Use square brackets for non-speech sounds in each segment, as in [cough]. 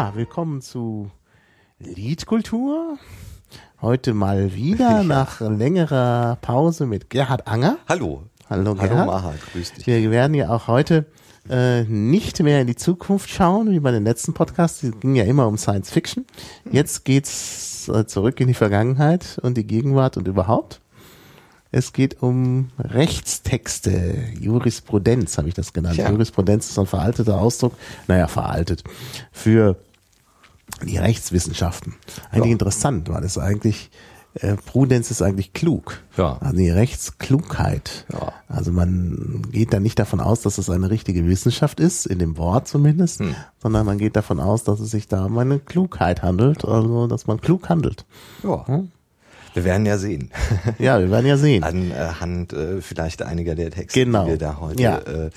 Ja, willkommen zu Liedkultur. Heute mal wieder [laughs] nach längerer Pause mit Gerhard Anger. Hallo. Hallo Gerhard. Hallo Maha, grüß dich. Wir werden ja auch heute äh, nicht mehr in die Zukunft schauen, wie bei den letzten Podcasts. Die ging ja immer um Science Fiction. Jetzt geht's äh, zurück in die Vergangenheit und die Gegenwart und überhaupt. Es geht um Rechtstexte, Jurisprudenz habe ich das genannt. Ja. Jurisprudenz ist ein veralteter Ausdruck, naja, veraltet, für die Rechtswissenschaften. Eigentlich ja. interessant, weil es eigentlich, äh, Prudenz ist eigentlich klug. Ja. Also die Rechtsklugheit. Ja. Also man geht da nicht davon aus, dass es eine richtige Wissenschaft ist, in dem Wort zumindest, hm. sondern man geht davon aus, dass es sich da um eine Klugheit handelt, also dass man klug handelt. Ja. Hm? Wir werden ja sehen. [laughs] Ja, wir werden ja sehen. Anhand äh, äh, vielleicht einiger der Texte, genau. die wir da heute, ja. äh,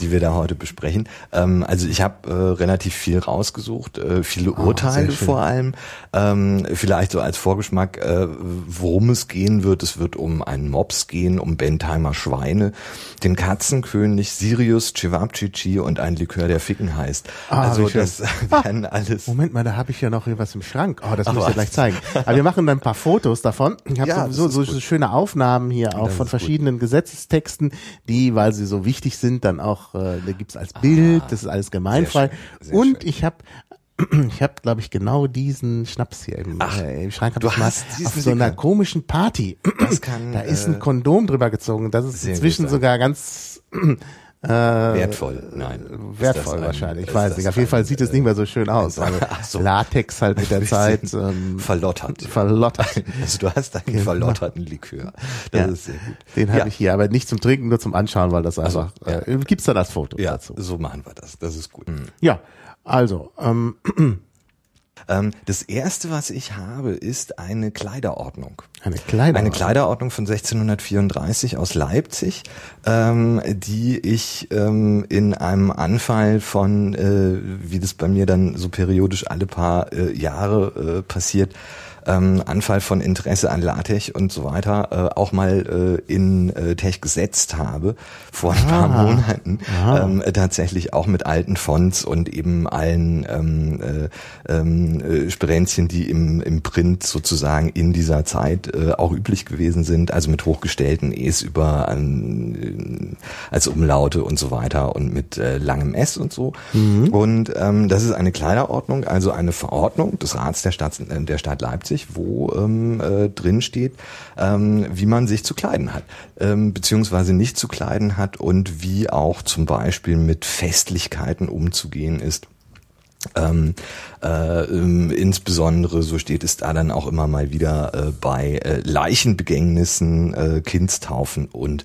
die wir da heute besprechen. Ähm, also ich habe äh, relativ viel rausgesucht, äh, viele oh, Urteile vor allem. Ähm, vielleicht so als Vorgeschmack, äh, worum es gehen wird. Es wird um einen Mops gehen, um Bentheimer Schweine, den Katzenkönig, Sirius, Cevapcici und ein Likör, der Ficken heißt. Ah, also das [laughs] werden alles. Moment mal, da habe ich ja noch was im Schrank. Oh, das muss ich dir gleich zeigen. Aber wir machen dann ein paar Fotos davon davon. Ich habe ja, so, so schöne Aufnahmen hier auch das von verschiedenen gut. Gesetzestexten, die, weil sie so wichtig sind, dann auch, äh, da gibt's als Bild, ah, das ist alles gemeinfrei. Sehr schön, sehr Und schön. ich habe [clears throat] ich habe, glaube ich, genau diesen Schnaps hier im, Ach, äh, im Schrank. Du hast mal auf so einer komischen Party. Das kann, da ist ein äh, Kondom drüber gezogen. Das ist inzwischen sogar ganz äh, wertvoll, nein. Wertvoll ein, wahrscheinlich, ich weiß nicht. Auf jeden Fall sieht es nicht mehr so schön aus. Also so. Latex halt mit der Zeit. Ähm, verlottert. Verlottert. [laughs] Also du hast einen genau. verlotterten Likör. Das ja, ist sehr gut. Den ja. habe ich hier, aber nicht zum Trinken, nur zum Anschauen, weil das einfach, also, ja. äh, gibt's da das Foto ja, dazu? so machen wir das. Das ist gut. Mhm. Ja, also, Ähm, [clears throat] das erste, was ich habe, ist eine Kleiderordnung. Eine Kleiderordnung? Eine Kleiderordnung von 1634 aus Leipzig, ähm, die ich ähm, in einem Anfall von, äh, wie das bei mir dann so periodisch alle paar äh, Jahre äh, passiert, ähm, Anfall von Interesse an LaTeX und so weiter äh, auch mal äh, in äh, Tech gesetzt habe vor ein paar ah. Monaten ähm, tatsächlich auch mit alten Fonts und eben allen ähm, äh, ähm, äh, Sperenzien, die im, im Print sozusagen in dieser Zeit äh, auch üblich gewesen sind, also mit hochgestellten E's über äh, als Umlaute und so weiter und mit äh, langem S und so. Mhm. Und ähm, das ist eine Kleiderordnung, also eine Verordnung des Rats der Stadt, äh, der Stadt Leipzig wo ähm, äh, drin steht, ähm, wie man sich zu kleiden hat, ähm, beziehungsweise nicht zu kleiden hat und wie auch zum Beispiel mit Festlichkeiten umzugehen ist. Ähm, äh, insbesondere, so steht es da dann auch immer mal wieder äh, bei äh, Leichenbegängnissen, äh, Kindstaufen und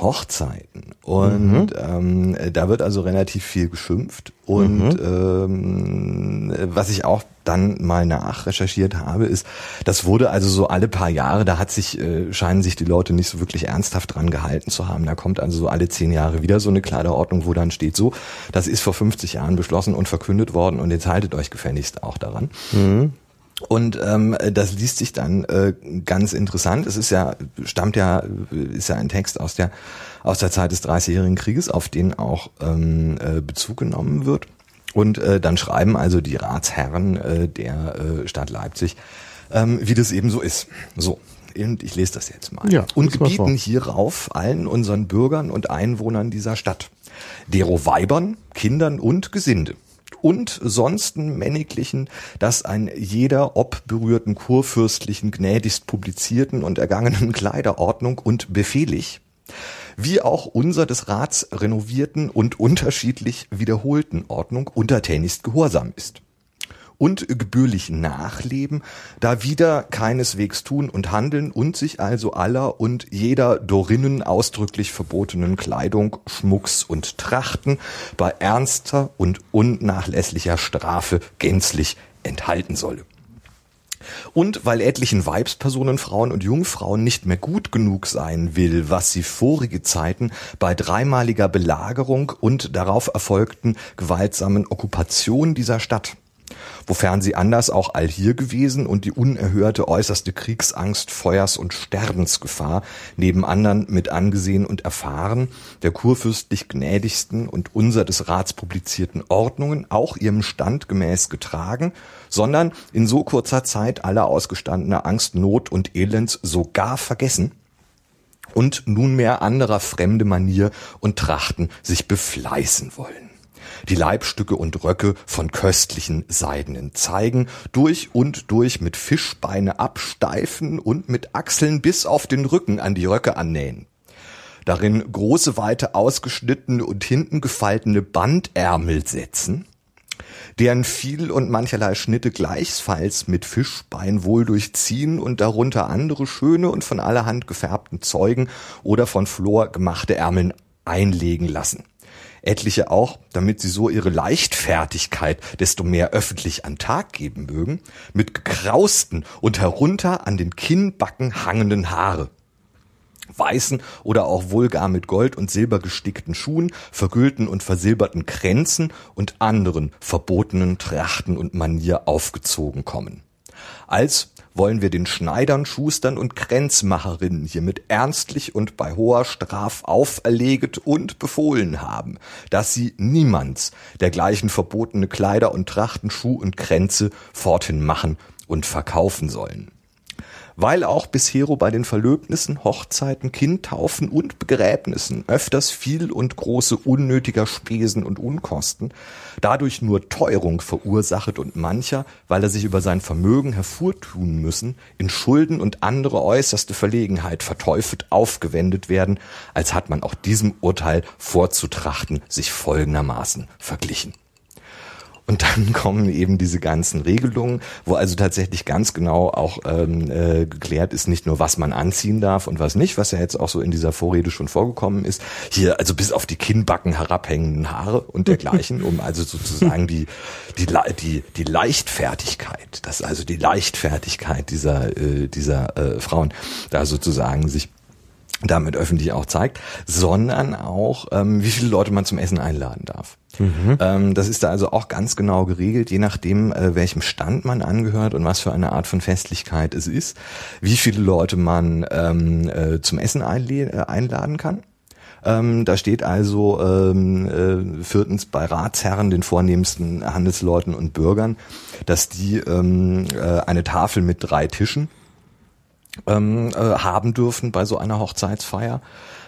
Hochzeiten. Und mhm. ähm, da wird also relativ viel geschimpft. Und mhm. ähm, was ich auch dann mal nachrecherchiert habe, ist, das wurde also so alle paar Jahre, da hat sich, äh, scheinen sich die Leute nicht so wirklich ernsthaft dran gehalten zu haben. Da kommt also so alle zehn Jahre wieder so eine Kleiderordnung, wo dann steht so, das ist vor 50 Jahren beschlossen und verkündet worden und jetzt haltet euch gefälligst auch daran. Mhm. Und ähm, das liest sich dann äh, ganz interessant. Es ist ja, stammt ja, ist ja ein Text aus der aus der Zeit des Dreißigjährigen Krieges, auf den auch ähm, äh, Bezug genommen wird. Und äh, dann schreiben also die Ratsherren äh, der äh, Stadt Leipzig, ähm, wie das eben so ist. So. Und ich lese das jetzt mal. Ja, und gebieten hierauf allen unseren Bürgern und Einwohnern dieser Stadt, dero Weibern, Kindern und Gesinde und sonsten männiglichen, dass ein jeder ob berührten kurfürstlichen gnädigst publizierten und ergangenen [laughs] Kleiderordnung und befehlig, wie auch unser des Rats renovierten und unterschiedlich wiederholten Ordnung untertänigst gehorsam ist und gebührlich nachleben, da wieder keineswegs tun und handeln und sich also aller und jeder dorinnen ausdrücklich verbotenen Kleidung, Schmucks und Trachten bei ernster und unnachlässlicher Strafe gänzlich enthalten solle. Und weil etlichen Weibspersonen, Frauen und Jungfrauen nicht mehr gut genug sein will, was sie vorige Zeiten bei dreimaliger Belagerung und darauf erfolgten gewaltsamen Okkupation dieser Stadt wofern sie anders auch all hier gewesen und die unerhörte äußerste Kriegsangst, Feuers- und Sterbensgefahr neben anderen mit angesehen und erfahren, der kurfürstlich gnädigsten und unser des Rats publizierten Ordnungen auch ihrem Stand gemäß getragen, sondern in so kurzer Zeit alle ausgestandene Angst, Not und Elends sogar vergessen, und nunmehr anderer fremde Manier und Trachten sich befleißen wollen die Leibstücke und Röcke von köstlichen seidenen Zeigen, durch und durch mit Fischbeine absteifen und mit Achseln bis auf den Rücken an die Röcke annähen. Darin große, weite, ausgeschnittene und hinten gefaltene Bandärmel setzen, deren viel und mancherlei Schnitte gleichfalls mit Fischbein wohl durchziehen und darunter andere schöne und von allerhand gefärbten Zeugen oder von Flor gemachte Ärmeln einlegen lassen etliche auch, damit sie so ihre Leichtfertigkeit desto mehr öffentlich an Tag geben mögen, mit gekrausten und herunter an den Kinnbacken hangenden Haare weißen oder auch vulgar mit Gold und Silber gestickten Schuhen, vergüllten und versilberten Kränzen und anderen verbotenen Trachten und Manier aufgezogen kommen. Als wollen wir den Schneidern, Schustern und Kränzmacherinnen hiermit ernstlich und bei hoher Straf auferleget und befohlen haben, dass sie niemands dergleichen verbotene Kleider und Trachten, Schuh und Kränze forthin machen und verkaufen sollen weil auch bishero bei den Verlöbnissen, Hochzeiten, Kindtaufen und Begräbnissen öfters viel und große unnötiger Spesen und Unkosten, dadurch nur Teuerung verursachet und mancher, weil er sich über sein Vermögen hervortun müssen, in Schulden und andere äußerste Verlegenheit verteufelt aufgewendet werden, als hat man auch diesem Urteil vorzutrachten sich folgendermaßen verglichen. Und dann [laughs] kommen eben diese ganzen Regelungen, wo also tatsächlich ganz genau auch ähm, äh, geklärt ist, nicht nur was man anziehen darf und was nicht, was ja jetzt auch so in dieser Vorrede schon vorgekommen ist. Hier also bis auf die Kinnbacken herabhängenden Haare und dergleichen, um also sozusagen die die die die Leichtfertigkeit, das also die Leichtfertigkeit dieser äh, dieser äh, Frauen da sozusagen sich damit öffentlich auch zeigt, sondern auch, ähm, wie viele Leute man zum Essen einladen darf. Mhm. Ähm, das ist da also auch ganz genau geregelt, je nachdem, äh, welchem Stand man angehört und was für eine Art von Festlichkeit es ist, wie viele Leute man ähm, äh, zum Essen äh, einladen kann. Ähm, da steht also ähm, äh, viertens bei Ratsherren, den vornehmsten Handelsleuten und Bürgern, dass die ähm, äh, eine Tafel mit drei Tischen ähm, äh, haben dürfen bei so einer Hochzeitsfeier.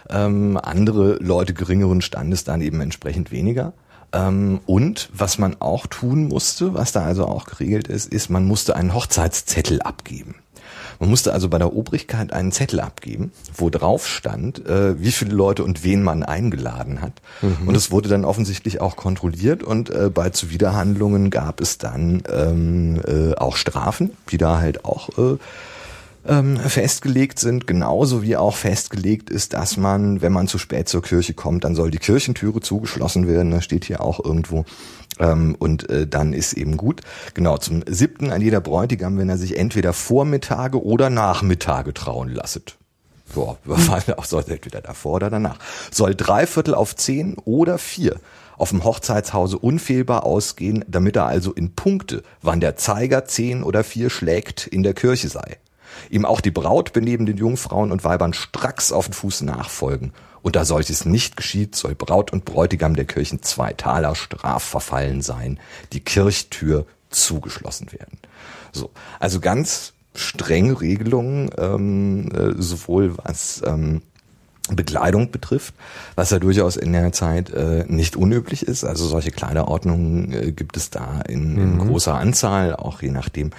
Ähm, andere Leute geringeren Standes dann eben entsprechend weniger. Ähm, und was man auch tun musste, was da also auch geregelt ist, ist, man musste einen Hochzeitszettel abgeben. Man musste also bei der Obrigkeit einen Zettel abgeben, wo drauf stand, äh, wie viele Leute und wen man eingeladen hat. Mhm. Und es wurde dann offensichtlich auch kontrolliert und äh, bei Zuwiderhandlungen gab es dann ähm, äh, auch Strafen, die da halt auch ähm, festgelegt sind, genauso wie auch festgelegt ist, dass man, wenn man zu spät zur Kirche kommt, dann soll die Kirchentüre zugeschlossen werden. Das steht hier auch irgendwo. Ähm, und äh, dann ist eben gut. Genau, zum siebten an jeder Bräutigam, wenn er sich entweder Vormittage oder Nachmittage trauen lasset. So, [laughs] auch soll entweder davor oder danach. Soll dreiviertel auf zehn oder vier auf dem Hochzeitshause unfehlbar ausgehen, damit er also in Punkte, wann der Zeiger zehn oder vier schlägt, in der Kirche sei ihm auch die Braut beneben den Jungfrauen und Weibern stracks auf den Fuß nachfolgen. Und da solches nicht geschieht, soll Braut und Bräutigam der Kirchen zwei Taler Straf verfallen sein, die Kirchtür zugeschlossen werden. So, also ganz strenge Regelungen, ähm, äh, sowohl was ähm, Bekleidung betrifft, was ja durchaus in der Zeit äh, nicht unüblich ist. Also solche Kleiderordnungen äh, gibt es da in, in mhm. großer Anzahl, auch je nachdem,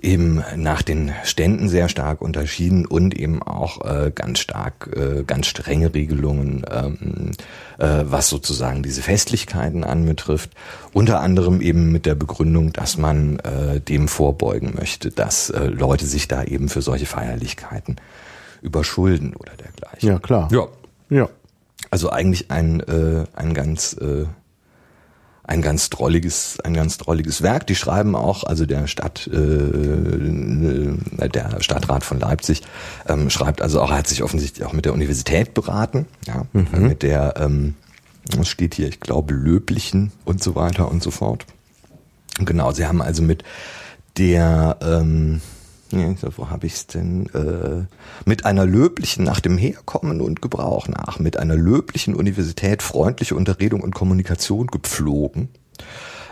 eben nach den Ständen sehr stark unterschieden und eben auch äh, ganz stark, äh, ganz strenge Regelungen, ähm, äh, was sozusagen diese Festlichkeiten anbetrifft. Unter anderem eben mit der Begründung, dass man äh, dem vorbeugen möchte, dass äh, Leute sich da eben für solche Feierlichkeiten überschulden oder dergleichen. Ja, klar. Ja. Ja. Also eigentlich ein, äh, ein ganz äh, ein ganz drolliges, ein ganz drolliges Werk. Die schreiben auch, also der Stadt, äh, äh, der Stadtrat von Leipzig ähm, schreibt also auch, er hat sich offensichtlich auch mit der Universität beraten, ja, mhm. mit der, ähm, was steht hier, ich glaube, Löblichen und so weiter und so fort. Genau, sie haben also mit der, ähm, ja, wo habe ich's denn? Äh, mit einer löblichen, nach dem Herkommen und Gebrauch nach, mit einer löblichen Universität freundliche Unterredung und Kommunikation gepflogen.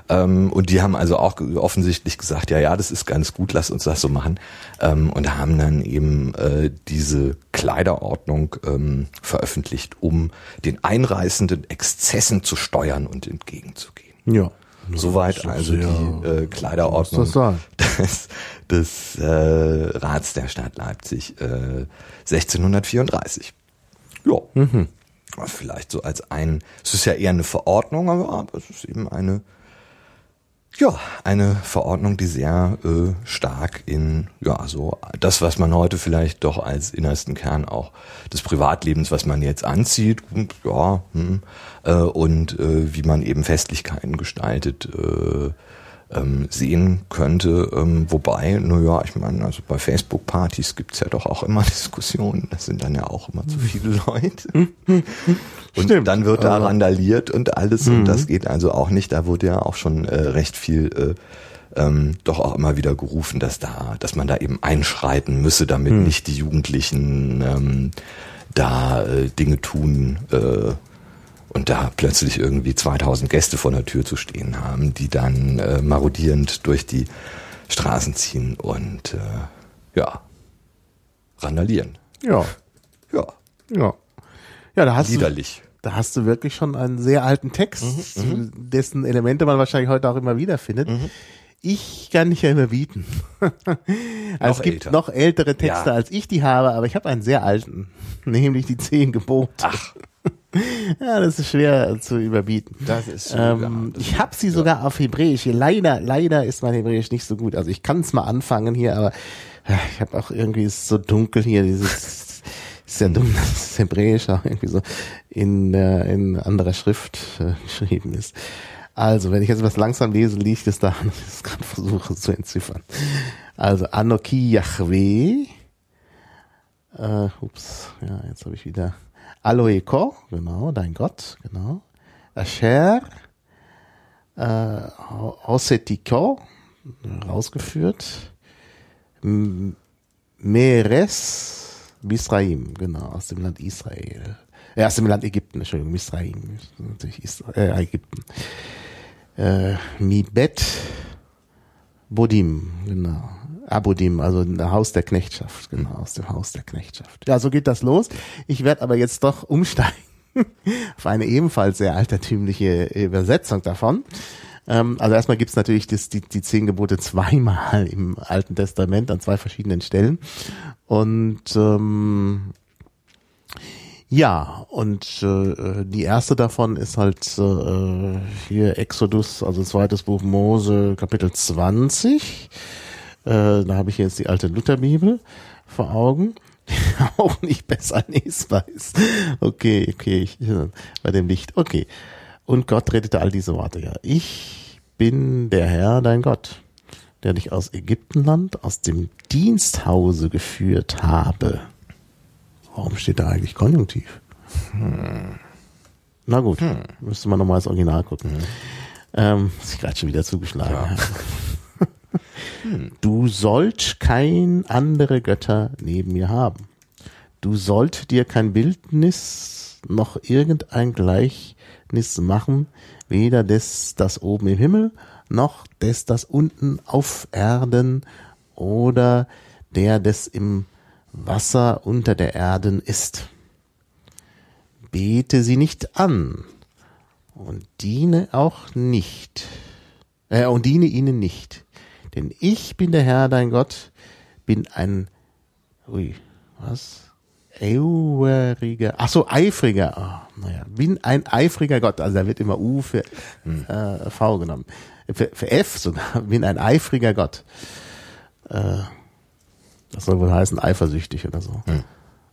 Ähm, und die haben also auch offensichtlich gesagt, ja, ja, das ist ganz gut, lass uns das so machen. Ähm, und haben dann eben äh, diese Kleiderordnung ähm, veröffentlicht, um den einreißenden Exzessen zu steuern und entgegenzugehen. Ja. Soweit also die äh, Kleiderordnung [laughs] des, des äh, Rats der Stadt Leipzig äh, 1634. Ja. Mhm. Vielleicht so als ein, es ist ja eher eine Verordnung, aber es ist eben eine ja, eine Verordnung, die sehr äh, stark in, ja, so das, was man heute vielleicht doch als innersten Kern auch des Privatlebens, was man jetzt anzieht, ja, hm, äh, und äh, wie man eben Festlichkeiten gestaltet, äh, ähm, sehen könnte. Ähm, wobei, naja, ich meine, also bei Facebook-Partys gibt's ja doch auch immer [laughs] Diskussionen. Das sind dann ja auch immer zu viele Leute. und Stimmt, dann wird da randaliert und alles. Und das mhm. geht also auch nicht. Da wurde ja auch schon äh, recht viel äh, ähm, doch auch immer wieder gerufen, dass da, dass man da eben einschreiten müsse, damit hm. nicht die Jugendlichen ähm, da äh, Dinge tun, äh, und da plötzlich irgendwie 2000 Gäste vor der Tür zu stehen haben, die dann äh, marodierend durch die Straßen ziehen und äh, ja, randalieren. Ja. Ja. Ja. Ja, da hast Liederlich. du, da hast du wirklich schon einen sehr alten Text, mhm, mhm. dessen Elemente man wahrscheinlich heute auch immer wieder findet. Mhm. Ich kann nicht ja immer bieten. [laughs] also es gibt älter. noch ältere Texte, ja. als ich die habe, aber ich habe einen sehr alten, [laughs] nämlich die zehn Gebote. Ach. [laughs] Ja, das ist schwer zu überbieten. Das ist ähm, das Ich habe sie ja. sogar auf Hebräisch. Leider, leider ist mein Hebräisch nicht so gut. Also ich kann es mal anfangen hier, aber ich habe auch irgendwie ist so dunkel hier dieses [laughs] ist ja dumm, dass das Hebräisch auch irgendwie so in äh, in anderer Schrift äh, geschrieben ist. Also, wenn ich jetzt was langsam lese, liegt es daran, [laughs] dass ich es gerade versuche zu entziffern. Also, Anoki Yahweh. Äh, ups, ja, jetzt habe ich wieder Aloeko, genau, dein Gott, genau. Asher, äh, Osetiko, rausgeführt. Meres, Misraim, genau, aus dem Land Israel. Ja, aus dem Land Ägypten, Entschuldigung, Misraim, natürlich Israel, äh, Ägypten. Äh, Mibet Bodim, genau. Abodim, also Haus der Knechtschaft, genau, aus dem Haus der Knechtschaft. Ja, so geht das los. Ich werde aber jetzt doch umsteigen [laughs] auf eine ebenfalls sehr altertümliche Übersetzung davon. Ähm, also erstmal gibt's natürlich das, die, die zehn Gebote zweimal im Alten Testament an zwei verschiedenen Stellen. Und ähm, ja, und äh, die erste davon ist halt äh, hier Exodus, also zweites Buch Mose, Kapitel 20. Äh, da habe ich jetzt die alte Lutherbibel vor Augen. [laughs] auch nicht besser lesbar [laughs] ist. Okay, okay, ich, bei dem Licht. Okay. Und Gott redete all diese Worte, ja. Ich bin der Herr, dein Gott, der dich aus Ägyptenland, aus dem Diensthause geführt habe. Warum steht da eigentlich Konjunktiv? Hm. Na gut, hm. müsste man nochmal das Original gucken. Hm. Ähm, ist gerade schon wieder zugeschlagen. Ja. [laughs] Du sollt kein andere Götter neben mir haben. Du sollt dir kein Bildnis noch irgendein Gleichnis machen, weder des, das oben im Himmel, noch des, das unten auf Erden oder der des im Wasser unter der Erden ist. Bete sie nicht an und diene auch nicht, äh, und diene ihnen nicht denn ich bin der Herr, dein Gott, bin ein, ui, was? Eifriger, ach so, eifriger, oh, naja, bin ein eifriger Gott, also da wird immer U für hm. äh, V genommen, für, für F sogar, [laughs] bin ein eifriger Gott. Äh, das soll wohl heißen eifersüchtig oder so. Hm.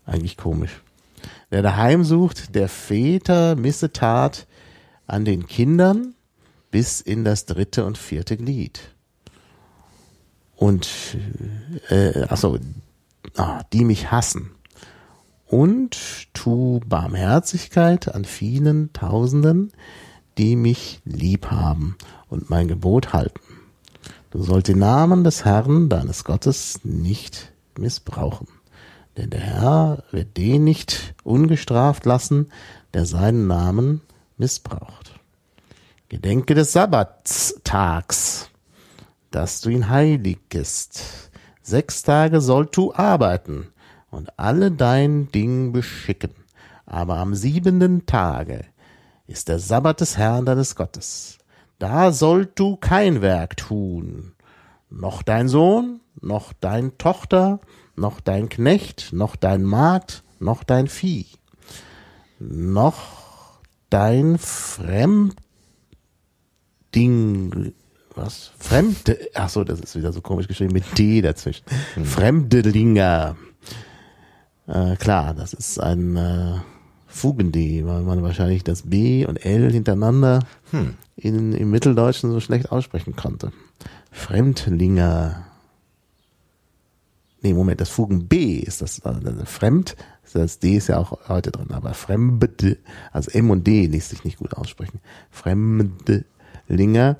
Eigentlich komisch. Wer daheim sucht, der Väter Missetat an den Kindern bis in das dritte und vierte Glied und äh, also ah, die mich hassen und tu Barmherzigkeit an vielen Tausenden, die mich lieb haben und mein Gebot halten. Du sollst den Namen des Herrn, deines Gottes, nicht missbrauchen. Denn der Herr wird den nicht ungestraft lassen, der seinen Namen missbraucht. Gedenke des Sabbatstags, dass du ihn heiligest. Sechs Tage sollst du arbeiten und alle dein Ding beschicken. Aber am siebenten Tage ist der Sabbat des Herrn deines Gottes. Da sollt du kein Werk tun, noch dein Sohn, noch dein Tochter, noch dein Knecht, noch dein Magd, noch dein Vieh, noch dein Fremdding, was? Fremde, ach so, das ist wieder so komisch geschrieben mit D dazwischen. Hm. Fremdelinger. Äh, klar, das ist ein äh, Fugen-D, weil man wahrscheinlich das B und L hintereinander hm. in, im Mitteldeutschen so schlecht aussprechen konnte. Fremdlinger. Nee, Moment, das Fugen B ist das, also Fremd, das D ist ja auch heute drin, aber Fremd, also M und D ließ sich nicht gut aussprechen. Fremdlinger,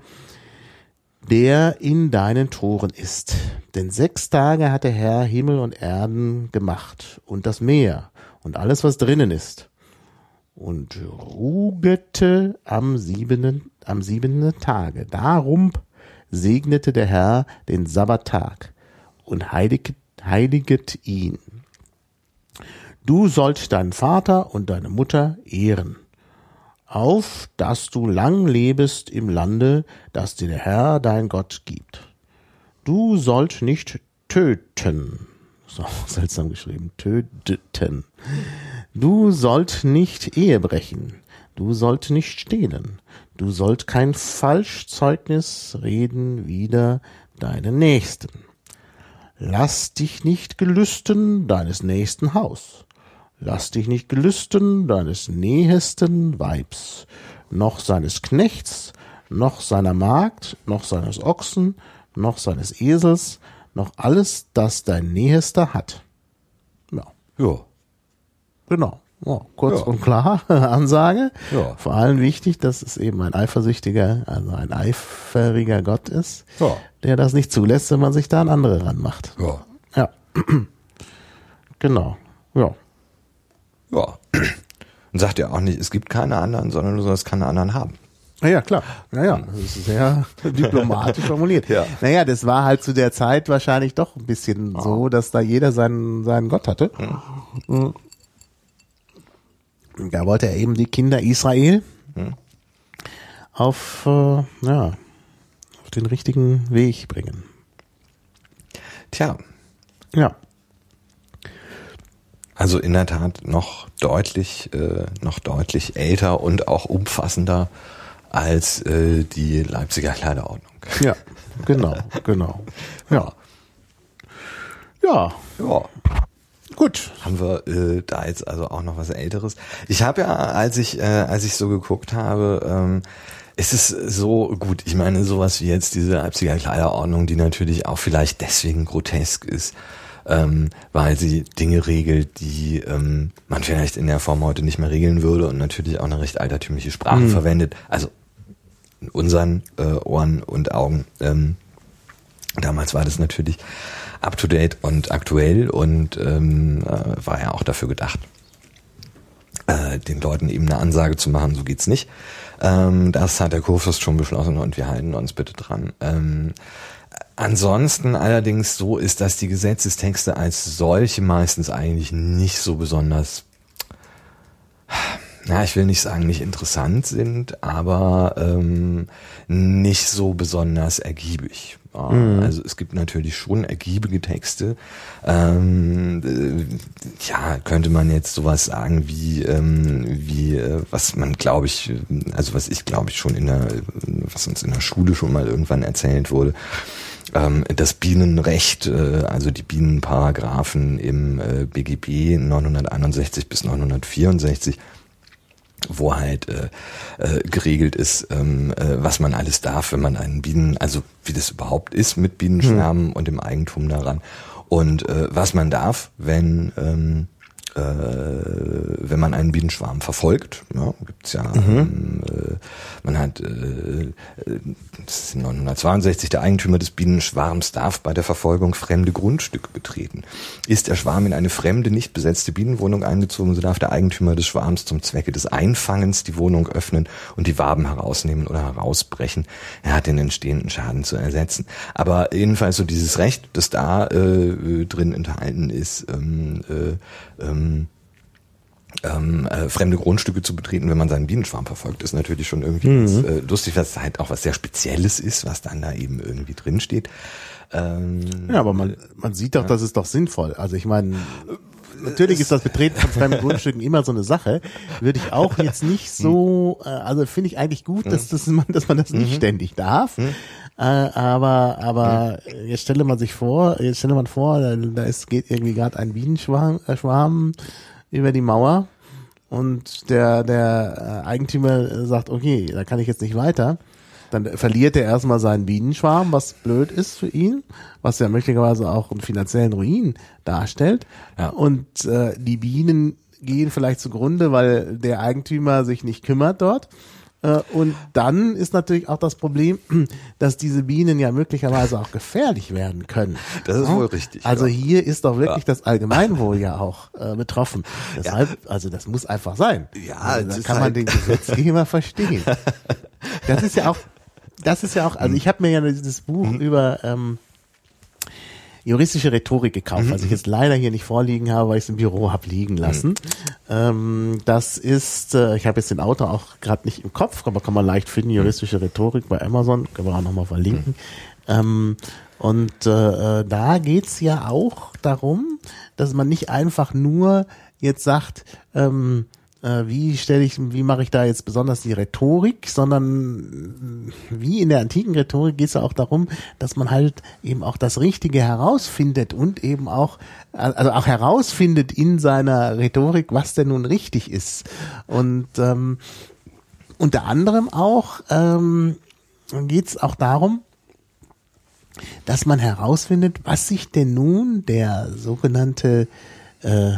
der in deinen Toren ist. Denn sechs Tage hat der Herr Himmel und Erden gemacht und das Meer und alles, was drinnen ist. Und rugete am siebenten, am siebenten Tage. Darum segnete der Herr den Sabbattag und heiliget, heiliget ihn. Du sollst deinen Vater und deine Mutter ehren, auf dass du lang lebest im Lande, das dir der Herr dein Gott gibt. Du sollst nicht töten. [laughs] So, seltsam geschrieben. Töten. Du sollt nicht Ehe brechen. Du sollt nicht stehlen. Du sollt kein Falschzeugnis reden wider deinen Nächsten. Lass dich nicht gelüsten deines nächsten Haus. Lass dich nicht gelüsten deines nähesten Weibs, noch seines Knechts, noch seiner Magd, noch seines Ochsen, noch seines Esels, noch alles, das dein Nähester hat. Ja. Ja. Genau. Oh, kurz ja. und klar [laughs] Ansage. Ja. Vor allem wichtig, dass es eben ein eifersüchtiger, also ein eiferiger Gott ist, ja. der das nicht zulässt, wenn man sich da an andere ranmacht. Ja. Ja. [clears throat] genau. Ja. Ja. Und sagt ja auch nicht, es gibt keine anderen, sondern du sollst keine anderen haben. Ja, klar. Naja, das ist sehr [laughs] diplomatisch formuliert. ja. Naja, das war halt zu der Zeit wahrscheinlich doch ein bisschen oh. so, dass da jeder seinen, seinen Gott hatte. Mhm. Da wollte er eben die Kinder Israel hm. auf, äh, ja, auf den richtigen Weg bringen. Tja. Ja. Also in der Tat noch deutlich, äh, noch deutlich älter und auch umfassender als äh, die Leipziger Kleiderordnung. Ja, genau, genau. [laughs] Ja. Ja. Ja. Gut. Haben wir äh, da jetzt also auch noch was Älteres. Ich habe ja, als ich, äh, als ich so geguckt habe, ähm, es ist so gut, ich meine, sowas wie jetzt diese Leipziger Kleiderordnung, die natürlich auch vielleicht deswegen grotesk ist, ähm, weil sie Dinge regelt, die ähm, man vielleicht in der Form heute nicht mehr regeln würde und natürlich auch eine recht altertümliche Sprache mhm. verwendet. Also in unseren äh, Ohren und Augen. Ähm, damals war das natürlich up to date und aktuell und ähm, äh, war ja auch dafür gedacht, äh, den Leuten eben eine Ansage zu machen, so geht's nicht. Ähm, das hat der Kurfürst schon beschlossen und wir halten uns bitte dran. Ansonsten allerdings so ist, dass die Gesetzestexte als solche meistens eigentlich nicht so besonders, na, ich will nicht sagen, nicht interessant sind, aber ähm, nicht so besonders ergiebig. Mhm. Also es gibt natürlich schon ergiebige Texte. Ähm, äh, ja, könnte man jetzt sowas sagen wie, ähm, wie äh, was man glaube ich, also was ich glaube ich schon in der, was uns in der Schule schon mal irgendwann erzählt wurde, ähm, das Bienenrecht, äh, also die Bienenparagraphen im äh, BGB 961 bis 964 wo halt äh, äh, geregelt ist, ähm, äh, was man alles darf, wenn man einen Bienen, also wie das überhaupt ist mit Bienenschwärmen hm. und dem Eigentum daran und äh, was man darf, wenn ähm, äh, wenn man einen Bienenschwarm verfolgt, ja, gibt's ja mhm. ähm, äh, man hat äh, das ist 1962 der Eigentümer des Bienenschwarms darf bei der Verfolgung fremde Grundstücke betreten. Ist der Schwarm in eine fremde, nicht besetzte Bienenwohnung eingezogen, so darf der Eigentümer des Schwarms zum Zwecke des Einfangens die Wohnung öffnen und die Waben herausnehmen oder herausbrechen. Er hat den entstehenden Schaden zu ersetzen. Aber jedenfalls so dieses Recht, das da äh, drin enthalten ist, ähm, äh, ähm, ähm, äh, fremde Grundstücke zu betreten, wenn man seinen Bienenschwarm verfolgt, ist natürlich schon irgendwie mhm. ganz, äh, lustig, was halt auch was sehr Spezielles ist, was dann da eben irgendwie drin steht. Ähm, ja, aber man, man sieht doch, ja. das ist doch sinnvoll. Also ich meine, natürlich ist das Betreten von fremden [laughs] Grundstücken immer so eine Sache. Würde ich auch jetzt nicht so, äh, also finde ich eigentlich gut, dass, das, dass man das nicht mhm. ständig darf. Äh, aber aber jetzt stelle man sich vor, jetzt stelle man vor, da, da ist, geht irgendwie gerade ein Bienenschwarm äh, Schwarm über die Mauer und der, der äh, Eigentümer sagt, okay, da kann ich jetzt nicht weiter. Dann verliert er erstmal seinen Bienenschwarm, was blöd ist für ihn, was ja möglicherweise auch einen finanziellen Ruin darstellt. Ja. Und äh, die Bienen gehen vielleicht zugrunde, weil der Eigentümer sich nicht kümmert dort. Äh, und dann ist natürlich auch das Problem, [clears throat] dass diese Bienen ja möglicherweise auch gefährlich werden können. Das ist wohl richtig. Also ja. hier ist doch wirklich ja. das Allgemeinwohl ja auch äh, betroffen. Deshalb, ja. also das muss einfach sein. Ja, also, da kann man halt den Gesetzgeber verstehen. [laughs] Das ist ja auch, das ist ja auch, also ich habe mir ja dieses Buch mhm. über ähm, juristische Rhetorik gekauft, mhm. was ich jetzt leider hier nicht vorliegen habe, weil ich es im Büro habe liegen lassen. Mhm. Ähm, das ist, äh, ich habe jetzt den Autor auch gerade nicht im Kopf, aber kann man leicht finden, juristische Rhetorik bei Amazon, können wir auch nochmal verlinken. Mhm. Ähm, und äh, da geht's ja auch darum, dass man nicht einfach nur jetzt sagt, ähm, äh, wie stelle ich, wie mache ich da jetzt besonders die Rhetorik, sondern wie in der antiken Rhetorik geht es ja auch darum, dass man halt eben auch das Richtige herausfindet und eben auch, also auch herausfindet in seiner Rhetorik, was denn nun richtig ist. Und ähm, unter anderem auch ähm, geht es auch darum, dass man herausfindet, was sich denn nun der sogenannte äh,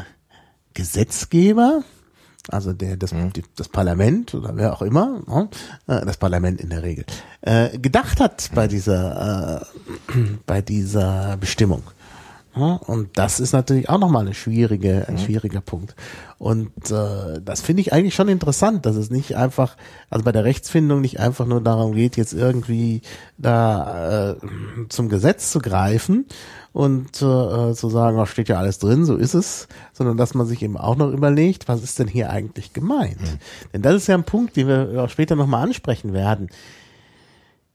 Gesetzgeber, also der das, mhm. die, das Parlament oder wer auch immer, ne, äh, das Parlament in der Regel, äh, gedacht hat bei dieser äh, [clears throat] bei dieser Bestimmung. Ja, und das ist natürlich auch nochmal eine schwierige, ein mhm. schwieriger Punkt. Und äh, das finde ich eigentlich schon interessant, dass es nicht einfach, also bei der Rechtsfindung nicht einfach nur darum geht, jetzt irgendwie da äh, zum Gesetz zu greifen und äh, zu sagen, da steht ja alles drin, so ist es, sondern dass man sich eben auch noch überlegt, was ist denn hier eigentlich gemeint? Mhm. Denn das ist ja ein Punkt, den wir auch später nochmal ansprechen werden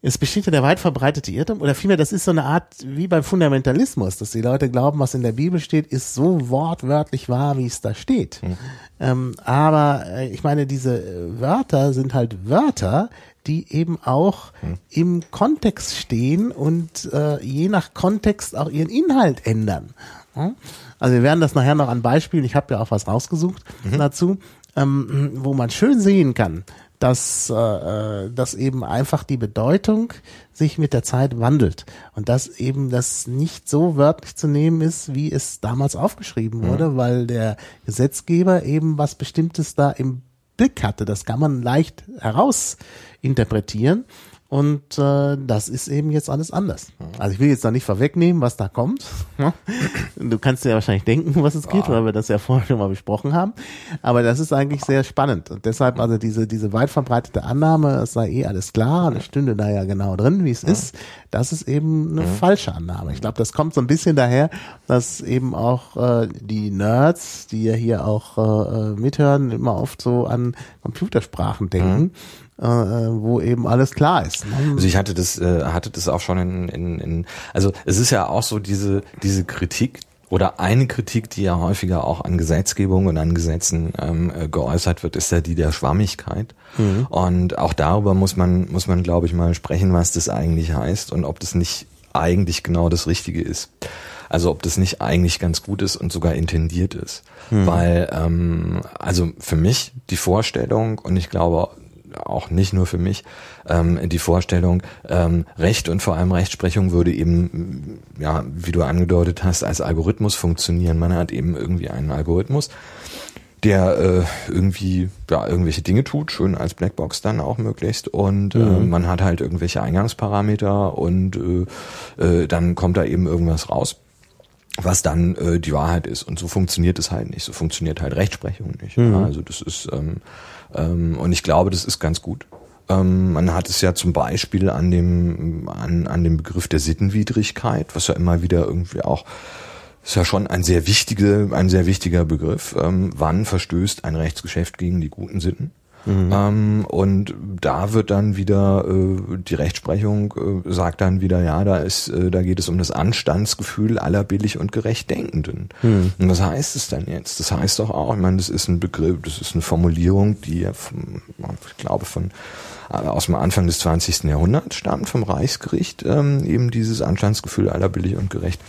es besteht ja der weit verbreitete Irrtum, oder vielmehr, das ist so eine Art wie beim Fundamentalismus, dass die Leute glauben, was in der Bibel steht, ist so wortwörtlich wahr, wie es da steht. Mhm. Ähm, aber äh, ich meine, diese äh, Wörter sind halt Wörter, die eben auch mhm. im Kontext stehen und äh, je nach Kontext auch ihren Inhalt ändern. Ja? Also wir werden das nachher noch an Beispielen, ich habe ja auch was rausgesucht mhm. dazu, ähm, wo man schön sehen kann, dass, äh, äh, dass eben einfach die Bedeutung sich mit der Zeit wandelt und dass eben das nicht so wörtlich zu nehmen ist, wie es damals aufgeschrieben wurde, mhm. weil der Gesetzgeber eben was Bestimmtes da im Blick hatte. Das kann man leicht herausinterpretieren. Und äh, das ist eben jetzt alles anders. Also ich will jetzt noch nicht vorwegnehmen, was da kommt. Du kannst dir ja wahrscheinlich denken, was es geht, weil wir das ja vorher schon mal besprochen haben. Aber das ist eigentlich sehr spannend. Und deshalb also diese, diese weit verbreitete Annahme, es sei eh alles klar, das stünde da ja genau drin, wie es ist, das ist eben eine falsche Annahme. Ich glaube, das kommt so ein bisschen daher, dass eben auch äh, die Nerds, die ja hier auch äh, mithören, immer oft so an Computersprachen denken. Mhm äh, wo eben alles klar ist. Ne? Also ich hatte das, äh, hatte das auch schon in, in, in, also es ist ja auch so diese, diese Kritik, oder eine Kritik, die ja häufiger auch an Gesetzgebung und an Gesetzen ähm, äh, geäußert wird, ist ja die der Schwammigkeit. Mhm. Und auch darüber muss man, muss man, glaube ich, mal sprechen, was das eigentlich heißt und ob das nicht eigentlich genau das Richtige ist. Also ob das nicht eigentlich ganz gut ist und sogar intendiert ist. Mhm. Weil, ähm, also für mich die Vorstellung, und ich glaube, auch nicht nur für mich, ähm, die Vorstellung, ähm, Recht und vor allem Rechtsprechung würde eben, ja, wie du angedeutet hast, als Algorithmus funktionieren. Man hat eben irgendwie einen Algorithmus, der äh, irgendwie ja irgendwelche Dinge tut, schön als Blackbox dann auch möglichst und äh, mhm. äh, man hat halt irgendwelche Eingangsparameter und äh, äh, dann kommt da eben irgendwas raus, was dann äh, die Wahrheit ist und so funktioniert es halt nicht, so funktioniert halt Rechtsprechung nicht. Mhm. Ja? Also das ist ähm, ähm, und ich glaube, das ist ganz gut. Ähm, man hat es ja zum Beispiel an dem an, an dem Begriff der Sittenwidrigkeit, was ja immer wieder irgendwie auch ist ja schon ein sehr wichtige, ein sehr wichtiger Begriff. Ähm, wann verstößt ein Rechtsgeschäft gegen die guten Sitten? Mhm. Ähm, und da wird dann wieder äh, die Rechtsprechung äh, sagt dann wieder, ja, da ist, äh, da geht es um das Anstandsgefühl aller billig und gerecht Denkenden. Mhm. Und was heißt es denn jetzt? Das heißt doch auch, ich meine, das ist ein Begriff, das ist eine Formulierung, die ja, vom, ich glaube, von äh, aus dem Anfang des 20. Jahrhunderts stammt vom Reichsgericht, ähm, eben dieses Anstandsgefühl aller billig und gerecht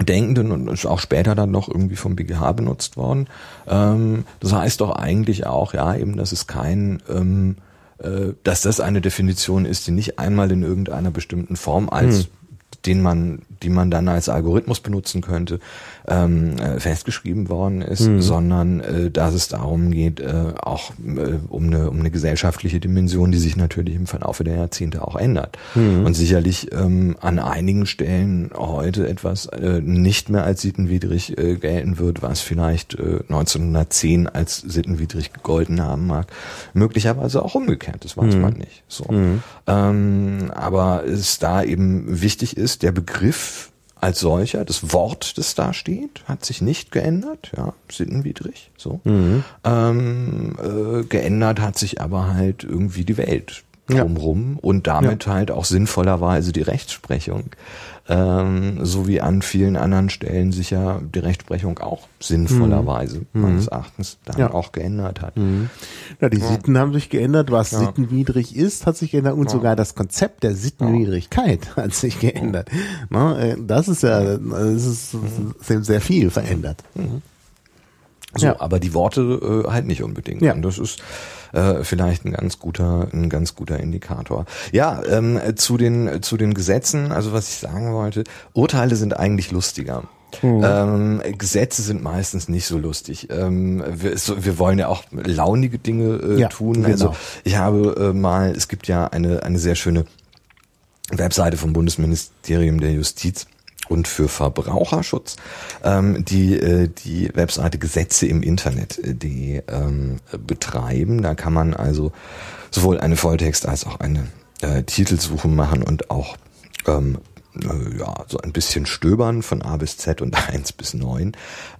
Denkenden und ist auch später dann noch irgendwie vom BGH benutzt worden. Ähm, das heißt doch eigentlich auch, ja, eben, dass es kein, ähm, äh, dass das eine Definition ist, die nicht einmal in irgendeiner bestimmten Form als hm den man, die man dann als Algorithmus benutzen könnte, ähm, äh, festgeschrieben worden ist, mhm. sondern äh, dass es darum geht, äh, auch äh, um, eine, um eine gesellschaftliche Dimension, die sich natürlich im Verlaufe der Jahrzehnte auch ändert. Mhm. Und sicherlich ähm, an einigen Stellen heute etwas äh, nicht mehr als sittenwidrig äh, gelten wird, was vielleicht äh, 1910 als sittenwidrig gegolten haben mag. Möglicherweise auch umgekehrt, das weiß mhm. man nicht. So. Mhm. Ähm, aber es da eben wichtig ist, der Begriff als solcher, das Wort, das da steht, hat sich nicht geändert, ja, sittenwidrig, so. Mhm. Ähm, äh, geändert hat sich aber halt irgendwie die Welt drumrum ja. und damit ja. halt auch sinnvollerweise die Rechtsprechung ähm, so wie an vielen anderen Stellen sich ja die Rechtsprechung auch sinnvollerweise mhm. meines Erachtens dann ja. auch geändert hat. Mhm. Ja, die ja. Sitten haben sich geändert, was ja. sittenwidrig ist, hat sich geändert und sogar das Konzept der Sittenwidrigkeit hat sich geändert. Na, äh, das ist ja, das ist sehr viel verändert. Mhm. So, aber die Worte äh, halt nicht unbedingt. Ja. Und das ist äh, vielleicht ein ganz guter, ein ganz guter Indikator. Ja, ähm, zu den zu den Gesetzen, also was ich sagen wollte, Urteile sind eigentlich lustiger. Mhm. Ähm, Gesetze sind meistens nicht so lustig. Ähm, wir, so, wir, wollen ja auch launige Dinge äh, ja, tun. Genau. Also ich habe äh, mal, es gibt ja eine eine sehr schöne Webseite vom Bundesministerium der Justiz und für Verbraucherschutz ähm, die äh, die Webseite Gesetze im Internet äh, die ähm, betreiben. Da kann man also sowohl eine Volltext als auch eine äh, Titelsuche machen und auch ähm, äh, ja, so ein bisschen stöbern von A bis Z und [laughs] 1 bis 9.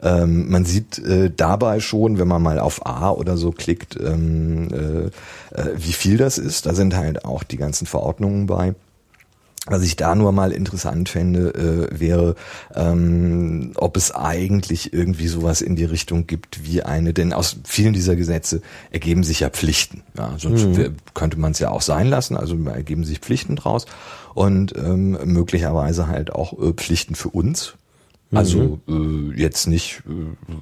Ähm, man sieht äh, dabei schon, wenn man mal auf A oder so klickt, ähm, äh, äh, wie viel das ist. Da sind halt auch die ganzen Verordnungen bei. Was ich da nur mal interessant fände, äh, wäre, ähm, ob es eigentlich irgendwie sowas in die Richtung gibt wie eine, denn aus vielen dieser Gesetze ergeben sich ja Pflichten. Ja, sonst mhm. könnte man es ja auch sein lassen, also ergeben sich Pflichten draus und ähm, möglicherweise halt auch äh, Pflichten für uns, also mhm. äh, jetzt nicht äh,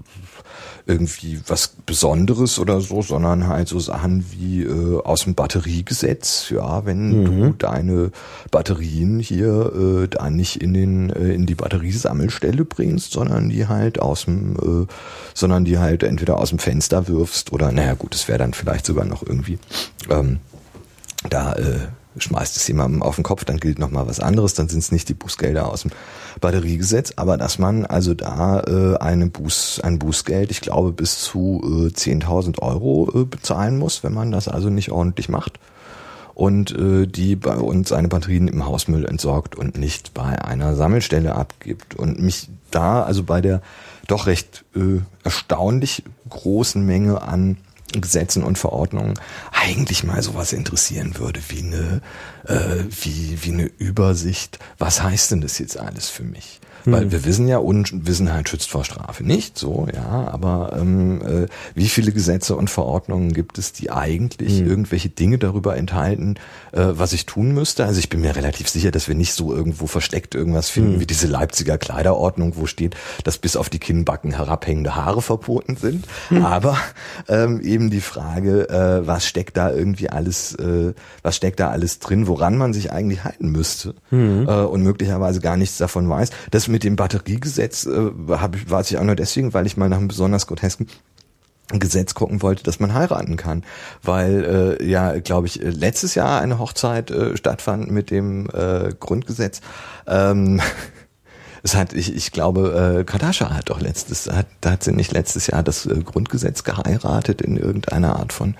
irgendwie was Besonderes oder so, sondern halt so Sachen wie äh, aus dem Batteriegesetz. Ja, wenn mhm. du deine Batterien hier äh, da nicht in den äh, in die Batteriesammelstelle bringst, sondern die halt aus dem, äh, sondern die halt entweder aus dem Fenster wirfst oder naja gut, es wäre dann vielleicht sogar noch irgendwie ähm, da äh, schmeißt es jemandem auf den Kopf, dann gilt noch mal was anderes, dann sind es nicht die Bußgelder aus dem Batteriegesetz, aber dass man also da äh, eine Buß, ein Bußgeld, ich glaube bis zu äh, 10.000 Euro äh, bezahlen muss, wenn man das also nicht ordentlich macht und äh, die bei uns seine Batterien im Hausmüll entsorgt und nicht bei einer Sammelstelle abgibt. Und mich da also bei der doch recht äh, erstaunlich großen Menge an Gesetzen und Verordnungen eigentlich mal sowas interessieren würde, wie eine, äh, wie, wie eine Übersicht. Was heißt denn das jetzt alles für mich? Weil hm. wir wissen ja, Unwissenheit schützt vor Strafe nicht, so, ja, aber ähm, äh, wie viele Gesetze und Verordnungen gibt es, die eigentlich hm. irgendwelche Dinge darüber enthalten, äh, was ich tun müsste? Also ich bin mir relativ sicher, dass wir nicht so irgendwo versteckt irgendwas finden, hm. wie diese Leipziger Kleiderordnung, wo steht, dass bis auf die Kinnbacken herabhängende Haare verboten sind. Hm. Aber ähm, eben die Frage, äh, was steckt da irgendwie alles, äh, was steckt da alles drin, woran man sich eigentlich halten müsste hm. äh, und möglicherweise gar nichts davon weiß. Das mit dem Batteriegesetz äh, hab ich, weiß ich auch nur deswegen, weil ich mal nach einem besonders grotesken Gesetz gucken wollte, dass man heiraten kann, weil äh, ja, glaube ich, letztes Jahr eine Hochzeit äh, stattfand mit dem äh, Grundgesetz. Ähm, [laughs] es hat, ich, ich glaube, äh, Kardashian hat doch letztes, hat, hat sie nicht letztes Jahr das äh, Grundgesetz geheiratet in irgendeiner Art von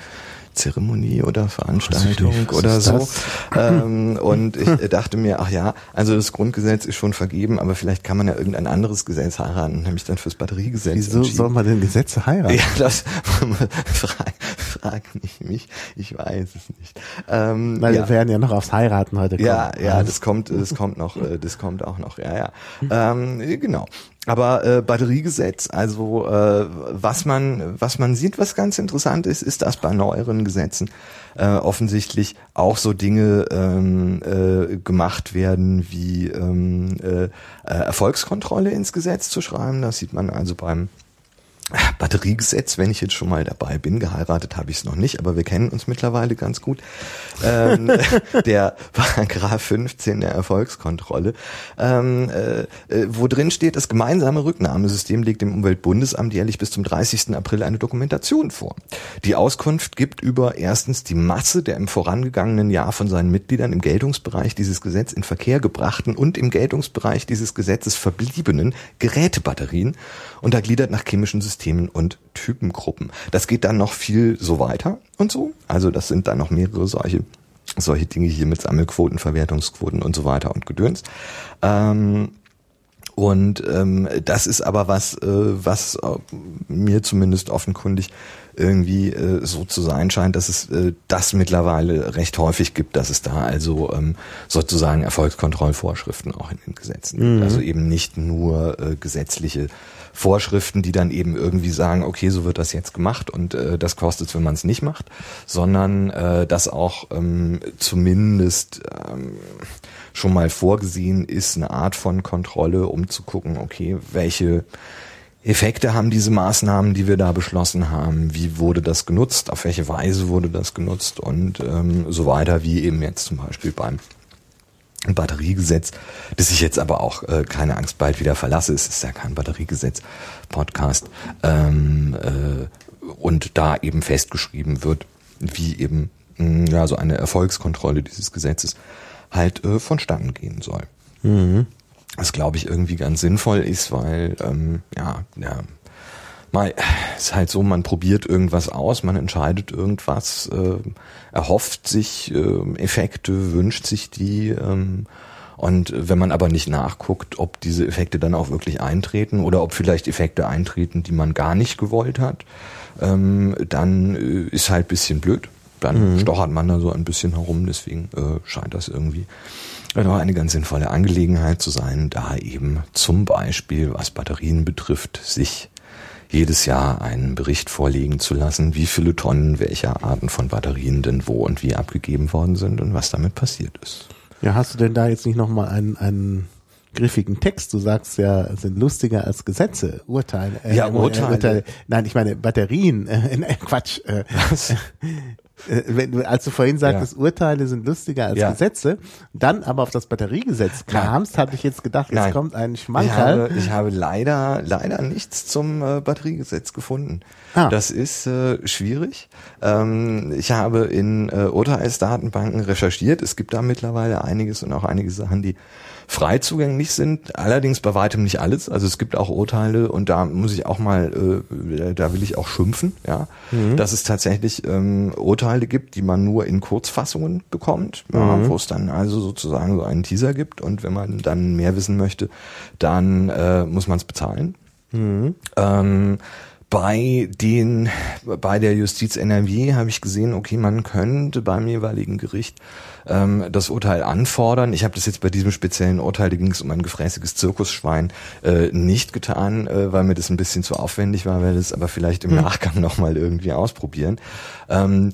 Zeremonie oder Veranstaltung oder so. Ähm, [laughs] und ich dachte mir, ach ja, also das Grundgesetz ist schon vergeben, aber vielleicht kann man ja irgendein anderes Gesetz heiraten, nämlich dann fürs Batteriegesetz. Wieso soll man denn Gesetze heiraten? Ja, das [laughs] frag, frag nicht mich, ich weiß es nicht. Ähm, Weil ja. wir werden ja noch aufs Heiraten heute kommen. Ja, ja, das kommt, das kommt noch, äh, das kommt auch noch, ja, ja. [laughs] Ähm, genau. Aber äh, Batteriegesetz, also äh, was man was man sieht, was ganz interessant ist, ist, dass bei neueren Gesetzen äh, offensichtlich auch so Dinge ähm, äh, gemacht werden, wie ähm, äh, äh Erfolgskontrolle ins Gesetz zu schreiben. Das sieht man also beim Batteriegesetz, wenn ich jetzt schon mal dabei bin, geheiratet habe ich es noch nicht, aber wir kennen uns mittlerweile ganz gut. Ähm, [laughs] der Paragraph 15 der Erfolgskontrolle, ähm, äh, äh, wo drin steht, das gemeinsame Rücknahmesystem legt dem Umweltbundesamt jährlich bis zum 30. April eine Dokumentation vor. Die Auskunft gibt über erstens die Masse der im vorangegangenen Jahr von seinen Mitgliedern im Geltungsbereich dieses Gesetz in Verkehr gebrachten und im Geltungsbereich dieses Gesetzes verbliebenen Gerätebatterien untergliedert nach chemischen Systemen und Typengruppen. Das geht dann noch viel so weiter und so. Also das sind dann noch mehrere solche solche Dinge hier mit Sammelquoten, Verwertungsquoten und so weiter und Gedöns. Ähm, und ähm, das ist aber was, äh, was äh, mir zumindest offenkundig irgendwie äh, so zu sein scheint, dass es äh, das mittlerweile recht häufig gibt, dass es da also ähm, sozusagen Erfolgskontrollvorschriften auch in den Gesetzen gibt. Mhm. Also eben nicht nur äh, gesetzliche Vorschriften, die dann eben irgendwie sagen, okay, so wird das jetzt gemacht und äh, das kostet es, wenn man es nicht macht, sondern äh, dass auch ähm, zumindest ähm, schon mal vorgesehen ist, eine Art von Kontrolle, um zu gucken, okay, welche Effekte haben diese Maßnahmen, die wir da beschlossen haben? Wie wurde das genutzt? Auf welche Weise wurde das genutzt? Und ähm, so weiter, wie eben jetzt zum Beispiel beim Batteriegesetz, das ich jetzt aber auch äh, keine Angst bald wieder verlasse. Es ist ja kein Batteriegesetz-Podcast. Ähm, äh, und da eben festgeschrieben wird, wie eben mh, ja so eine Erfolgskontrolle dieses Gesetzes halt äh, vonstatten gehen soll. Mhm. Was glaube ich irgendwie ganz sinnvoll ist, weil ähm, ja, ja, mal ist halt so, man probiert irgendwas aus, man entscheidet irgendwas, äh, erhofft sich äh, Effekte, wünscht sich die ähm, und wenn man aber nicht nachguckt, ob diese Effekte dann auch wirklich eintreten oder ob vielleicht Effekte eintreten, die man gar nicht gewollt hat, ähm, dann äh, ist halt bisschen blöd. Dann mhm. stochert man da so ein bisschen herum, deswegen äh, scheint das irgendwie doch eine ganz sinnvolle Angelegenheit zu sein, da eben zum Beispiel, was Batterien betrifft, sich jedes Jahr einen Bericht vorlegen zu lassen, wie viele Tonnen welcher Arten von Batterien denn wo und wie abgegeben worden sind und was damit passiert ist. Ja, hast du denn da jetzt nicht nochmal einen, einen griffigen Text? Du sagst ja, sind lustiger als Gesetze, Urteile. Äh, ja, Urteile. Urteile. Nein, ich meine Batterien. Äh, [laughs] Quatsch. Äh, was? Äh, wenn du, als du vorhin sagtest, ja. Urteile sind lustiger als ja. Gesetze, dann aber auf das Batteriegesetz kamst, hatte ich jetzt gedacht, es kommt ein Schmankerl. Ich habe, ich habe leider, leider nichts zum äh, Batteriegesetz gefunden. Ah. Das ist äh, schwierig. Ähm, ich habe in äh, Urteilsdatenbanken recherchiert. Es gibt da mittlerweile einiges und auch einige Sachen, die frei zugänglich sind, allerdings bei weitem nicht alles. Also es gibt auch Urteile und da muss ich auch mal, äh, da will ich auch schimpfen, ja, mhm. dass es tatsächlich ähm, Urteile gibt, die man nur in Kurzfassungen bekommt, mhm. ja, wo es dann also sozusagen so einen Teaser gibt und wenn man dann mehr wissen möchte, dann äh, muss man es bezahlen. Mhm. Ähm, bei den, bei der Justiz NRW habe ich gesehen, okay, man könnte beim jeweiligen Gericht ähm, das Urteil anfordern. Ich habe das jetzt bei diesem speziellen Urteil, da ging es um ein gefräßiges Zirkusschwein, äh, nicht getan, äh, weil mir das ein bisschen zu aufwendig war, weil das aber vielleicht im hm. Nachgang nochmal irgendwie ausprobieren. Ähm,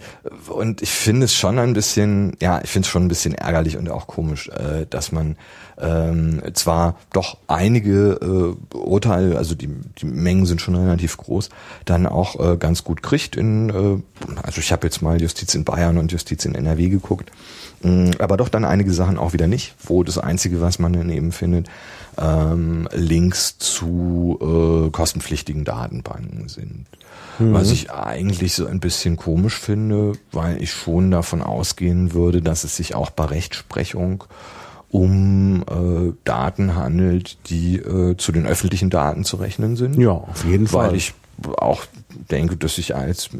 und ich finde es schon ein bisschen, ja, ich finde es schon ein bisschen ärgerlich und auch komisch, äh, dass man ähm, zwar doch einige äh, Urteile, also die, die Mengen sind schon relativ groß, dann auch äh, ganz gut kriegt. In, äh, also ich habe jetzt mal Justiz in Bayern und Justiz in NRW geguckt, mh, aber doch dann einige Sachen auch wieder nicht, wo das Einzige, was man daneben findet, ähm, Links zu äh, kostenpflichtigen Datenbanken sind. Mhm. Was ich eigentlich so ein bisschen komisch finde, weil ich schon davon ausgehen würde, dass es sich auch bei Rechtsprechung um äh, Daten handelt, die äh, zu den öffentlichen Daten zu rechnen sind. Ja, auf jeden Fall. Weil ich auch denke, dass ich als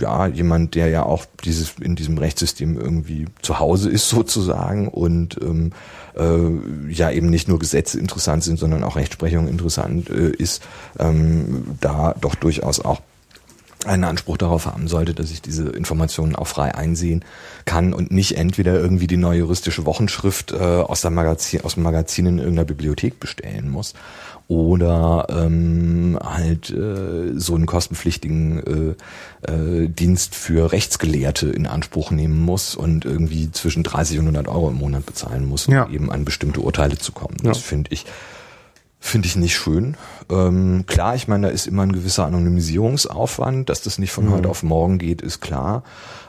ja jemand, der ja auch dieses in diesem Rechtssystem irgendwie zu Hause ist sozusagen und ähm, äh, ja eben nicht nur Gesetze interessant sind, sondern auch Rechtsprechung interessant äh, ist, ähm, da doch durchaus auch einen Anspruch darauf haben sollte, dass ich diese Informationen auch frei einsehen kann und nicht entweder irgendwie die neue juristische Wochenschrift äh, aus, der Magazin, aus dem Magazin in irgendeiner Bibliothek bestellen muss oder ähm, halt äh, so einen kostenpflichtigen äh, äh, Dienst für Rechtsgelehrte in Anspruch nehmen muss und irgendwie zwischen 30 und 100 Euro im Monat bezahlen muss, um ja. eben an bestimmte Urteile zu kommen. Das ja. finde ich finde ich nicht schön. Ähm, klar, ich meine, da ist immer ein gewisser Anonymisierungsaufwand, dass das nicht von mhm. heute auf morgen geht, ist klar.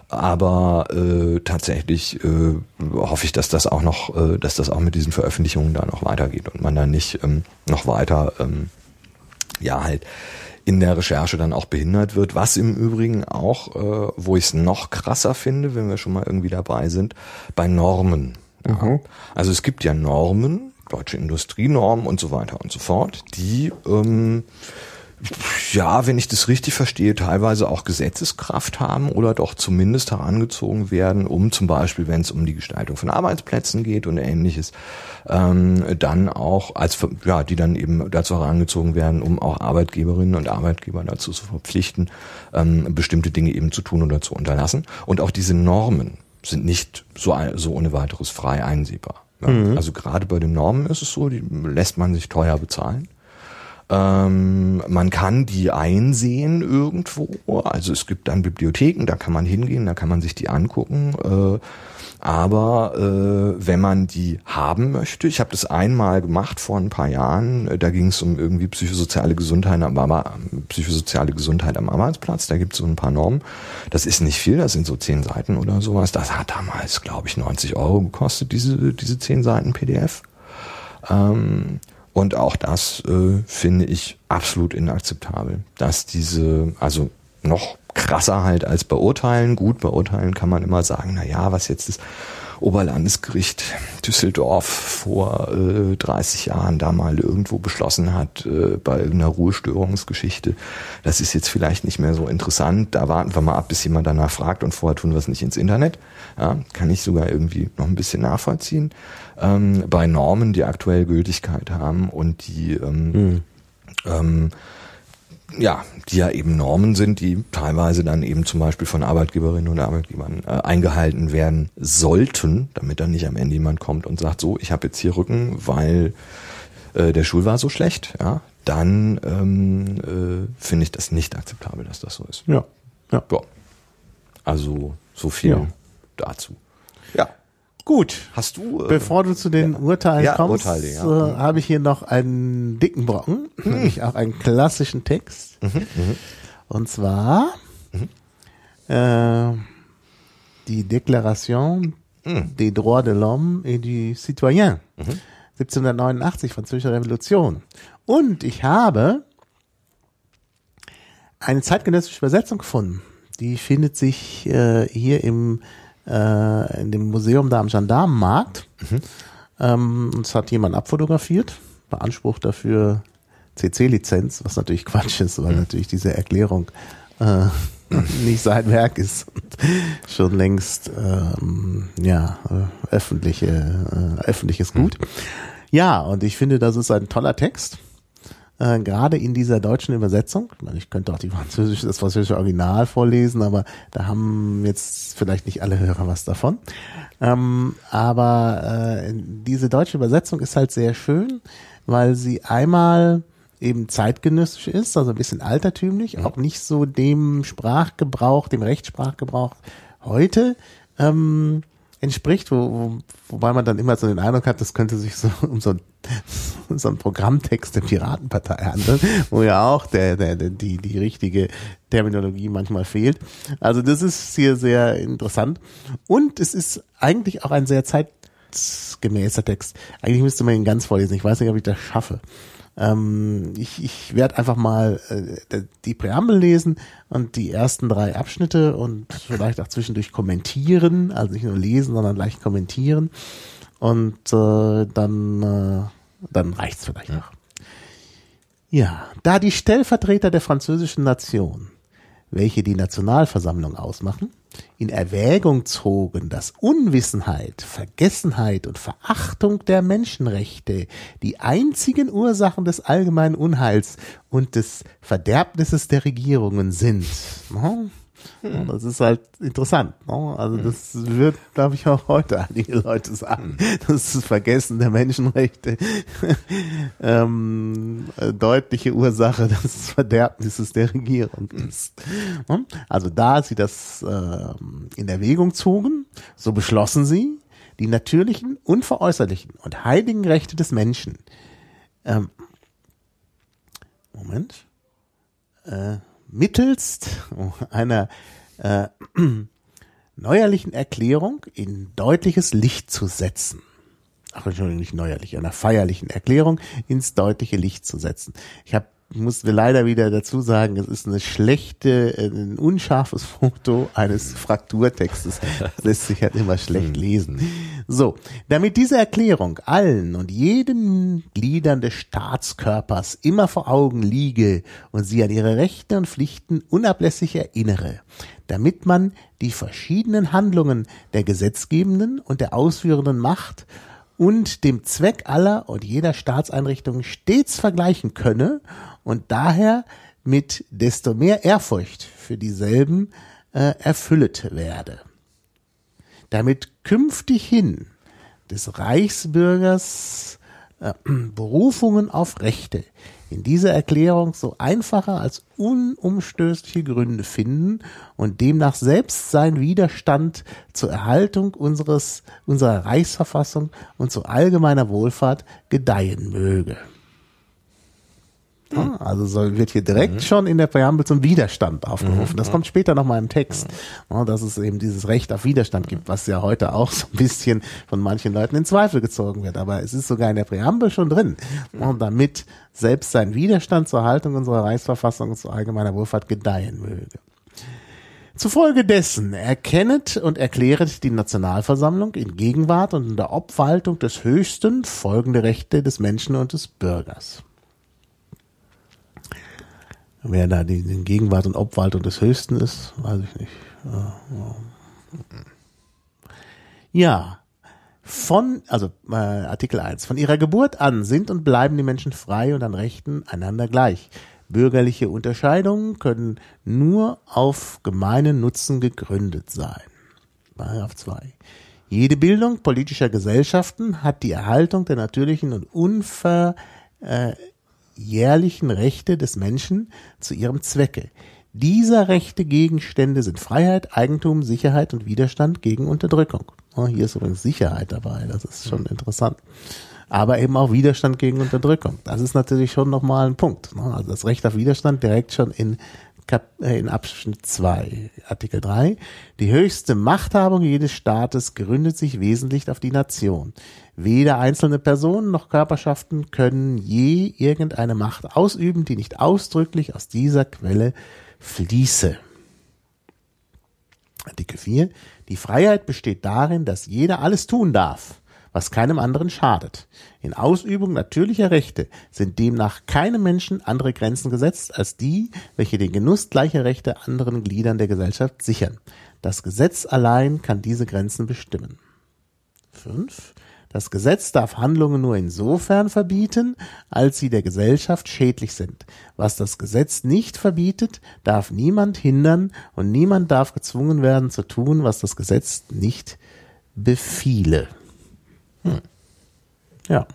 Aber äh, tatsächlich äh, hoffe ich, dass das auch noch, äh, dass das auch mit diesen Veröffentlichungen da noch weitergeht und man da nicht ähm, noch weiter, ähm, ja halt in der Recherche dann auch behindert wird. Was im Übrigen auch, äh, wo ich es noch krasser finde, wenn wir schon mal irgendwie dabei sind, bei Normen. Mhm. Also es gibt ja Normen, deutsche Industrienormen und so weiter und so fort, die ähm, ja, wenn ich das richtig verstehe, teilweise auch Gesetzeskraft haben oder doch zumindest herangezogen werden, um zum Beispiel, wenn es um die Gestaltung von Arbeitsplätzen geht und ähnliches, ähm, dann auch als ja, die dann eben dazu herangezogen werden, um auch Arbeitgeberinnen und Arbeitgeber dazu zu verpflichten, ähm, bestimmte Dinge eben zu tun oder zu unterlassen. Und auch diese Normen sind nicht so, so ohne weiteres frei einsehbar. Mhm. Also gerade bei den Normen ist es so, die lässt man sich teuer bezahlen. Ähm, man kann die einsehen irgendwo. Also es gibt dann Bibliotheken, da kann man hingehen, da kann man sich die angucken. Äh, aber äh, wenn man die haben möchte, ich habe das einmal gemacht vor ein paar Jahren, äh, da ging es um irgendwie psychosoziale Gesundheit am, psychosoziale Gesundheit am Arbeitsplatz, da gibt es so ein paar Normen. Das ist nicht viel, das sind so zehn Seiten oder sowas. Das hat damals, glaube ich, 90 Euro gekostet, diese, diese zehn Seiten PDF. Ähm, und auch das äh, finde ich absolut inakzeptabel, dass diese, also noch krasser halt als beurteilen. Gut, beurteilen kann man immer sagen, na ja, was jetzt das Oberlandesgericht Düsseldorf vor äh, 30 Jahren da mal irgendwo beschlossen hat, äh, bei irgendeiner Ruhestörungsgeschichte. Das ist jetzt vielleicht nicht mehr so interessant. Da warten wir mal ab, bis jemand danach fragt und vorher tun wir es nicht ins Internet. Ja, kann ich sogar irgendwie noch ein bisschen nachvollziehen ähm, bei Normen, die aktuell Gültigkeit haben und die ähm, mhm. ähm, ja, die ja eben Normen sind, die teilweise dann eben zum Beispiel von Arbeitgeberinnen und Arbeitgebern äh, eingehalten werden sollten, damit dann nicht am Ende jemand kommt und sagt, so, ich habe jetzt hier Rücken, weil äh, der Schul war so schlecht, ja, dann ähm, äh, finde ich das nicht akzeptabel, dass das so ist. Ja. ja. ja. Also so viel ja. dazu. Gut. Hast du? Äh, Bevor du zu den ja, Urteilen ja, kommst, Urteile, ja. äh, habe ich hier noch einen dicken Brocken, mhm. nämlich auch einen klassischen Text. Mhm, mhm. Und zwar mhm. äh, die Déclaration mhm. des droits de l'homme et du citoyen. 1789, mhm. Französische Revolution. Und ich habe eine zeitgenössische Übersetzung gefunden. Die findet sich äh, hier im äh, in dem Museum da am Gendarmenmarkt. Mhm. Ähm, uns hat jemand abfotografiert, beansprucht dafür CC-Lizenz, was natürlich Quatsch ist, weil mhm. natürlich diese Erklärung äh, [laughs] nicht sein Werk ist schon längst ähm, ja äh, öffentliche äh, öffentliches Gut. Mhm. Ja, und ich finde, das ist ein toller Text äh, gerade in dieser deutschen Übersetzung, ich, könnte auch die französische, das französische Original vorlesen, aber da haben jetzt vielleicht nicht alle Hörer was davon. Ähm, aber äh, diese deutsche Übersetzung ist halt sehr schön, weil sie einmal eben zeitgenössisch ist, also ein bisschen altertümlich, auch nicht so dem Sprachgebrauch, dem Rechtssprachgebrauch heute. Ähm, entspricht, wo, wo, wobei man dann immer so den Eindruck hat, das könnte sich so [laughs] um so so ein Programmtext der Piratenpartei handelt, wo ja auch der, der, der, die, die richtige Terminologie manchmal fehlt. Also das ist hier sehr interessant. Und es ist eigentlich auch ein sehr zeitgemäßer Text. Eigentlich müsste man ihn ganz vorlesen. Ich weiß nicht, ob ich das schaffe. Ähm, ich ich werde einfach mal äh, die Präambel lesen und die ersten drei Abschnitte und vielleicht auch zwischendurch kommentieren, also nicht nur lesen, sondern gleich kommentieren. Und äh, dann, äh, dann reicht's vielleicht noch. Ja, da die Stellvertreter der französischen Nation, welche die Nationalversammlung ausmachen, in Erwägung zogen, dass Unwissenheit, Vergessenheit und Verachtung der Menschenrechte die einzigen Ursachen des allgemeinen Unheils und des Verderbnisses der Regierungen sind. Hm. Das ist halt interessant. Ne? Also hm. das wird, glaube ich, auch heute einige Leute sagen. Hm. Das ist Vergessen der Menschenrechte ähm, deutliche Ursache des Verderbnisses der Regierung ist. Ne? Also da sie das äh, in Erwägung zogen, so beschlossen sie, die natürlichen, unveräußerlichen und heiligen Rechte des Menschen. Ähm, Moment. Äh, mittelst einer äh, neuerlichen Erklärung in deutliches Licht zu setzen. Ach, Entschuldigung, nicht neuerlich, einer feierlichen Erklärung ins deutliche Licht zu setzen. Ich habe mussten wir leider wieder dazu sagen, es ist eine schlechte, ein unscharfes Foto eines Frakturtextes. Das [laughs] lässt sich halt immer schlecht hm. lesen. So, damit diese Erklärung allen und jeden Gliedern des Staatskörpers immer vor Augen liege und sie an ihre Rechte und Pflichten unablässig erinnere, damit man die verschiedenen Handlungen der gesetzgebenden und der ausführenden Macht und dem Zweck aller und jeder Staatseinrichtung stets vergleichen könne und daher mit desto mehr Ehrfurcht für dieselben äh, erfüllet werde. Damit künftig hin des Reichsbürgers äh, [clears throat] Berufungen auf Rechte in dieser Erklärung so einfache als unumstößliche Gründe finden und demnach selbst sein Widerstand zur Erhaltung unseres, unserer Reichsverfassung und zu allgemeiner Wohlfahrt gedeihen möge. Ja, also soll, wird hier direkt mhm. schon in der Präambel zum Widerstand aufgerufen. Das mhm. kommt später nochmal im Text, ja, dass es eben dieses Recht auf Widerstand gibt, was ja heute auch so ein bisschen von manchen Leuten in Zweifel gezogen wird. Aber es ist sogar in der Präambel schon drin. Und damit selbst sein Widerstand zur Haltung unserer Reichsverfassung und zur allgemeiner Wohlfahrt gedeihen möge. Zufolge dessen erkennet und erkläret die Nationalversammlung in Gegenwart und in der Obwaltung des Höchsten folgende Rechte des Menschen und des Bürgers. Wer da die, die Gegenwart und Obwaltung des Höchsten ist, weiß ich nicht. Ja, von, also äh, Artikel 1, von ihrer Geburt an sind und bleiben die Menschen frei und an Rechten einander gleich. Bürgerliche Unterscheidungen können nur auf gemeinen Nutzen gegründet sein. Paragraph 2. Jede Bildung politischer Gesellschaften hat die Erhaltung der natürlichen und unver, äh, jährlichen Rechte des Menschen zu ihrem Zwecke. Dieser Rechte Gegenstände sind Freiheit, Eigentum, Sicherheit und Widerstand gegen Unterdrückung. Oh, hier ist übrigens Sicherheit dabei, das ist schon interessant. Aber eben auch Widerstand gegen Unterdrückung. Das ist natürlich schon nochmal ein Punkt. Ne? Also das Recht auf Widerstand direkt schon in Kap äh, in Abschnitt 2, Artikel 3. Die höchste Machthabung jedes Staates gründet sich wesentlich auf die Nation. Weder einzelne Personen noch Körperschaften können je irgendeine Macht ausüben, die nicht ausdrücklich aus dieser Quelle fließe. Artikel 4. Die Freiheit besteht darin, dass jeder alles tun darf was keinem anderen schadet. In Ausübung natürlicher Rechte sind demnach keine Menschen andere Grenzen gesetzt als die, welche den Genuss gleicher Rechte anderen Gliedern der Gesellschaft sichern. Das Gesetz allein kann diese Grenzen bestimmen. 5. Das Gesetz darf Handlungen nur insofern verbieten, als sie der Gesellschaft schädlich sind. Was das Gesetz nicht verbietet, darf niemand hindern und niemand darf gezwungen werden zu tun, was das Gesetz nicht befiele. Hm. Ja.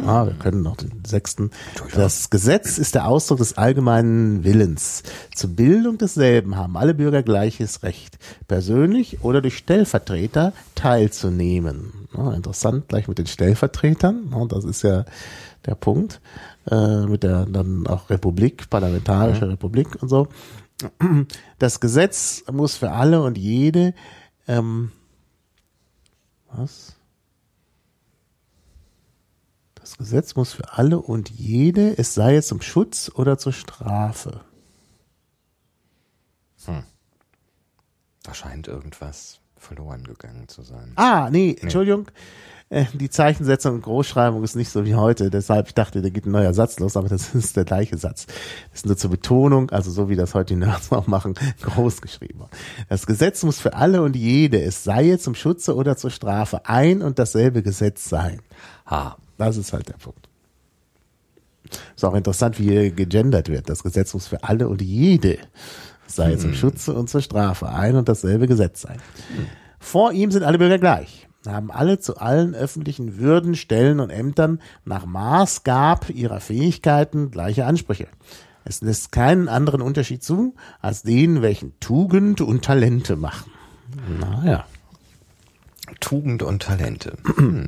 Ah, wir können noch den sechsten. Das Gesetz ist der Ausdruck des allgemeinen Willens. Zur Bildung desselben haben alle Bürger gleiches Recht, persönlich oder durch Stellvertreter teilzunehmen. Ja, interessant, gleich mit den Stellvertretern. Ja, das ist ja der Punkt. Äh, mit der dann auch Republik, parlamentarische mhm. Republik und so. Das Gesetz muss für alle und jede ähm, was? Das Gesetz muss für alle und jede, es sei es zum Schutz oder zur Strafe. Hm. Da scheint irgendwas verloren gegangen zu sein. Ah, nee, nee. Entschuldigung. Äh, die Zeichensetzung und Großschreibung ist nicht so wie heute. Deshalb, ich dachte, da geht ein neuer Satz los, aber das [laughs] ist der gleiche Satz. Das ist nur zur Betonung, also so wie das heute die Nerds auch machen, [laughs] groß geschrieben. Das Gesetz muss für alle und jede, es sei zum Schutze oder zur Strafe, ein und dasselbe Gesetz sein. Ha. Das ist halt der Punkt. Ist auch interessant, wie hier gegendert wird. Das Gesetz muss für alle und jede sei hm. zum Schutze und zur Strafe ein und dasselbe Gesetz sein. Hm. Vor ihm sind alle Bürger gleich haben alle zu allen öffentlichen Würden, Stellen und Ämtern nach Maßgab ihrer Fähigkeiten gleiche Ansprüche. Es lässt keinen anderen Unterschied zu, als den, welchen Tugend und Talente machen. Naja. Tugend und Talente. [clears throat]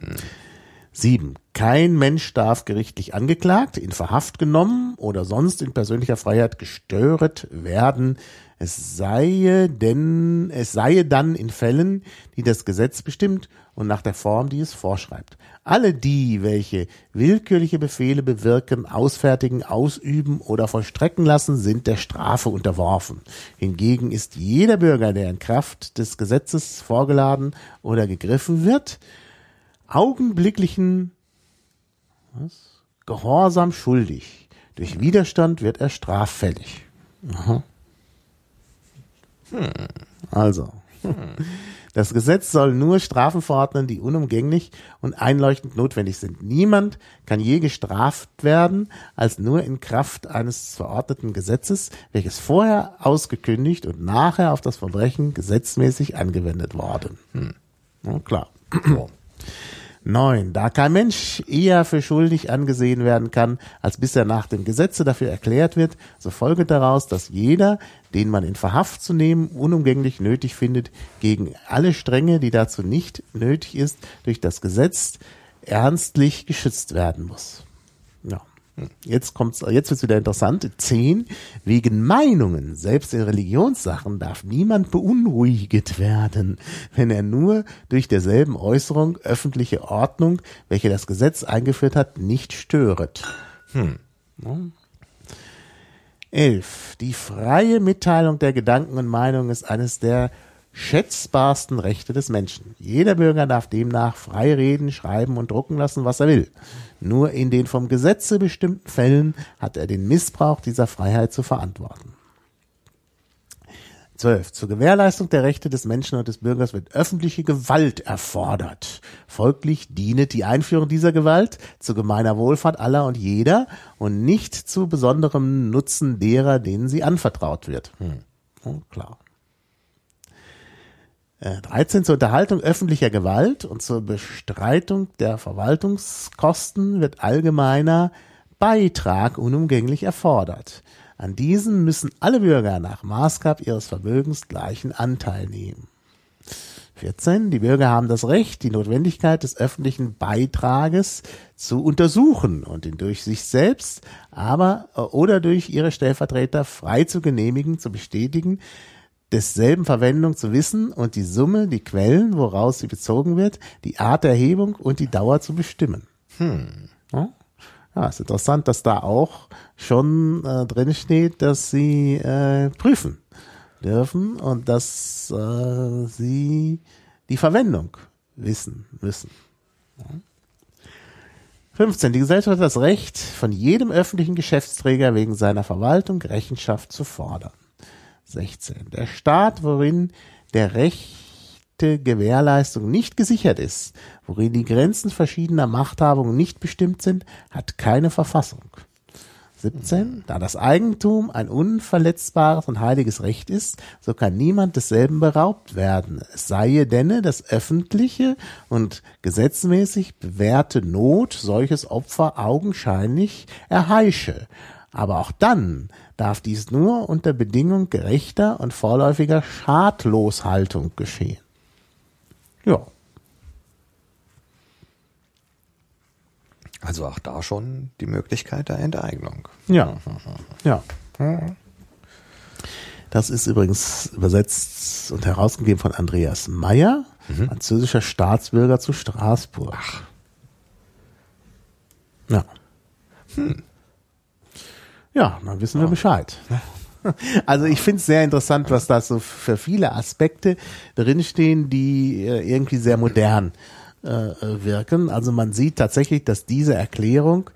Sieben. Kein Mensch darf gerichtlich angeklagt, in Verhaft genommen oder sonst in persönlicher Freiheit gestört werden, es sei denn, es sei dann in Fällen, die das Gesetz bestimmt und nach der Form, die es vorschreibt. Alle die, welche willkürliche Befehle bewirken, ausfertigen, ausüben oder vollstrecken lassen, sind der Strafe unterworfen. Hingegen ist jeder Bürger, der in Kraft des Gesetzes vorgeladen oder gegriffen wird, augenblicklichen was? Gehorsam schuldig. Durch Widerstand wird er straffällig. Aha. Hm. Also. [laughs] Das Gesetz soll nur Strafen verordnen, die unumgänglich und einleuchtend notwendig sind. Niemand kann je gestraft werden, als nur in Kraft eines verordneten Gesetzes, welches vorher ausgekündigt und nachher auf das Verbrechen gesetzmäßig angewendet worden. Hm. Ja, klar. [clears throat] Neun. Da kein Mensch eher für schuldig angesehen werden kann, als bis er nach dem Gesetze dafür erklärt wird, so folgt daraus, dass jeder, den man in Verhaft zu nehmen unumgänglich nötig findet, gegen alle Strenge, die dazu nicht nötig ist, durch das Gesetz ernstlich geschützt werden muss. Jetzt kommt's, jetzt wird's wieder interessant. Zehn. Wegen Meinungen, selbst in Religionssachen, darf niemand beunruhigt werden, wenn er nur durch derselben Äußerung öffentliche Ordnung, welche das Gesetz eingeführt hat, nicht störet. Hm. Elf. Die freie Mitteilung der Gedanken und Meinungen ist eines der schätzbarsten Rechte des Menschen. Jeder Bürger darf demnach frei reden, schreiben und drucken lassen, was er will. Nur in den vom Gesetze bestimmten Fällen hat er den Missbrauch dieser Freiheit zu verantworten. 12. Zur Gewährleistung der Rechte des Menschen und des Bürgers wird öffentliche Gewalt erfordert. Folglich dienet die Einführung dieser Gewalt zu gemeiner Wohlfahrt aller und jeder und nicht zu besonderem Nutzen derer, denen sie anvertraut wird. Hm. Oh, klar. 13 äh, zur Unterhaltung öffentlicher Gewalt und zur Bestreitung der Verwaltungskosten wird allgemeiner Beitrag unumgänglich erfordert. An diesen müssen alle Bürger nach Maßgab ihres Vermögens gleichen Anteil nehmen. 14. Die Bürger haben das Recht, die Notwendigkeit des öffentlichen Beitrages zu untersuchen und ihn durch sich selbst, aber äh, oder durch ihre Stellvertreter frei zu genehmigen, zu bestätigen, desselben Verwendung zu wissen und die Summe, die Quellen, woraus sie bezogen wird, die Art der Erhebung und die Dauer zu bestimmen. Hm. Ja? ja, ist interessant, dass da auch schon äh, drin steht, dass sie äh, prüfen dürfen und dass äh, sie die Verwendung wissen müssen. Ja. 15. Die Gesellschaft hat das Recht, von jedem öffentlichen Geschäftsträger wegen seiner Verwaltung Rechenschaft zu fordern. 16. Der Staat, worin der rechte Gewährleistung nicht gesichert ist, worin die Grenzen verschiedener Machthabungen nicht bestimmt sind, hat keine Verfassung. 17. Da das Eigentum ein unverletzbares und heiliges Recht ist, so kann niemand desselben beraubt werden. Es sei denn, das öffentliche und gesetzmäßig bewährte Not solches Opfer augenscheinlich erheische. Aber auch dann darf dies nur unter Bedingung gerechter und vorläufiger Schadloshaltung geschehen. Ja. Also auch da schon die Möglichkeit der Enteignung. Ja. Ja. Das ist übrigens übersetzt und herausgegeben von Andreas Meyer, französischer Staatsbürger zu Straßburg. Ja. Ja, dann wissen wir Bescheid. [laughs] Also ich finde es sehr interessant, was da so für viele Aspekte drinstehen, die äh, irgendwie sehr modern äh, wirken. Also man sieht tatsächlich, dass diese Erklärung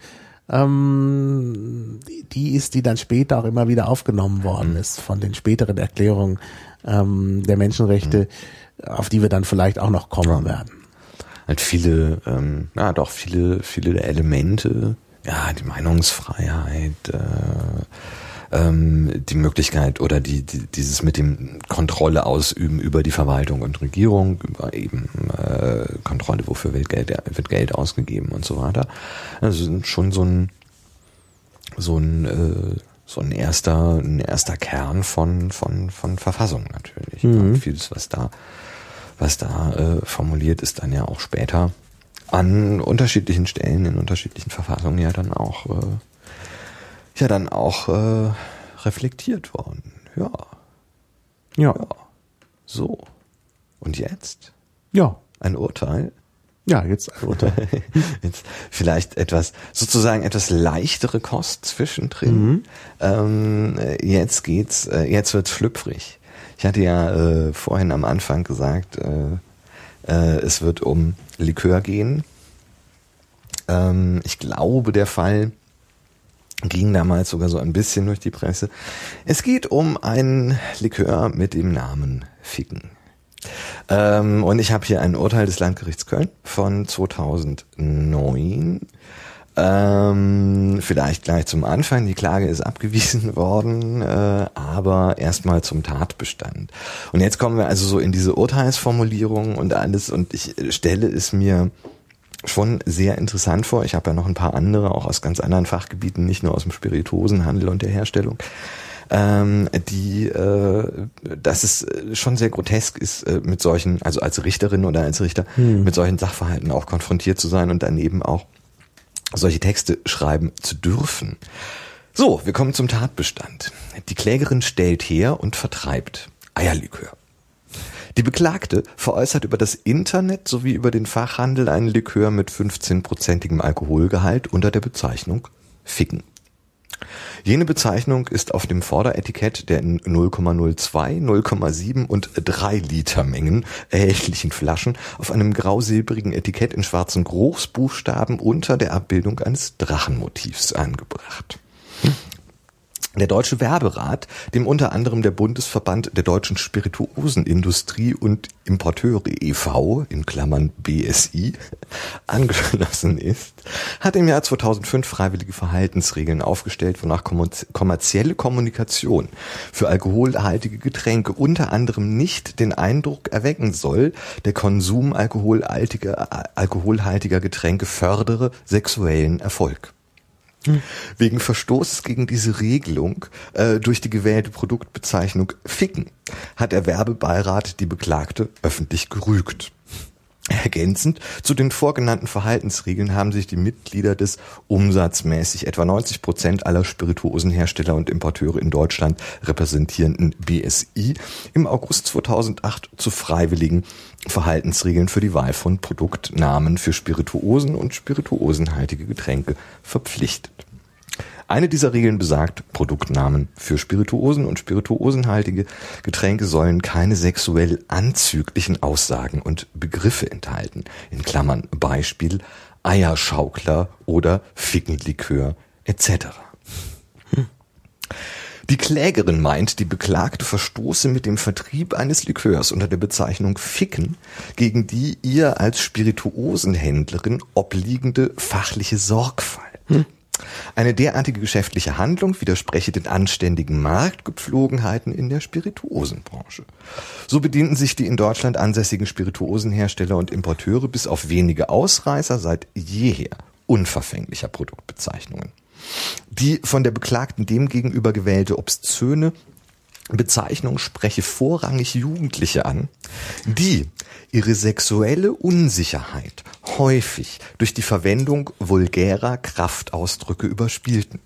ähm, die- die ist, die dann später auch immer wieder aufgenommen worden ist von den späteren Erklärungen ähm, der Menschenrechte, auf die wir dann vielleicht auch noch kommen werden. halt viele, ähm, ja doch viele, viele der Elemente, ja, die Meinungsfreiheit, äh, ähm, die Möglichkeit oder die, die dieses mit dem Kontrolle ausüben über die Verwaltung und Regierung, über eben äh, Kontrolle, wofür wird Geld, wird Geld ausgegeben und so weiter. Also sind schon so ein so ein äh, so ein erster ein erster Kern von von von Verfassung natürlich. Und vieles was da was da äh, formuliert ist, dann ja auch später an unterschiedlichen Stellen in unterschiedlichen Verfassungen ja dann auch äh, ja dann auch äh, reflektiert worden. Ja, Ja. ja. So. Und jetzt Ja. ein Urteil. Ja, jetzt ein Urteil. [laughs] Jetzt vielleicht etwas, sozusagen etwas leichtere Kost zwischendrin. Ähm, äh, jetzt geht's, äh, jetzt wird's schlüpfrig. Ich hatte ja äh, vorhin am Anfang gesagt, äh, äh, es wird um Likör gehen. Ähm, ich glaube, der Fall ging damals sogar so ein bisschen durch die Presse. Es geht um ein Likör mit dem Namen Ficken. Ähm, und ich habe hier ein Urteil des Landgerichts Köln von 2009. Ähm, vielleicht gleich zum Anfang. Die Klage ist abgewiesen [laughs] worden, äh, aber erstmal zum Tatbestand. Und jetzt kommen wir also so in diese Urteilsformulierung und alles und ich äh, stelle es mir schon sehr interessant vor. Ich habe ja noch ein paar andere, auch aus ganz anderen Fachgebieten, nicht nur aus dem Spirituosenhandel und der Herstellung, ähm, die, äh, dass es äh, schon sehr grotesk ist, äh, mit solchen, also als Richterin oder als Richter, mit solchen Sachverhalten auch konfrontiert zu sein und daneben auch solche Texte schreiben zu dürfen. So, wir kommen zum Tatbestand. Die Klägerin stellt her und vertreibt Eierlikör. Die Beklagte veräußert über das Internet sowie über den Fachhandel einen Likör mit 15-prozentigem Alkoholgehalt unter der Bezeichnung Ficken. Jene Bezeichnung ist auf dem Vorderetikett der in 0,02, 0,7 und 3 Liter Mengen erhältlichen Flaschen auf einem grausilbrigen Etikett in schwarzen Großbuchstaben unter der Abbildung eines Drachenmotivs angebracht. Der Deutsche Werberat, dem unter anderem der Bundesverband der deutschen Spirituosenindustrie und Importeure e.V. in Klammern BSI [laughs] angeschlossen ist, hat im Jahr 2005 freiwillige Verhaltensregeln aufgestellt, wonach kommerz- kommerzielle Kommunikation für alkoholhaltige Getränke unter anderem nicht den Eindruck erwecken soll, der Konsum alkoholhaltiger, alkoholhaltiger Getränke fördere sexuellen Erfolg. Wegen Verstoßes gegen diese Regelung äh, durch die gewählte Produktbezeichnung Ficken hat der Werbebeirat die Beklagte öffentlich gerügt. Ergänzend zu den vorgenannten Verhaltensregeln haben sich die Mitglieder des umsatzmäßig etwa 90 Prozent aller Spirituosenhersteller und Importeure in Deutschland repräsentierenden BSI im August 2008 zu freiwilligen Verhaltensregeln für die Wahl von Produktnamen für Spirituosen und spirituosenhaltige Getränke verpflichtet. Eine dieser Regeln besagt, Produktnamen für Spirituosen und spirituosenhaltige Getränke sollen keine sexuell anzüglichen Aussagen und Begriffe enthalten. In Klammern Beispiel Eierschaukler oder Fickenlikör etc. Die Klägerin meint, die Beklagte verstoße mit dem Vertrieb eines Likörs unter der Bezeichnung Ficken gegen die ihr als Spirituosenhändlerin obliegende fachliche Sorgfalt. Eine derartige geschäftliche Handlung widerspreche den anständigen Marktgepflogenheiten in der Spirituosenbranche. So bedienten sich die in Deutschland ansässigen Spirituosenhersteller und Importeure bis auf wenige Ausreißer seit jeher unverfänglicher Produktbezeichnungen. Die von der Beklagten demgegenüber gewählte obszöne Bezeichnung spreche vorrangig Jugendliche an, die ihre sexuelle Unsicherheit häufig durch die Verwendung vulgärer Kraftausdrücke überspielten.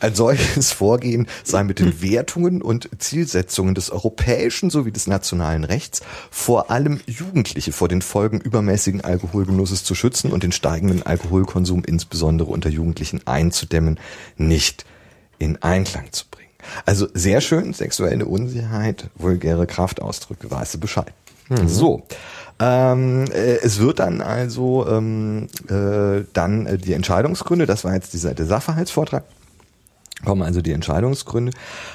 Ein solches Vorgehen sei mit den [laughs] Wertungen und Zielsetzungen des europäischen sowie des nationalen Rechts vor allem Jugendliche vor den Folgen übermäßigen Alkoholgenusses zu schützen und den steigenden Alkoholkonsum insbesondere unter Jugendlichen einzudämmen, nicht in Einklang zu bringen. Also sehr schön, sexuelle Unsicherheit, vulgäre Kraftausdrücke, weiße Bescheid. So. Ähm, äh, es wird dann also ähm, äh, dann äh, die Entscheidungsgründe, das war jetzt dieser der Sachverhaltsvortrag, kommen also die Entscheidungsgründe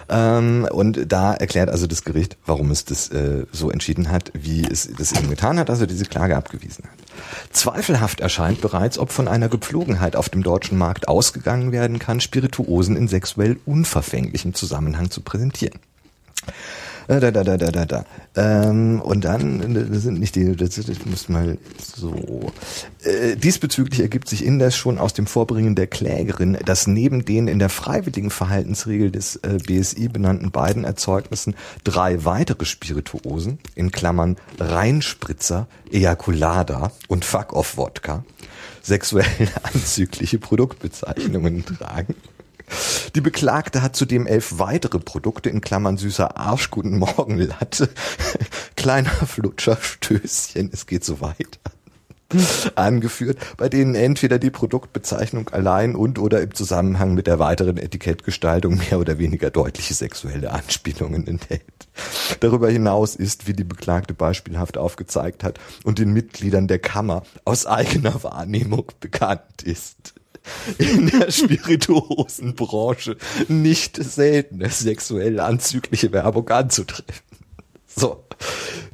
ähm, und da erklärt also das Gericht, warum es das äh, so entschieden hat, wie es das eben getan hat, also diese Klage abgewiesen hat. Zweifelhaft erscheint bereits, ob von einer Gepflogenheit auf dem deutschen Markt ausgegangen werden kann, Spirituosen in sexuell unverfänglichem Zusammenhang zu präsentieren. Äh, Da, da, da, da, da, da. Ähm, und dann, äh, das sind nicht die, das, das muss mal so. Äh, diesbezüglich ergibt sich indes schon aus dem Vorbringen der Klägerin, dass neben den in der freiwilligen Verhaltensregel des äh, BSI benannten beiden Erzeugnissen drei weitere Spirituosen, in Klammern Reinspritzer, Ejaculada und Fuck-Off-Wodka, sexuell [laughs] anzügliche Produktbezeichnungen tragen. Die Beklagte hat zudem elf weitere Produkte in Klammern süßer Arsch, guten Morgen Latte, [laughs] kleiner Flutscher, Stößchen, es geht so weiter. Angeführt, bei denen entweder die Produktbezeichnung allein und oder im Zusammenhang mit der weiteren Etikettgestaltung mehr oder weniger deutliche sexuelle Anspielungen enthält. Darüber hinaus ist, wie die Beklagte beispielhaft aufgezeigt hat und den Mitgliedern der Kammer aus eigener Wahrnehmung bekannt ist in der Spirituosenbranche nicht selten sexuell anzügliche Werbung anzutreffen. So,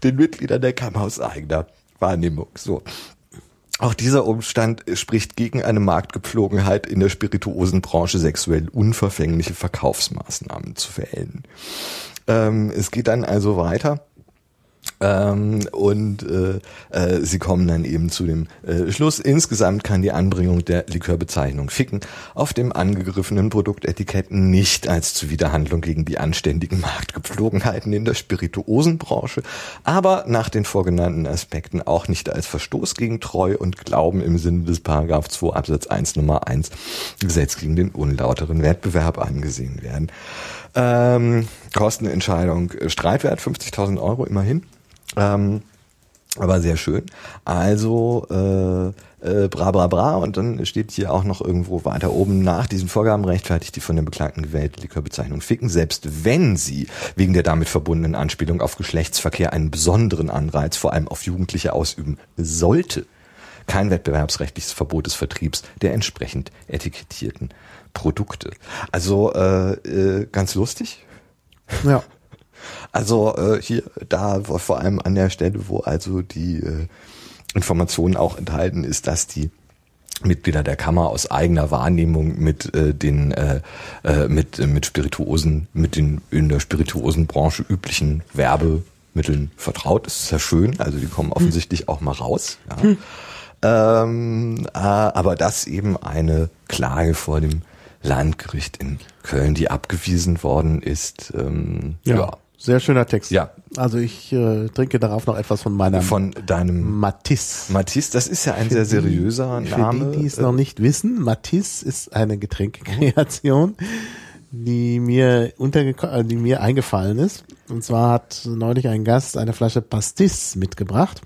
den Mitgliedern der Kammer aus eigener Wahrnehmung. So. Auch dieser Umstand spricht gegen eine Marktgepflogenheit in der Spirituosenbranche sexuell unverfängliche Verkaufsmaßnahmen zu wählen. Ähm, es geht dann also weiter. Ähm, und äh, äh, sie kommen dann eben zu dem äh, Schluss. Insgesamt kann die Anbringung der Likörbezeichnung Ficken auf dem angegriffenen Produktetikett nicht als Zuwiderhandlung gegen die anständigen Marktgepflogenheiten in der Spirituosenbranche, aber nach den vorgenannten Aspekten auch nicht als Verstoß gegen Treu und Glauben im Sinne des Paragraph 2 Absatz 1 Nummer 1 Gesetz gegen den unlauteren Wettbewerb angesehen werden. Ähm, Kostenentscheidung, äh, Streitwert 50.000 Euro immerhin. Ähm, aber sehr schön. Also äh, äh, bra bra bra und dann steht hier auch noch irgendwo weiter oben nach diesen Vorgaben rechtfertigt die von den Beklagten gewählte Likörbezeichnung Ficken, selbst wenn sie wegen der damit verbundenen Anspielung auf Geschlechtsverkehr einen besonderen Anreiz vor allem auf Jugendliche ausüben sollte. Kein wettbewerbsrechtliches Verbot des Vertriebs der entsprechend etikettierten Produkte. Also äh, äh, ganz lustig. Ja. Also äh, hier, da vor allem an der Stelle, wo also die äh, Information auch enthalten ist, dass die Mitglieder der Kammer aus eigener Wahrnehmung mit äh, den äh, äh, mit äh, mit Spirituosen mit den in der Spirituosenbranche üblichen Werbemitteln vertraut ist, ist ja schön. Also die kommen offensichtlich auch mal raus. Ja. Ähm, äh, aber das eben eine Klage vor dem Landgericht in Köln, die abgewiesen worden ist. Ähm, Ja. ja. Sehr schöner Text. Ja. Also ich äh, trinke darauf noch etwas von meiner Von deinem Matisse. Matisse, das ist ja ein sehr seriöser Für Name. die, die es noch nicht wissen, Matisse ist eine Getränkekreation, die mir untergeko äh, die mir eingefallen ist. Und zwar hat neulich ein Gast eine Flasche Pastis mitgebracht.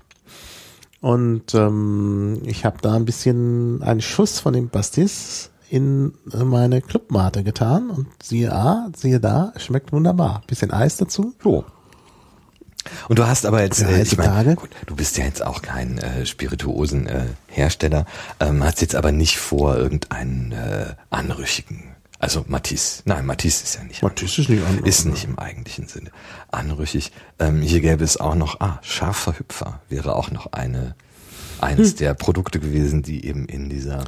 Und ähm, ich habe da ein bisschen einen Schuss von dem Pastis in meine Clubmate getan und siehe ah, siehe da, schmeckt wunderbar. Bisschen Eis dazu. So. Und du hast aber jetzt, äh, ich Tage? gut, du bist ja jetzt auch kein äh, Spirituosen-Hersteller, äh, Hersteller, ähm, hast jetzt aber nicht vor, irgendeinen äh, anrüchigen, also Matisse, nein, Matisse ist ja nicht Matisse ist nicht anrüchig, ist nicht im eigentlichen Sinne anrüchig. Ähm, hier gäbe es auch noch, ah, scharfer Hüpfer wäre auch noch eine, eines Hm. der Produkte gewesen, die eben in dieser,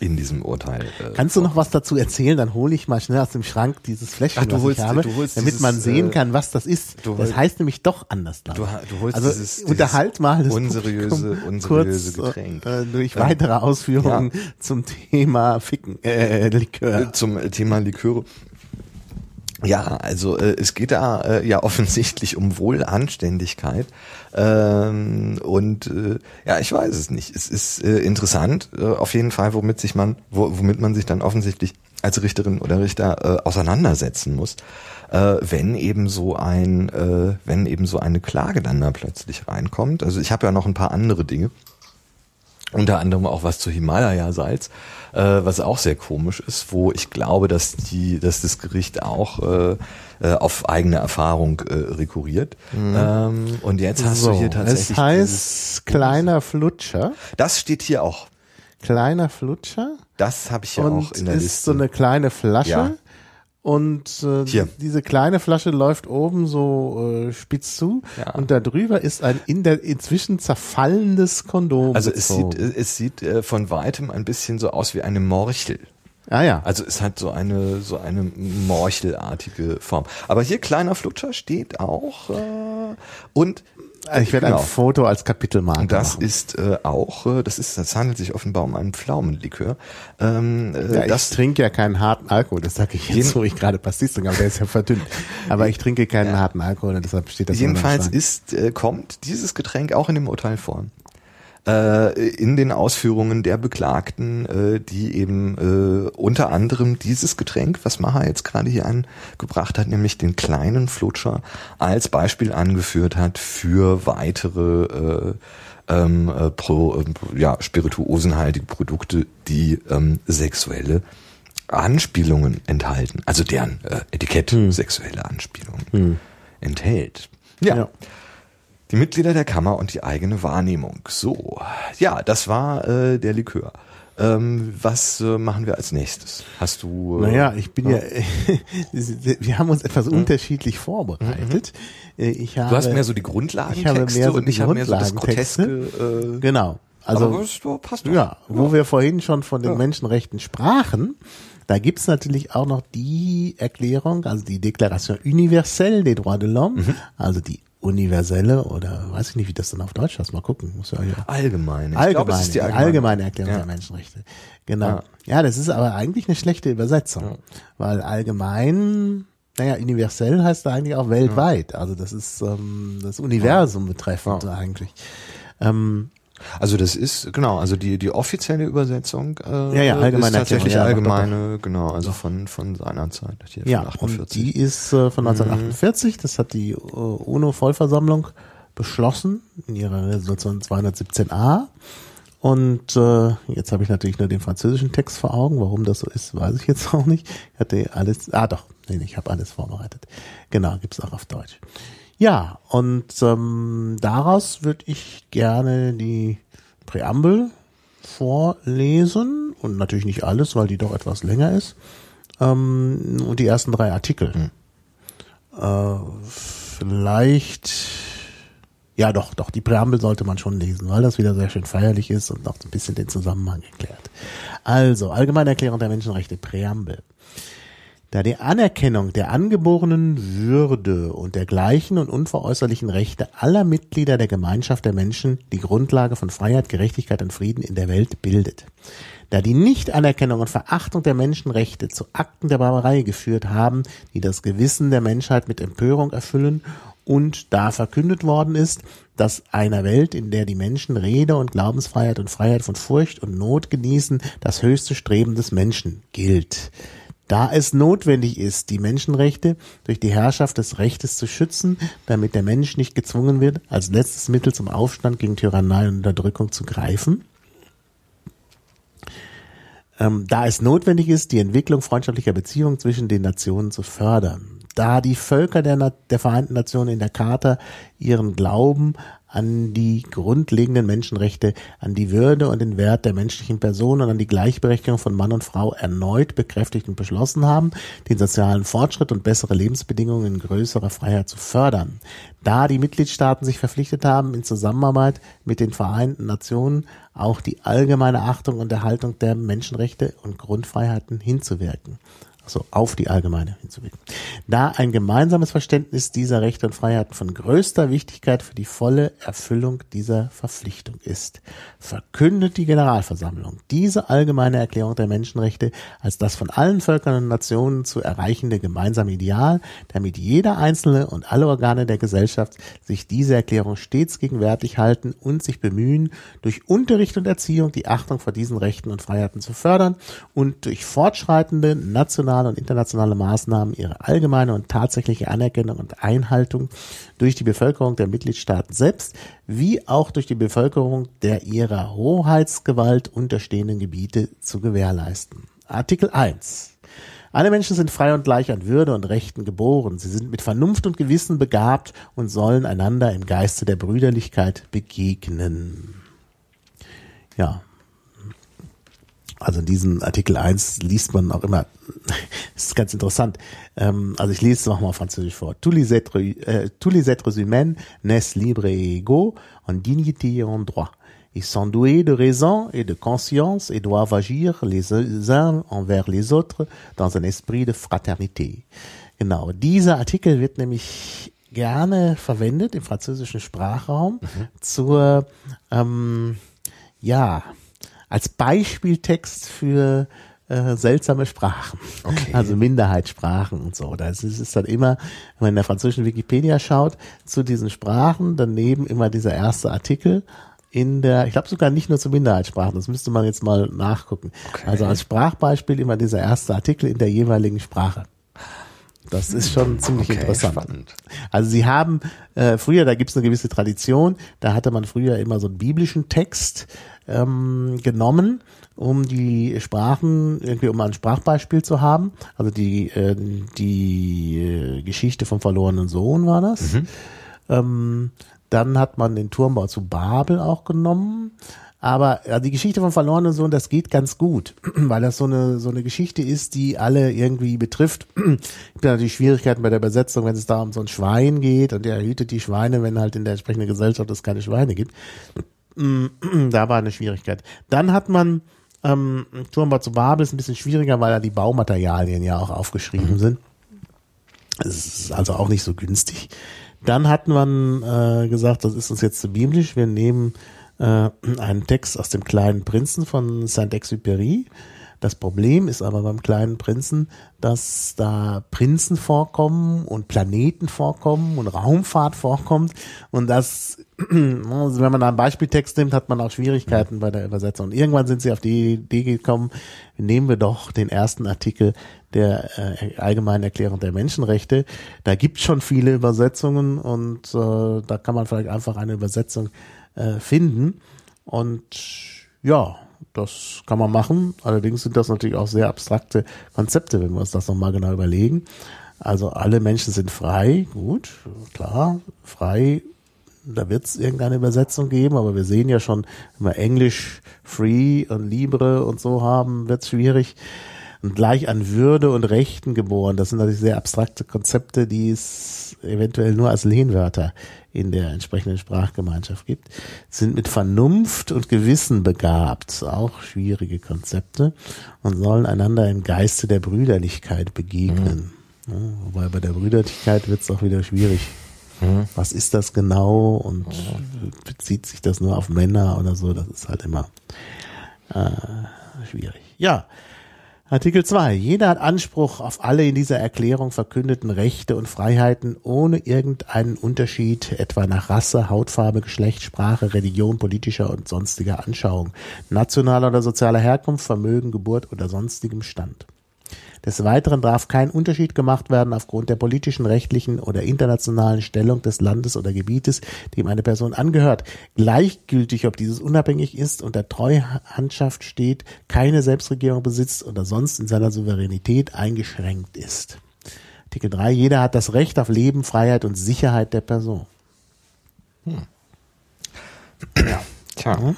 in diesem Urteil. Äh, Kannst du noch was dazu erzählen? Dann hole ich mal schnell aus dem Schrank dieses Fläschchen, Ach, du was holst- ich habe, du holst damit dieses, man sehen äh, kann, was das ist. du Das hol- heißt nämlich doch anders. Du, du holst also dieses, unterhalt mal das unseriöse, unseriöse kurz, Getränk. Äh, durch Ja. weitere Ausführungen zum Thema Ficken, äh, Likör. Zum Thema Liköre. Ja, also äh, es geht da äh, ja [laughs] offensichtlich um Wohlanständigkeit ähm, und äh, ja, ich weiß es nicht. Es ist äh, interessant äh, auf jeden Fall, womit sich man, wo, womit man sich dann offensichtlich als Richterin oder Richter äh, auseinandersetzen muss, äh, wenn eben so ein, äh, wenn eben so eine Klage dann da plötzlich reinkommt. Also ich habe ja noch ein paar andere Dinge, unter anderem auch was zu Himalaya-Salz, äh, was auch sehr komisch ist, wo ich glaube, dass die, dass das Gericht auch äh, äh, auf eigene Erfahrung äh, rekurriert. Mhm. Ähm, und jetzt hast so, du hier tatsächlich. Es heißt kleiner Flutscher. Das steht hier auch. Kleiner Flutscher. Das habe ich ja auch in der ist Liste. so eine kleine Flasche. Ja. Und äh, Hier. diese kleine Flasche läuft oben so äh, spitz zu Ja. und da drüber ist ein in der inzwischen zerfallendes Kondom. Also es sieht, es sieht äh, von weitem ein bisschen so aus wie eine Morchel. ah ja, Also es hat so eine so eine morchelartige Form. Aber hier kleiner Flutscher steht auch äh, und Also ich werde genau. ein Foto als Kapitelmarke Und das machen. ist äh, auch, äh, das ist, das handelt sich offenbar um einen Pflaumenlikör. Ähm, äh, Ja, ich das trinke ja keinen harten Alkohol, das sage ich jetzt, wo ich gerade Pastis trinke, aber der ist ja verdünnt. Aber ich trinke keinen harten Alkohol und deshalb steht das jedenfalls ist, äh, kommt dieses Getränk auch in dem Urteil vor. Äh, in den Ausführungen der Beklagten, äh, die eben äh, unter anderem dieses Getränk, was Maha jetzt gerade hier angebracht hat, nämlich den kleinen Flutscher, als Beispiel angeführt hat für weitere äh, ähm, äh, pro, äh, ja, spirituosenhaltige Produkte, die ähm, sexuelle Anspielungen enthalten, also deren äh, Etikett sexuelle Anspielungen enthält. Ja. Ja. Die Mitglieder der Kammer und die eigene Wahrnehmung. So, ja, das war äh, der Likör. Ähm, was äh, machen wir als nächstes? Hast du? Äh, Naja, ich bin ja, [laughs] wir haben uns etwas unterschiedlich vorbereitet. Äh, Ich habe, Mhm. Du hast mehr so die Grundlagentexte ich habe mehr so und die ich habe mehr so das. Groteske. Äh, Genau. Also, aber passt doch. ja, wo wir vorhin schon von den Ja. Menschenrechten sprachen, da gibt's natürlich auch noch die Erklärung, also die Déclaration universelle des droits de l'homme, Mhm. also die universelle oder weiß ich nicht, wie das dann auf Deutsch heißt, mal gucken, muss ja. Allgemein. Ich Allgemeine, glaube, es ist die allgemeine, allgemeine Erklärung Ja. der Menschenrechte. Genau. Ja. Ja. das ist aber eigentlich eine schlechte Übersetzung, weil allgemein, naja, universell heißt da eigentlich auch weltweit. Also das ist ähm, das Universum betreffend eigentlich. Ähm, Also das ist genau, also die die offizielle Übersetzung äh, Ja, ja, allgemeine ist tatsächlich Erklärung, ja, allgemeine, genau, also von von seiner Zeit hier ja, von und 48. die ist äh, von 1948, das hat die äh, UNO-Vollversammlung beschlossen in ihrer Resolution 217a. Und äh, jetzt habe ich natürlich nur den französischen Text vor Augen. Warum das so ist, weiß ich jetzt [laughs] auch nicht. Ich hatte alles, ah doch, nee, nee, ich habe alles vorbereitet. Genau, gibt's auch auf Deutsch. Ja, und ähm, daraus würde ich gerne die Präambel vorlesen und natürlich nicht alles, weil die doch etwas länger ist. Ähm, und die ersten drei Artikel. Äh, vielleicht, ja doch, doch, die Präambel sollte man schon lesen, weil das wieder sehr schön feierlich ist und noch ein bisschen den Zusammenhang erklärt. Also, Allgemeine Erklärung der Menschenrechte, Präambel. Da die Anerkennung der angeborenen Würde und der gleichen und unveräußerlichen Rechte aller Mitglieder der Gemeinschaft der Menschen die Grundlage von Freiheit, Gerechtigkeit und Frieden in der Welt bildet. Da die Nichtanerkennung und Verachtung der Menschenrechte zu Akten der Barbarei geführt haben, die das Gewissen der Menschheit mit Empörung erfüllen und da verkündet worden ist, dass einer Welt, in der die Menschen Rede und Glaubensfreiheit und Freiheit von Furcht und Not genießen, das höchste Streben des Menschen gilt. Da es notwendig ist, die Menschenrechte durch die Herrschaft des Rechtes zu schützen, damit der Mensch nicht gezwungen wird, als letztes Mittel zum Aufstand gegen Tyrannei und Unterdrückung zu greifen, ähm, da es notwendig ist, die Entwicklung freundschaftlicher Beziehungen zwischen den Nationen zu fördern, da die Völker der, Na der Vereinten Nationen in der Charta ihren Glauben an die grundlegenden Menschenrechte, an die Würde und den Wert der menschlichen Person und an die Gleichberechtigung von Mann und Frau erneut bekräftigt und beschlossen haben, den sozialen Fortschritt und bessere Lebensbedingungen in größerer Freiheit zu fördern. Da die Mitgliedstaaten sich verpflichtet haben, in Zusammenarbeit mit den Vereinten Nationen auch die allgemeine Achtung und Erhaltung der Menschenrechte und Grundfreiheiten hinzuwirken. Also auf die allgemeine hinzuwirken. Da ein gemeinsames Verständnis dieser Rechte und Freiheiten von größter Wichtigkeit für die volle Erfüllung dieser Verpflichtung ist, verkündet die Generalversammlung diese allgemeine Erklärung der Menschenrechte als das von allen Völkern und Nationen zu erreichende gemeinsame Ideal, damit jeder Einzelne und alle Organe der Gesellschaft sich diese Erklärung stets gegenwärtig halten und sich bemühen, durch Unterricht und Erziehung die Achtung vor diesen Rechten und Freiheiten zu fördern und durch fortschreitende nationale nationale und internationale Maßnahmen ihre allgemeine und tatsächliche Anerkennung und Einhaltung durch die Bevölkerung der Mitgliedstaaten selbst, wie auch durch die Bevölkerung der ihrer Hoheitsgewalt unterstehenden Gebiete zu gewährleisten. Artikel 1. Alle Menschen sind frei und gleich an Würde und Rechten geboren. Sie sind mit Vernunft und Gewissen begabt und sollen einander im Geiste der Brüderlichkeit begegnen. Ja, also in diesem Artikel 1 liest man auch immer, [laughs] das ist ganz interessant, ähm, also ich lese es nochmal französisch vor. Tous les êtres, euh, tous les êtres humains naissent libres et égaux en dignité et en droit. Ils sont doués de raison et de conscience et doivent agir les uns envers les autres dans un esprit de fraternité. Genau, dieser Artikel wird nämlich gerne verwendet im französischen Sprachraum mhm. zur, ähm, ja, als Beispieltext für äh, seltsame Sprachen, okay. also Minderheitssprachen und so. Das ist, ist dann immer, wenn man in der französischen Wikipedia schaut, zu diesen Sprachen, daneben immer dieser erste Artikel in der, ich glaube sogar nicht nur zu Minderheitssprachen, das müsste man jetzt mal nachgucken. Okay. Also als Sprachbeispiel immer dieser erste Artikel in der jeweiligen Sprache. Das ist schon ziemlich okay, interessant. Spannend. Also sie haben äh, früher, da gibt es eine gewisse Tradition, da hatte man früher immer so einen biblischen Text, ähm, genommen, um die Sprachen, irgendwie um ein Sprachbeispiel zu haben. Also die, äh, die äh, Geschichte vom verlorenen Sohn war das. Mhm. Ähm, dann hat man den Turmbau zu Babel auch genommen. Aber ja, die Geschichte vom verlorenen Sohn, das geht ganz gut, [clears throat] weil das so eine so eine Geschichte ist, die alle irgendwie betrifft. [clears throat] Es gibt natürlich Schwierigkeiten bei der Übersetzung, wenn es da um so ein Schwein geht und der hütet die Schweine, wenn halt in der entsprechenden Gesellschaft es keine Schweine gibt. [clears throat] da war eine Schwierigkeit. Dann hat man ähm, Turmbau zu Babel ist ein bisschen schwieriger, weil da die Baumaterialien ja auch aufgeschrieben mhm. sind. Es ist also auch nicht so günstig. Dann hat man äh, gesagt, das ist uns jetzt zu biblisch. Wir nehmen äh, einen Text aus dem kleinen Prinzen von Saint-Exupéry. Das Problem ist aber beim kleinen Prinzen, dass da Prinzen vorkommen und Planeten vorkommen und Raumfahrt vorkommt und das, [clears throat] wenn man da einen Beispieltext nimmt, hat man auch Schwierigkeiten bei der Übersetzung. Und irgendwann sind sie auf die Idee gekommen, nehmen wir doch den ersten Artikel der äh, allgemeinen Erklärung der Menschenrechte. Da gibt schon viele Übersetzungen und äh, da kann man vielleicht einfach eine Übersetzung äh, finden. Und ja, das kann man machen. Allerdings sind das natürlich auch sehr abstrakte Konzepte, wenn wir uns das nochmal genau überlegen. Also alle Menschen sind frei, gut, klar, frei. Da wird es irgendeine Übersetzung geben, aber wir sehen ja schon, wenn wir Englisch free und libre und so haben, wird es schwierig. Und gleich an Würde und Rechten geboren, das sind natürlich sehr abstrakte Konzepte, die es eventuell nur als Lehnwörter in der entsprechenden Sprachgemeinschaft gibt, sind mit Vernunft und Gewissen begabt, auch schwierige Konzepte, und sollen einander im Geiste der Brüderlichkeit begegnen. Mhm. Ja, wobei bei der Brüderlichkeit wird es auch wieder schwierig. Mhm. Was ist das genau und mhm. bezieht sich das nur auf Männer oder so? Das ist halt immer äh, schwierig. Ja, Artikel 2. Jeder hat Anspruch auf alle in dieser Erklärung verkündeten Rechte und Freiheiten ohne irgendeinen Unterschied, etwa nach Rasse, Hautfarbe, Geschlecht, Sprache, Religion, politischer und sonstiger Anschauung, nationaler oder sozialer Herkunft, Vermögen, Geburt oder sonstigem Stand. Des Weiteren darf kein Unterschied gemacht werden aufgrund der politischen, rechtlichen oder internationalen Stellung des Landes oder Gebietes, dem eine Person angehört. Gleichgültig, ob dieses unabhängig ist, unter Treuhandschaft steht, keine Selbstregierung besitzt oder sonst in seiner Souveränität eingeschränkt ist. Artikel 3. Jeder hat das Recht auf Leben, Freiheit und Sicherheit der Person. Hm. Ja. [clears throat] Tja. Hm?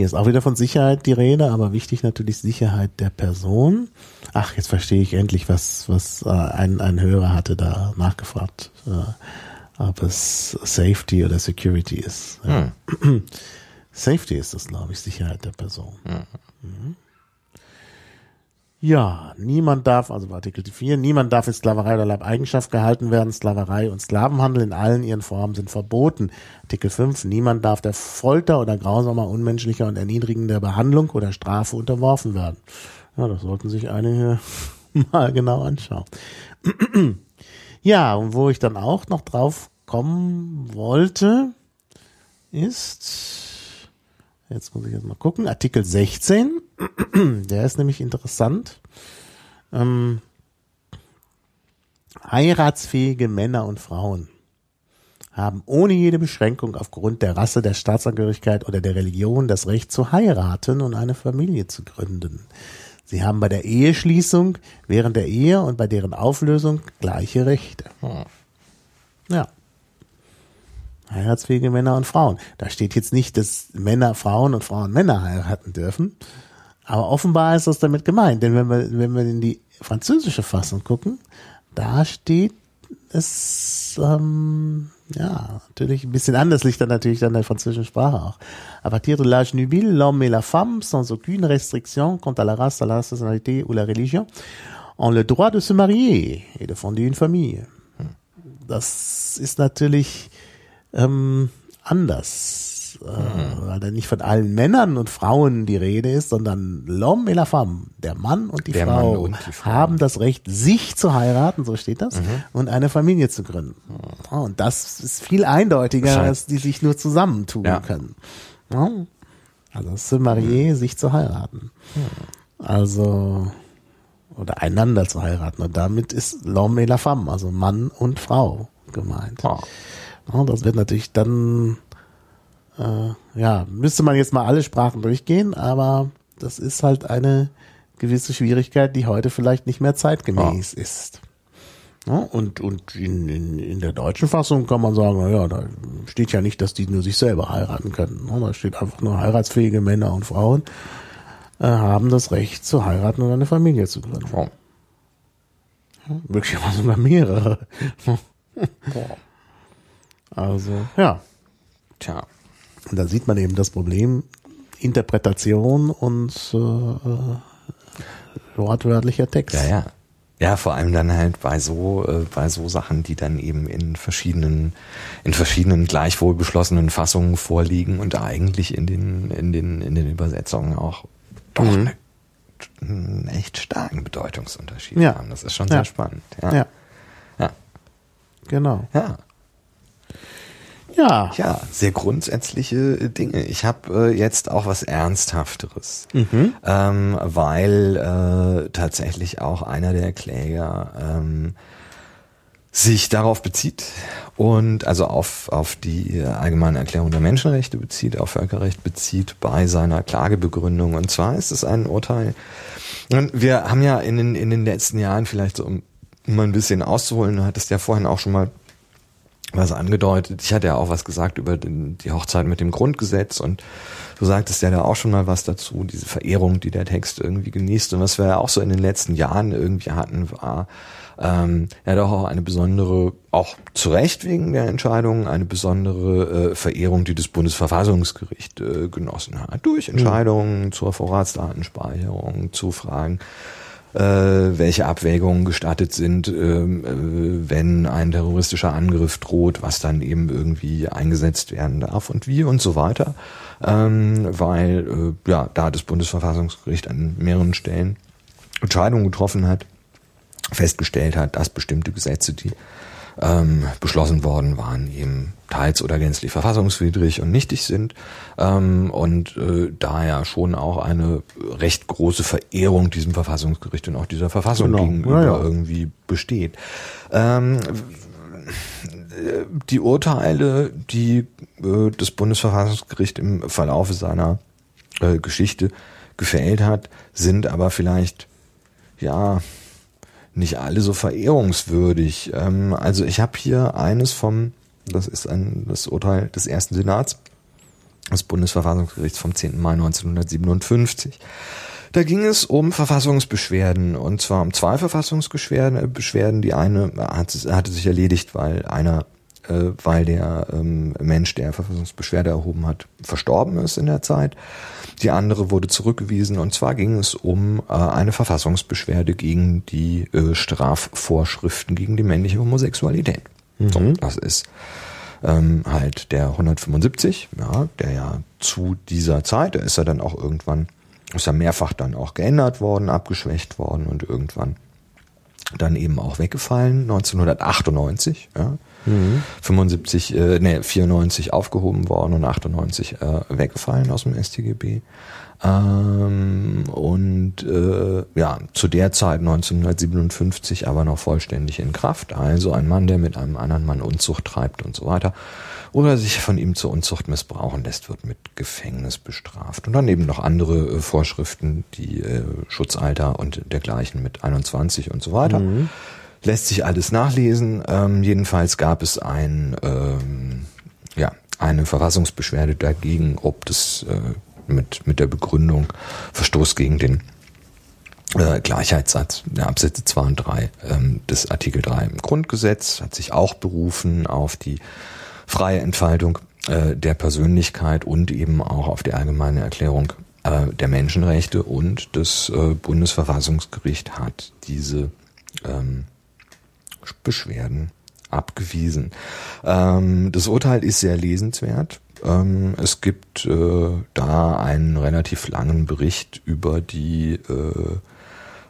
Hier ist auch wieder von Sicherheit die Rede, aber wichtig natürlich Sicherheit der Person. Ach, jetzt verstehe ich endlich, was, was äh, ein, ein Hörer hatte da nachgefragt, äh, ob es Safety oder Security ist. Ja. Hm. [clears throat] Safety ist das, glaube ich, Sicherheit der Person. Mhm. Ja, niemand darf, also Artikel 4, niemand darf in Sklaverei oder Leibeigenschaft gehalten werden. Sklaverei und Sklavenhandel in allen ihren Formen sind verboten. Artikel 5, niemand darf der Folter oder grausamer, unmenschlicher und erniedrigender Behandlung oder Strafe unterworfen werden. Ja, das sollten sich einige [laughs] mal genau anschauen. ja, und wo ich dann auch noch drauf kommen wollte, ist, jetzt muss ich jetzt mal gucken, Artikel 16 [clears throat] der ist nämlich interessant. Ähm, heiratsfähige Männer und Frauen haben ohne jede Beschränkung aufgrund der Rasse, der Staatsangehörigkeit oder der Religion das Recht zu heiraten und eine Familie zu gründen. Sie haben bei der Eheschließung, während der Ehe und bei deren Auflösung gleiche Rechte. Hm. Ja. Heiratsfähige Männer und Frauen. Da steht jetzt nicht, dass Männer Frauen und Frauen Männer heiraten dürfen, aber offenbar ist das damit gemeint, denn wenn wir, wenn wir in die französische Fassung gucken, da steht es, ähm, ja, natürlich ein bisschen anders liegt dann natürlich an der französischen Sprache auch. À partir de l'âge nubile, l'homme et la femme, sans aucune restriction quant à la race, à la nationalité ou la religion, ont le droit de se marier et de fonder une famille. Das ist natürlich ähm, anders äh, weil da nicht von allen Männern und Frauen die Rede ist, sondern l'homme et la femme, der Mann und die, Frau, und die Frau, haben das Recht, sich zu heiraten, so steht das, mhm. und eine Familie zu gründen. Mhm. Und das ist viel eindeutiger, als die sich nur zusammentun ja. können. Ja? Also se marier, mhm. sich zu heiraten. Mhm. Also oder einander zu heiraten. Und damit ist l'homme et la femme, also Mann und Frau gemeint. Oh. Das wird natürlich dann äh, ja, müsste man jetzt mal alle Sprachen durchgehen, aber das ist halt eine gewisse Schwierigkeit, die heute vielleicht nicht mehr zeitgemäß ja. ist. Ja, und und in, in, in der deutschen Fassung kann man sagen, naja, da steht ja nicht, dass die nur sich selber heiraten können. Da steht einfach nur heiratsfähige Männer und Frauen äh, haben das Recht zu heiraten und eine Familie zu gründen. Ja. Möglicherweise sogar mehrere. [laughs] also, ja. Tja. Und da sieht man eben das Problem Interpretation und äh, wortwörtlicher Text. Ja, ja. Ja, vor allem dann halt bei so äh, bei so Sachen, die dann eben in verschiedenen in verschiedenen gleichwohl beschlossenen Fassungen vorliegen und eigentlich in den in den in den Übersetzungen auch doch mhm. eine, einen echt starken Bedeutungsunterschied ja. haben. Das ist schon ja. sehr spannend. Ja. ja. ja. Genau. Ja. Ja. Ja, sehr grundsätzliche Dinge. Ich habe äh, jetzt auch was Ernsthafteres, mhm. ähm, weil äh, tatsächlich auch einer der Kläger ähm, sich darauf bezieht und also auf, auf die allgemeine Erklärung der Menschenrechte bezieht, auf Völkerrecht bezieht bei seiner Klagebegründung. Und zwar ist es ein Urteil. Und wir haben ja in den, in den letzten Jahren vielleicht so, um mal ein bisschen auszuholen, du hattest ja vorhin auch schon mal was angedeutet. Ich hatte ja auch was gesagt über den, die Hochzeit mit dem Grundgesetz und du sagtest ja da auch schon mal was dazu, diese Verehrung, die der Text irgendwie genießt. Und was wir ja auch so in den letzten Jahren irgendwie hatten, war ähm, ja doch auch eine besondere, auch zu Recht wegen der Entscheidung, eine besondere äh, Verehrung, die das Bundesverfassungsgericht äh, genossen hat. Durch mhm. Entscheidungen mhm. zur Vorratsdatenspeicherung, zu Fragen welche Abwägungen gestattet sind, ähm, äh, wenn ein terroristischer Angriff droht, was dann eben irgendwie eingesetzt werden darf und wie und so weiter. Ähm, weil äh, ja da das Bundesverfassungsgericht an mehreren Stellen Entscheidungen getroffen hat, festgestellt hat, dass bestimmte Gesetze, die ähm, beschlossen worden waren, eben teils oder gänzlich verfassungswidrig und nichtig sind ähm, und äh, daher schon auch eine recht große Verehrung diesem Verfassungsgericht und auch dieser Verfassung genau. gegenüber ja, ja. irgendwie besteht. Ähm, die Urteile, die äh, das Bundesverfassungsgericht im Verlaufe seiner äh, Geschichte gefällt hat, sind aber vielleicht ja nicht alle so verehrungswürdig. Ähm, also ich habe hier eines vom, das ist ein das Urteil des ersten Senats des Bundesverfassungsgerichts vom 10. Mai 1957. Da ging es um Verfassungsbeschwerden und zwar um zwei Verfassungsbeschwerden. Beschwerden. Die eine hat, hatte sich erledigt, weil einer äh, weil der ähm, Mensch, der Verfassungsbeschwerde erhoben hat, verstorben ist in der Zeit. Die andere wurde zurückgewiesen und zwar ging es um äh, eine Verfassungsbeschwerde gegen die äh, Strafvorschriften gegen die männliche Homosexualität. Mhm. So, das ist ähm, halt der 175, ja, der ja zu dieser Zeit, da ist er dann auch irgendwann, ist er mehrfach dann auch geändert worden, abgeschwächt worden und irgendwann dann eben auch weggefallen, 1998, ja. Mhm. 75, äh, nee, 94 aufgehoben worden und 98 äh, weggefallen aus dem StGB. Ähm, und äh, ja, zu der Zeit 1957 aber noch vollständig in Kraft. Also ein Mann, der mit einem anderen Mann Unzucht treibt und so weiter. Oder sich von ihm zur Unzucht missbrauchen lässt, wird mit Gefängnis bestraft. Und dann eben noch andere äh, Vorschriften, die äh, Schutzalter und dergleichen mit 21 und so weiter. Mhm. Lässt sich alles nachlesen. Ähm, jedenfalls gab es ein, ähm, ja, eine Verfassungsbeschwerde dagegen, ob das äh, mit, mit der Begründung Verstoß gegen den äh, Gleichheitssatz der Absätze 2 und 3 ähm, des Artikel 3 im Grundgesetz, hat sich auch berufen auf die freie Entfaltung äh, der Persönlichkeit und eben auch auf die allgemeine Erklärung äh, der Menschenrechte und das äh, Bundesverfassungsgericht hat diese ähm, Beschwerden abgewiesen. Ähm, das Urteil ist sehr lesenswert. Ähm, es gibt äh, da einen relativ langen Bericht über die äh,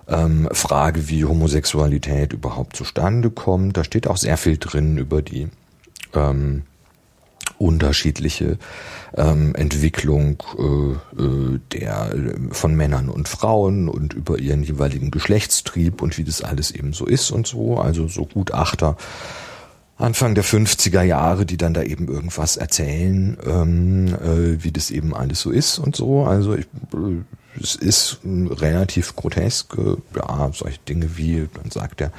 ähm, Frage, wie Homosexualität überhaupt zustande kommt. Da steht auch sehr viel drin über die ähm, unterschiedliche ähm, Entwicklung äh, äh, der von Männern und Frauen und über ihren jeweiligen Geschlechtstrieb und wie das alles eben so ist und so. Also so Gutachter Anfang der 50er Jahre, die dann da eben irgendwas erzählen, ähm, äh, wie das eben alles so ist und so. Also ich, äh, es ist relativ grotesk, äh, ja, solche Dinge wie, dann sagt der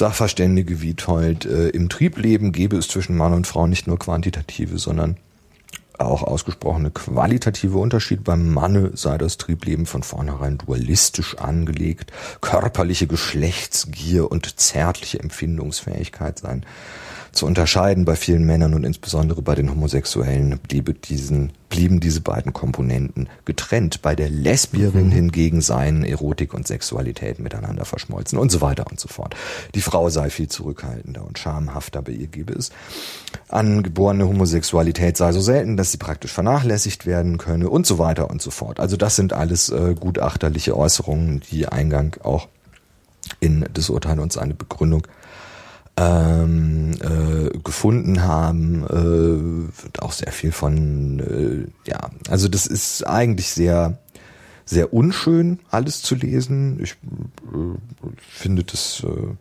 Sachverständige Wiethold, äh, im Triebleben gäbe es zwischen Mann und Frau nicht nur quantitative, sondern auch ausgesprochene qualitative Unterschied. Beim Manne sei das Triebleben von vornherein dualistisch angelegt. Körperliche Geschlechtsgier und zärtliche Empfindungsfähigkeit seien zu unterscheiden bei vielen Männern und insbesondere bei den Homosexuellen bliebe diesen, blieben diese beiden Komponenten getrennt. Bei der Lesbierin mhm. hingegen seien Erotik und Sexualität miteinander verschmolzen und so weiter und so fort. Die Frau sei viel zurückhaltender und schamhafter, bei ihr gebe es angeborene Homosexualität sei so selten, dass sie praktisch vernachlässigt werden könne und so weiter und so fort. Also das sind alles äh, gutachterliche Äußerungen, die Eingang auch in das Urteil und seine Begründung ähm, äh, gefunden haben, äh, wird auch sehr viel von, äh, ja, also das ist eigentlich sehr, sehr unschön, alles zu lesen. Ich äh, finde das äh,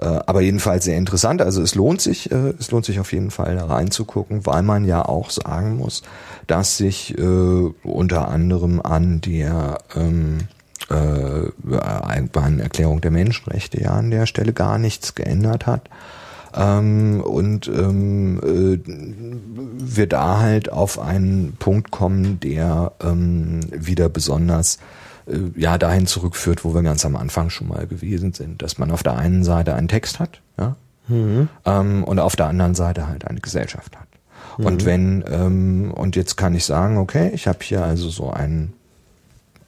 äh, aber jedenfalls sehr interessant. Also es lohnt sich, äh, es lohnt sich auf jeden Fall da reinzugucken, weil man ja auch sagen muss, dass sich äh, unter anderem an der ähm, äh, Erklärung der Menschenrechte ja an der Stelle gar nichts geändert hat. Ähm, und ähm, äh, wir da halt auf einen Punkt kommen, der ähm, wieder besonders äh, ja dahin zurückführt, wo wir ganz am Anfang schon mal gewesen sind, dass man auf der einen Seite einen Text hat, ja, mhm. ähm, und auf der anderen Seite halt eine Gesellschaft hat. Mhm. Und wenn ähm, und jetzt kann ich sagen, okay, ich habe hier also so einen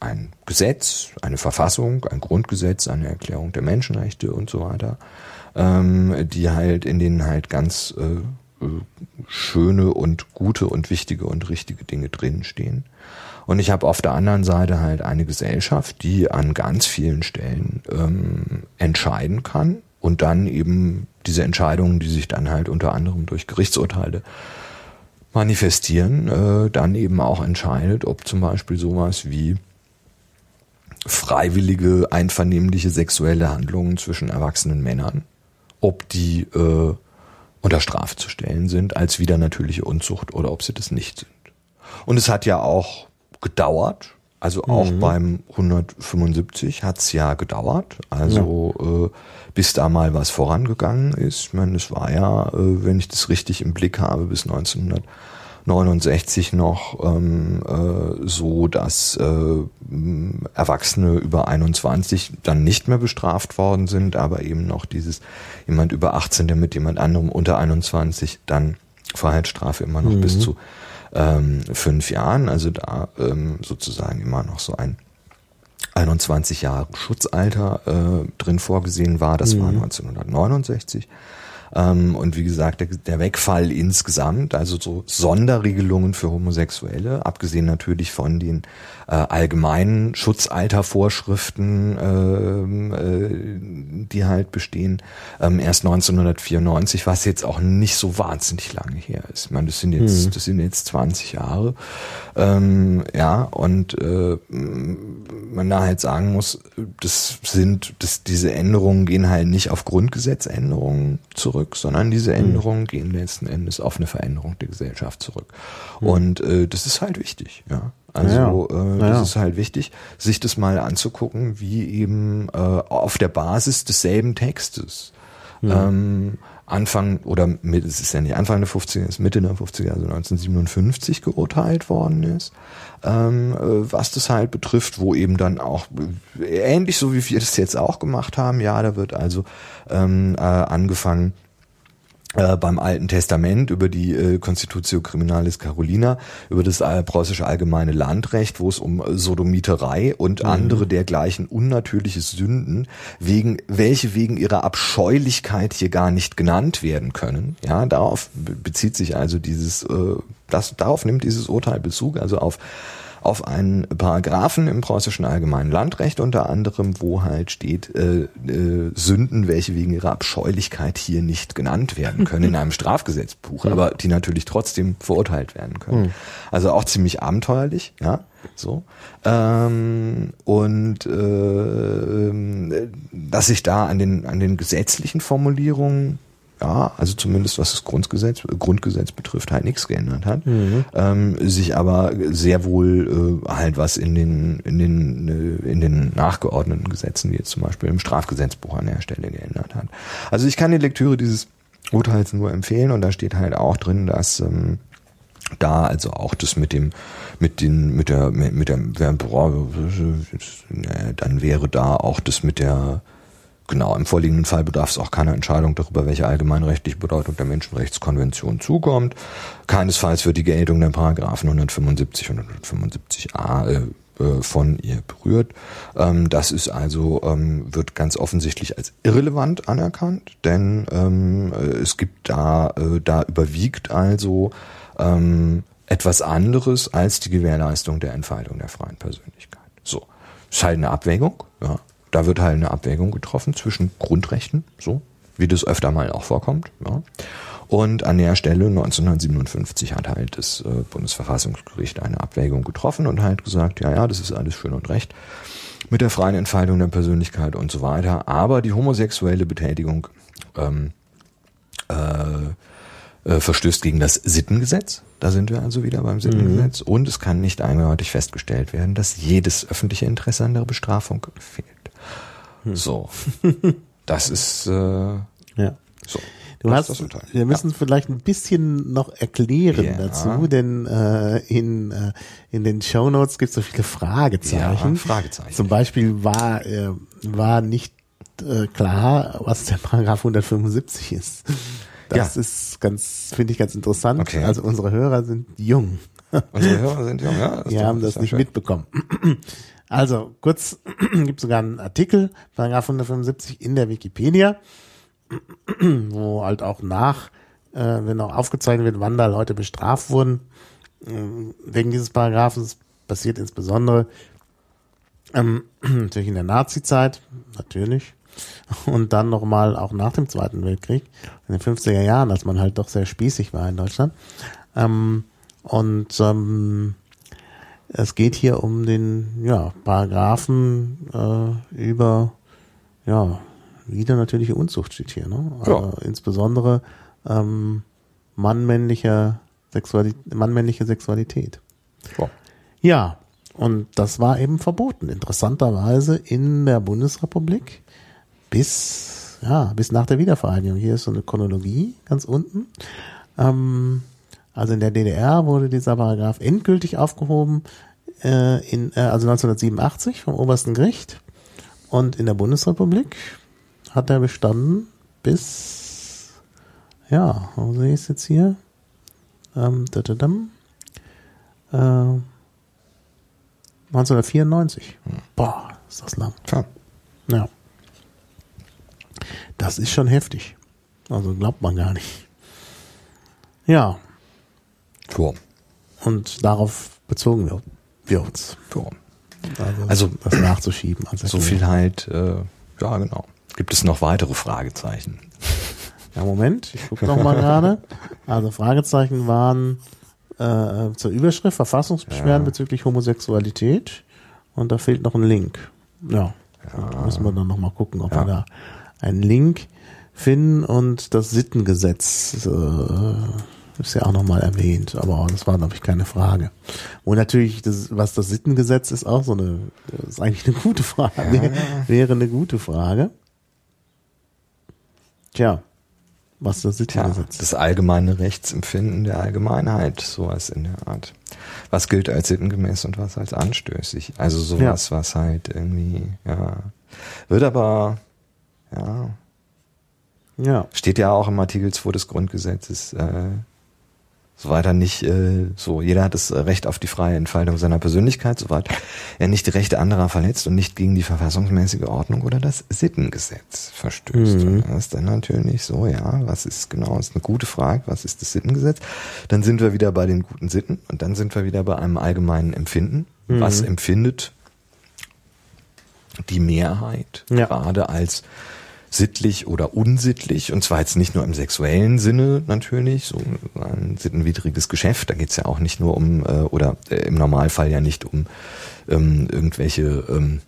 ein Gesetz, eine Verfassung, ein Grundgesetz, eine Erklärung der Menschenrechte und so weiter, ähm, die halt in denen halt ganz äh, äh, schöne und gute und wichtige und richtige Dinge drin stehen. Und ich habe auf der anderen Seite halt eine Gesellschaft, die an ganz vielen Stellen ähm, entscheiden kann und dann eben diese Entscheidungen, die sich dann halt unter anderem durch Gerichtsurteile manifestieren, äh, dann eben auch entscheidet, ob zum Beispiel sowas wie freiwillige, einvernehmliche sexuelle Handlungen zwischen erwachsenen Männern, ob die äh, unter Strafe zu stellen sind als wieder natürliche Unzucht oder ob sie das nicht sind. Und es hat ja auch gedauert, also auch mhm. beim 175 hat's ja gedauert, also ja. äh, bis da mal was vorangegangen ist. Ich meine, es war ja, äh, wenn ich das richtig im Blick habe, bis 1900 69 noch ähm, äh, so, dass äh, Erwachsene über 21 dann nicht mehr bestraft worden sind, aber eben noch dieses jemand über 18, der mit jemand anderem unter 21 dann Freiheitsstrafe immer noch mhm. bis zu ähm, fünf Jahren, also da ähm, sozusagen immer noch so ein 21 Jahre Schutzalter äh, drin vorgesehen war. Das mhm. war 1969. Ähm, und wie gesagt, der, Wegfall insgesamt, also so Sonderregelungen für Homosexuelle, abgesehen natürlich von den äh, allgemeinen Schutzaltervorschriften, äh, äh, die halt bestehen, ähm, erst 1994, was jetzt auch nicht so wahnsinnig lange her ist. Ich meine, das sind jetzt, hm. das sind jetzt 20 Jahre. Ähm, ja, und äh, man da halt sagen muss, das sind, das, diese Änderungen gehen halt nicht auf Grundgesetzänderungen zurück, sondern diese hm. Änderungen hm. gehen letzten Endes auf eine Veränderung der Gesellschaft zurück. Hm. Und äh, das ist halt wichtig, ja. Also ja, äh, das ja. ist halt wichtig, sich das mal anzugucken, wie eben äh, auf der Basis desselben Textes ja. ähm, Anfang oder mit, es ist ja nicht Anfang der 50er, es ist Mitte der 50er, also 1957 geurteilt worden ist, ähm, äh, was das halt betrifft, wo eben dann auch äh, ähnlich so wie wir das jetzt auch gemacht haben, ja, da wird also ähm, äh, angefangen äh, beim Alten Testament über die äh, Constitutio Criminalis Carolina, über das äh, preußische allgemeine Landrecht, wo es um äh, Sodomiterei und mhm. andere dergleichen unnatürliche Sünden, wegen, welche wegen ihrer Abscheulichkeit hier gar nicht genannt werden können. Ja, darauf bezieht sich also dieses, äh, das, darauf nimmt dieses Urteil Bezug, also auf auf einen Paragraphen im preußischen Allgemeinen Landrecht unter anderem, wo halt steht, äh, äh, Sünden, welche wegen ihrer Abscheulichkeit hier nicht genannt werden [laughs] können in einem Strafgesetzbuch, aber die natürlich trotzdem verurteilt werden können. Hm. Also auch ziemlich abenteuerlich, ja. So. Ähm, und äh, dass sich da an den, an den gesetzlichen Formulierungen ja, also zumindest was das Grundgesetz, Grundgesetz betrifft, halt nichts geändert hat. Mhm. Ähm, sich aber sehr wohl äh, halt was in den, in den, äh, in den nachgeordneten Gesetzen, wie jetzt zum Beispiel im Strafgesetzbuch an der Stelle geändert hat. Also ich kann die Lektüre dieses Urteils nur empfehlen und da steht halt auch drin, dass ähm, da also auch das mit dem mit den mit der mit, mit der dann wäre da auch das mit der Genau, im vorliegenden Fall bedarf es auch keiner Entscheidung darüber, welche allgemeinrechtliche Bedeutung der Menschenrechtskonvention zukommt. Keinesfalls wird die Geltung der Paragraphen 175 und 175a äh, äh, von ihr berührt. Ähm, das ist also, ähm, wird ganz offensichtlich als irrelevant anerkannt, denn ähm, äh, es gibt da, äh, da überwiegt also etwas anderes als die Gewährleistung der Entfaltung der freien Persönlichkeit. So, ist halt eine Abwägung, ja da wird halt eine Abwägung getroffen zwischen Grundrechten, so wie das öfter mal auch vorkommt. Ja. Und an der Stelle 1957 hat halt das äh, Bundesverfassungsgericht eine Abwägung getroffen und halt gesagt, ja, ja, das ist alles schön und recht mit der freien Entfaltung der Persönlichkeit und so weiter. Aber die homosexuelle Betätigung ähm, äh, äh, verstößt gegen das Sittengesetz. Da sind wir also wieder beim Sittengesetz. Mhm. Und es kann nicht eindeutig festgestellt werden, dass jedes öffentliche Interesse an der Bestrafung fehlt. Hm. So. [laughs] Das ist äh, ja. so. Du hast, wir müssen ja. vielleicht ein bisschen noch erklären ja. dazu, denn äh, in, äh, in den Show Notes gibt es so viele Fragezeichen. Ja, Fragezeichen. Zum Beispiel war, äh, war nicht äh, klar, was der Paragraph 175 ist. Das ja. ist ganz, finde ich ganz interessant. Okay. Also unsere Hörer sind jung. Unsere Hörer sind jung, ja. [laughs] Die haben das nicht schön. mitbekommen. Also kurz [clears throat] gibt sogar einen Artikel, Paragraph 175 in der Wikipedia, wo halt auch nach, äh, wenn auch aufgezeichnet wird, wann da Leute bestraft wurden, äh, wegen dieses Paragraphens passiert insbesondere ähm, [clears throat] natürlich in der Nazi-Zeit, natürlich, und dann nochmal auch nach dem Zweiten Weltkrieg, in den 50er Jahren, als man halt doch sehr spießig war in Deutschland. Ähm, und ähm, es geht hier um den ja, Paragraphen äh, über ja, wieder natürliche Unzucht steht hier, ne? Also ja. insbesondere ähm, mannmännlicher Sexualität, mannmännliche Sexualität. Ja. ja, und das war eben verboten, interessanterweise in der Bundesrepublik bis, ja, bis nach der Wiedervereinigung. Hier ist so eine Chronologie ganz unten. Ähm, Also in der DDR wurde dieser Paragraph endgültig aufgehoben, äh, in, äh, also 1987 vom obersten Gericht. Und in der Bundesrepublik hat er bestanden bis, ja, wo sehe ich es jetzt hier? Ähm, da, da, dam. Äh, 1994. Boah, ist das lang. Tja. Ja. Das ist schon heftig. Also glaubt man gar nicht. Ja, Ja. und darauf bezogen wir, wir uns. Ja. Also, Also, das nachzuschieben. So viel halt, äh, ja genau. Gibt es noch weitere Fragezeichen? Ja, Moment, ich gucke noch mal gerade. Also Fragezeichen waren äh, zur Überschrift Verfassungsbeschwerden bezüglich Homosexualität und da fehlt noch ein Link. Ja, da müssen wir dann noch mal gucken, ob Ja. wir da einen Link finden und das Sittengesetz äh, ist ja auch noch mal erwähnt, aber das war glaube ich keine Frage. Und natürlich, das, was das Sittengesetz ist, auch so eine, das ist eigentlich eine gute Frage, [laughs] wäre eine gute Frage. Tja, was das Sittengesetz das allgemeine Rechtsempfinden der Allgemeinheit, sowas in der Art. Was gilt als sittengemäß und was als anstößig? Also sowas, was halt irgendwie, ja, wird aber, ja, Ja, steht ja auch im Artikel 2 des Grundgesetzes, äh, so weiter nicht äh, so, jeder hat das Recht auf die freie Entfaltung seiner Persönlichkeit, soweit er nicht die Rechte anderer verletzt und nicht gegen die verfassungsmäßige Ordnung oder das Sittengesetz verstößt. Mhm. Das ist dann natürlich so, ja, was ist genau, ist eine gute Frage, was ist das Sittengesetz? Dann sind wir wieder bei den guten Sitten und dann sind wir wieder bei einem allgemeinen Empfinden. Mhm. Was empfindet die Mehrheit Ja. gerade als sittlich oder unsittlich, und zwar jetzt nicht nur im sexuellen Sinne natürlich, so ein sittenwidriges Geschäft, da geht's ja auch nicht nur um, äh, oder äh, im Normalfall ja nicht um ähm, irgendwelche ähm,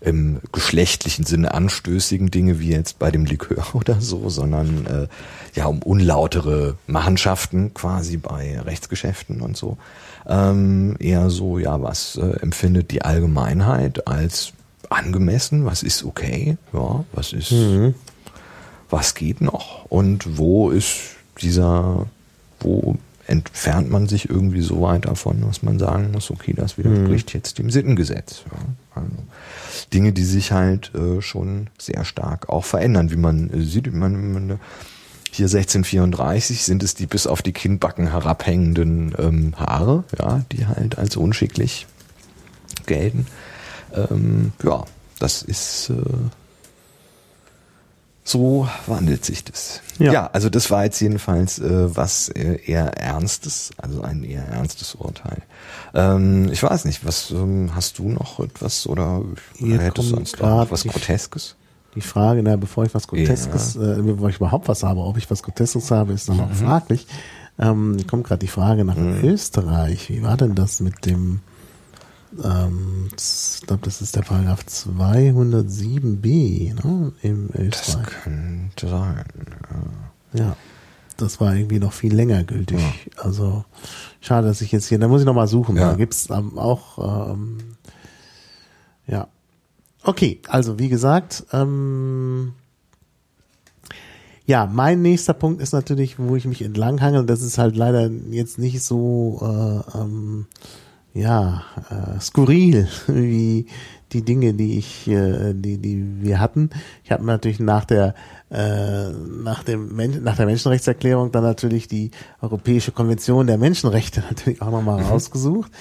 im geschlechtlichen Sinne anstößigen Dinge wie jetzt bei dem Likör [laughs] oder so, sondern äh, ja um unlautere Machenschaften quasi bei Rechtsgeschäften und so. Ähm, eher so, ja, was äh, empfindet die Allgemeinheit als angemessen, was ist okay, ja, was ist, was geht noch? Und wo ist dieser, wo entfernt man sich irgendwie so weit davon, dass man sagen muss, okay, das widerspricht jetzt dem Sittengesetz. Ja, also Dinge, die sich halt äh, schon sehr stark auch verändern, wie man äh, sieht, man, man hier 1634 sind es die bis auf die Kinnbacken herabhängenden ähm, Haare, ja, die halt als unschicklich gelten. Ähm, ja, das ist äh, so wandelt sich das. Ja. Ja, also das war jetzt jedenfalls äh, was äh, eher ernstes, also ein eher ernstes Urteil. Ähm, ich weiß nicht, was ähm, hast du noch etwas oder Hier hättest du sonst noch was Groteskes? die Frage, na, bevor ich was Groteskes, äh, bevor ich überhaupt was habe, ob ich was Groteskes habe, ist dann Mhm. fraglich. Ähm, kommt gerade die Frage nach Österreich. Wie war denn das mit dem, ähm, ich glaube, das ist der Paragraph 207b, ne, im Das Österreich. könnte sein. Ja, das war irgendwie noch viel länger gültig. Also schade, dass ich jetzt hier, da muss ich noch mal suchen. Ja. Da gibt's ähm, auch, ähm, ja. Okay, also wie gesagt, ähm, ja, mein nächster Punkt ist natürlich, wo ich mich entlanghangel. Das ist halt leider jetzt nicht so, äh, ähm, ja, äh, skurril [laughs] wie die Dinge, die ich, äh, die, die wir hatten. Ich habe natürlich nach der äh, nach dem Men nach der Menschenrechtserklärung dann natürlich die Europäische Konvention der Menschenrechte [laughs] natürlich auch nochmal rausgesucht,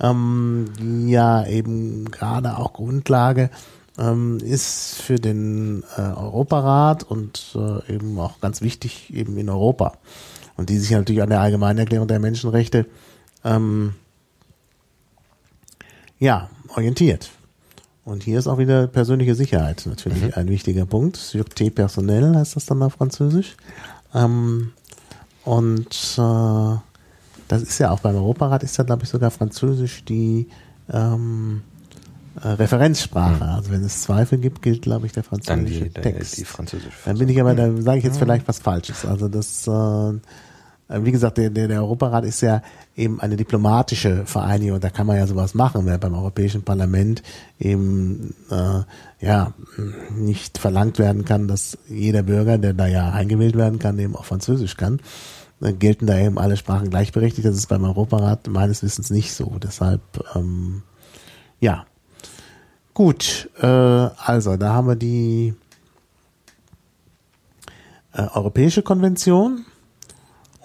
ähm, die ja eben gerade auch Grundlage ähm, ist für den äh, Europarat und äh, eben auch ganz wichtig eben in Europa. Und die sich natürlich an der Allgemeinen Erklärung der Menschenrechte ähm, ja orientiert. Und hier ist auch wieder persönliche Sicherheit natürlich ein wichtiger Punkt. Sûreté personnelle heißt das dann auf Französisch. Ähm, und äh, das ist ja auch beim Europarat ist ja, glaube ich, sogar Französisch die ähm, äh, Referenzsprache. Also wenn es Zweifel gibt, gilt, glaube ich, der Dann französische die, der, Text. die französische Dann bin ich aber, da sage ich jetzt vielleicht was Falsches. Also das, äh, wie gesagt, der, der, der Europarat ist ja eben eine diplomatische Vereinigung. Da kann man ja sowas machen, weil beim Europäischen Parlament eben äh, ja nicht verlangt werden kann, dass jeder Bürger, der da ja eingewählt werden kann, eben auch Französisch kann. äh, gelten da eben alle Sprachen gleichberechtigt. Das ist beim Europarat meines Wissens nicht so. Deshalb, ähm, ja. Gut, äh, also da haben wir die äh, Europäische Konvention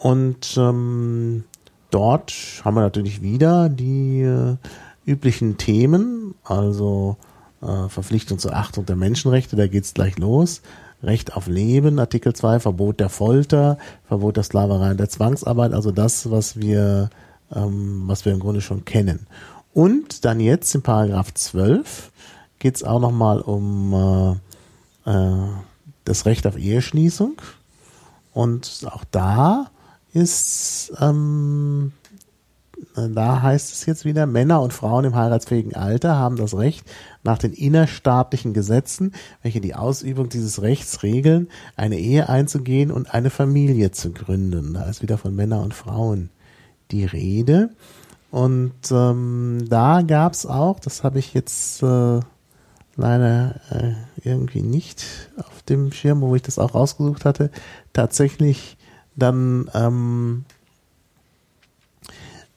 und ähm, dort haben wir natürlich wieder die äh, üblichen Themen, also äh, Verpflichtung zur Achtung der Menschenrechte, da geht's gleich los. Recht auf Leben, Artikel 2, Verbot der Folter, Verbot der Sklaverei und der Zwangsarbeit, also das, was wir, ähm, was wir im Grunde schon kennen. Und dann jetzt in Paragraph 12 geht's auch nochmal um äh, äh, das Recht auf Eheschließung. Und auch da ist, ähm, da heißt es jetzt wieder, Männer und Frauen im heiratsfähigen Alter haben das Recht, nach den innerstaatlichen Gesetzen, welche die Ausübung dieses Rechts regeln, eine Ehe einzugehen und eine Familie zu gründen. Da ist wieder von Männer und Frauen die Rede. Und ähm, da gab's auch, das habe ich jetzt äh, leider äh, irgendwie nicht auf dem Schirm, wo ich das auch rausgesucht hatte, tatsächlich dann ähm,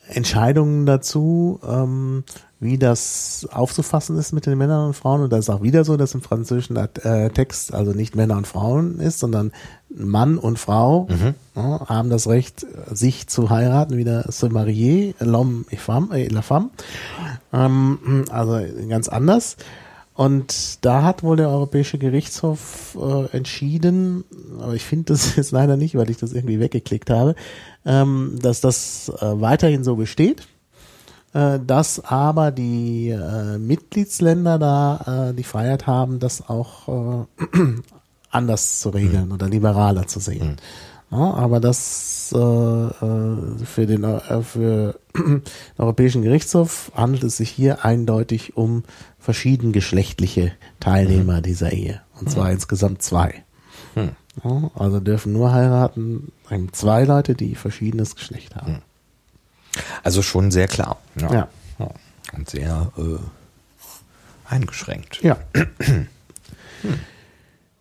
Entscheidungen dazu, ähm, wie das aufzufassen ist mit den Männern und Frauen. Und da ist auch wieder so, dass im französischen äh, Text also nicht Männer und Frauen ist, sondern Mann und Frau mhm. ja, haben das Recht, sich zu heiraten, wieder se marier, l'homme et femme, et la femme. Ähm, also ganz anders. Und da hat wohl der Europäische Gerichtshof äh, entschieden, aber ich finde das [laughs] jetzt leider nicht, weil ich das irgendwie weggeklickt habe, ähm, dass das äh, weiterhin so besteht, äh, dass aber die äh, Mitgliedsländer da äh, die Freiheit haben, das auch äh, [clears throat] anders zu regeln mhm. oder liberaler zu sehen. Mhm. Ja, aber das äh, äh für den äh, für [clears throat] den Europäischen Gerichtshof handelt es sich hier eindeutig um verschiedengeschlechtliche Teilnehmer mhm. dieser Ehe. Und zwar mhm. insgesamt zwei. Mhm. Ja, also dürfen nur heiraten zwei Leute, die verschiedenes Geschlecht haben. Mhm. Also schon sehr klar. Ja. ja. Und sehr äh, eingeschränkt. Ja. hm.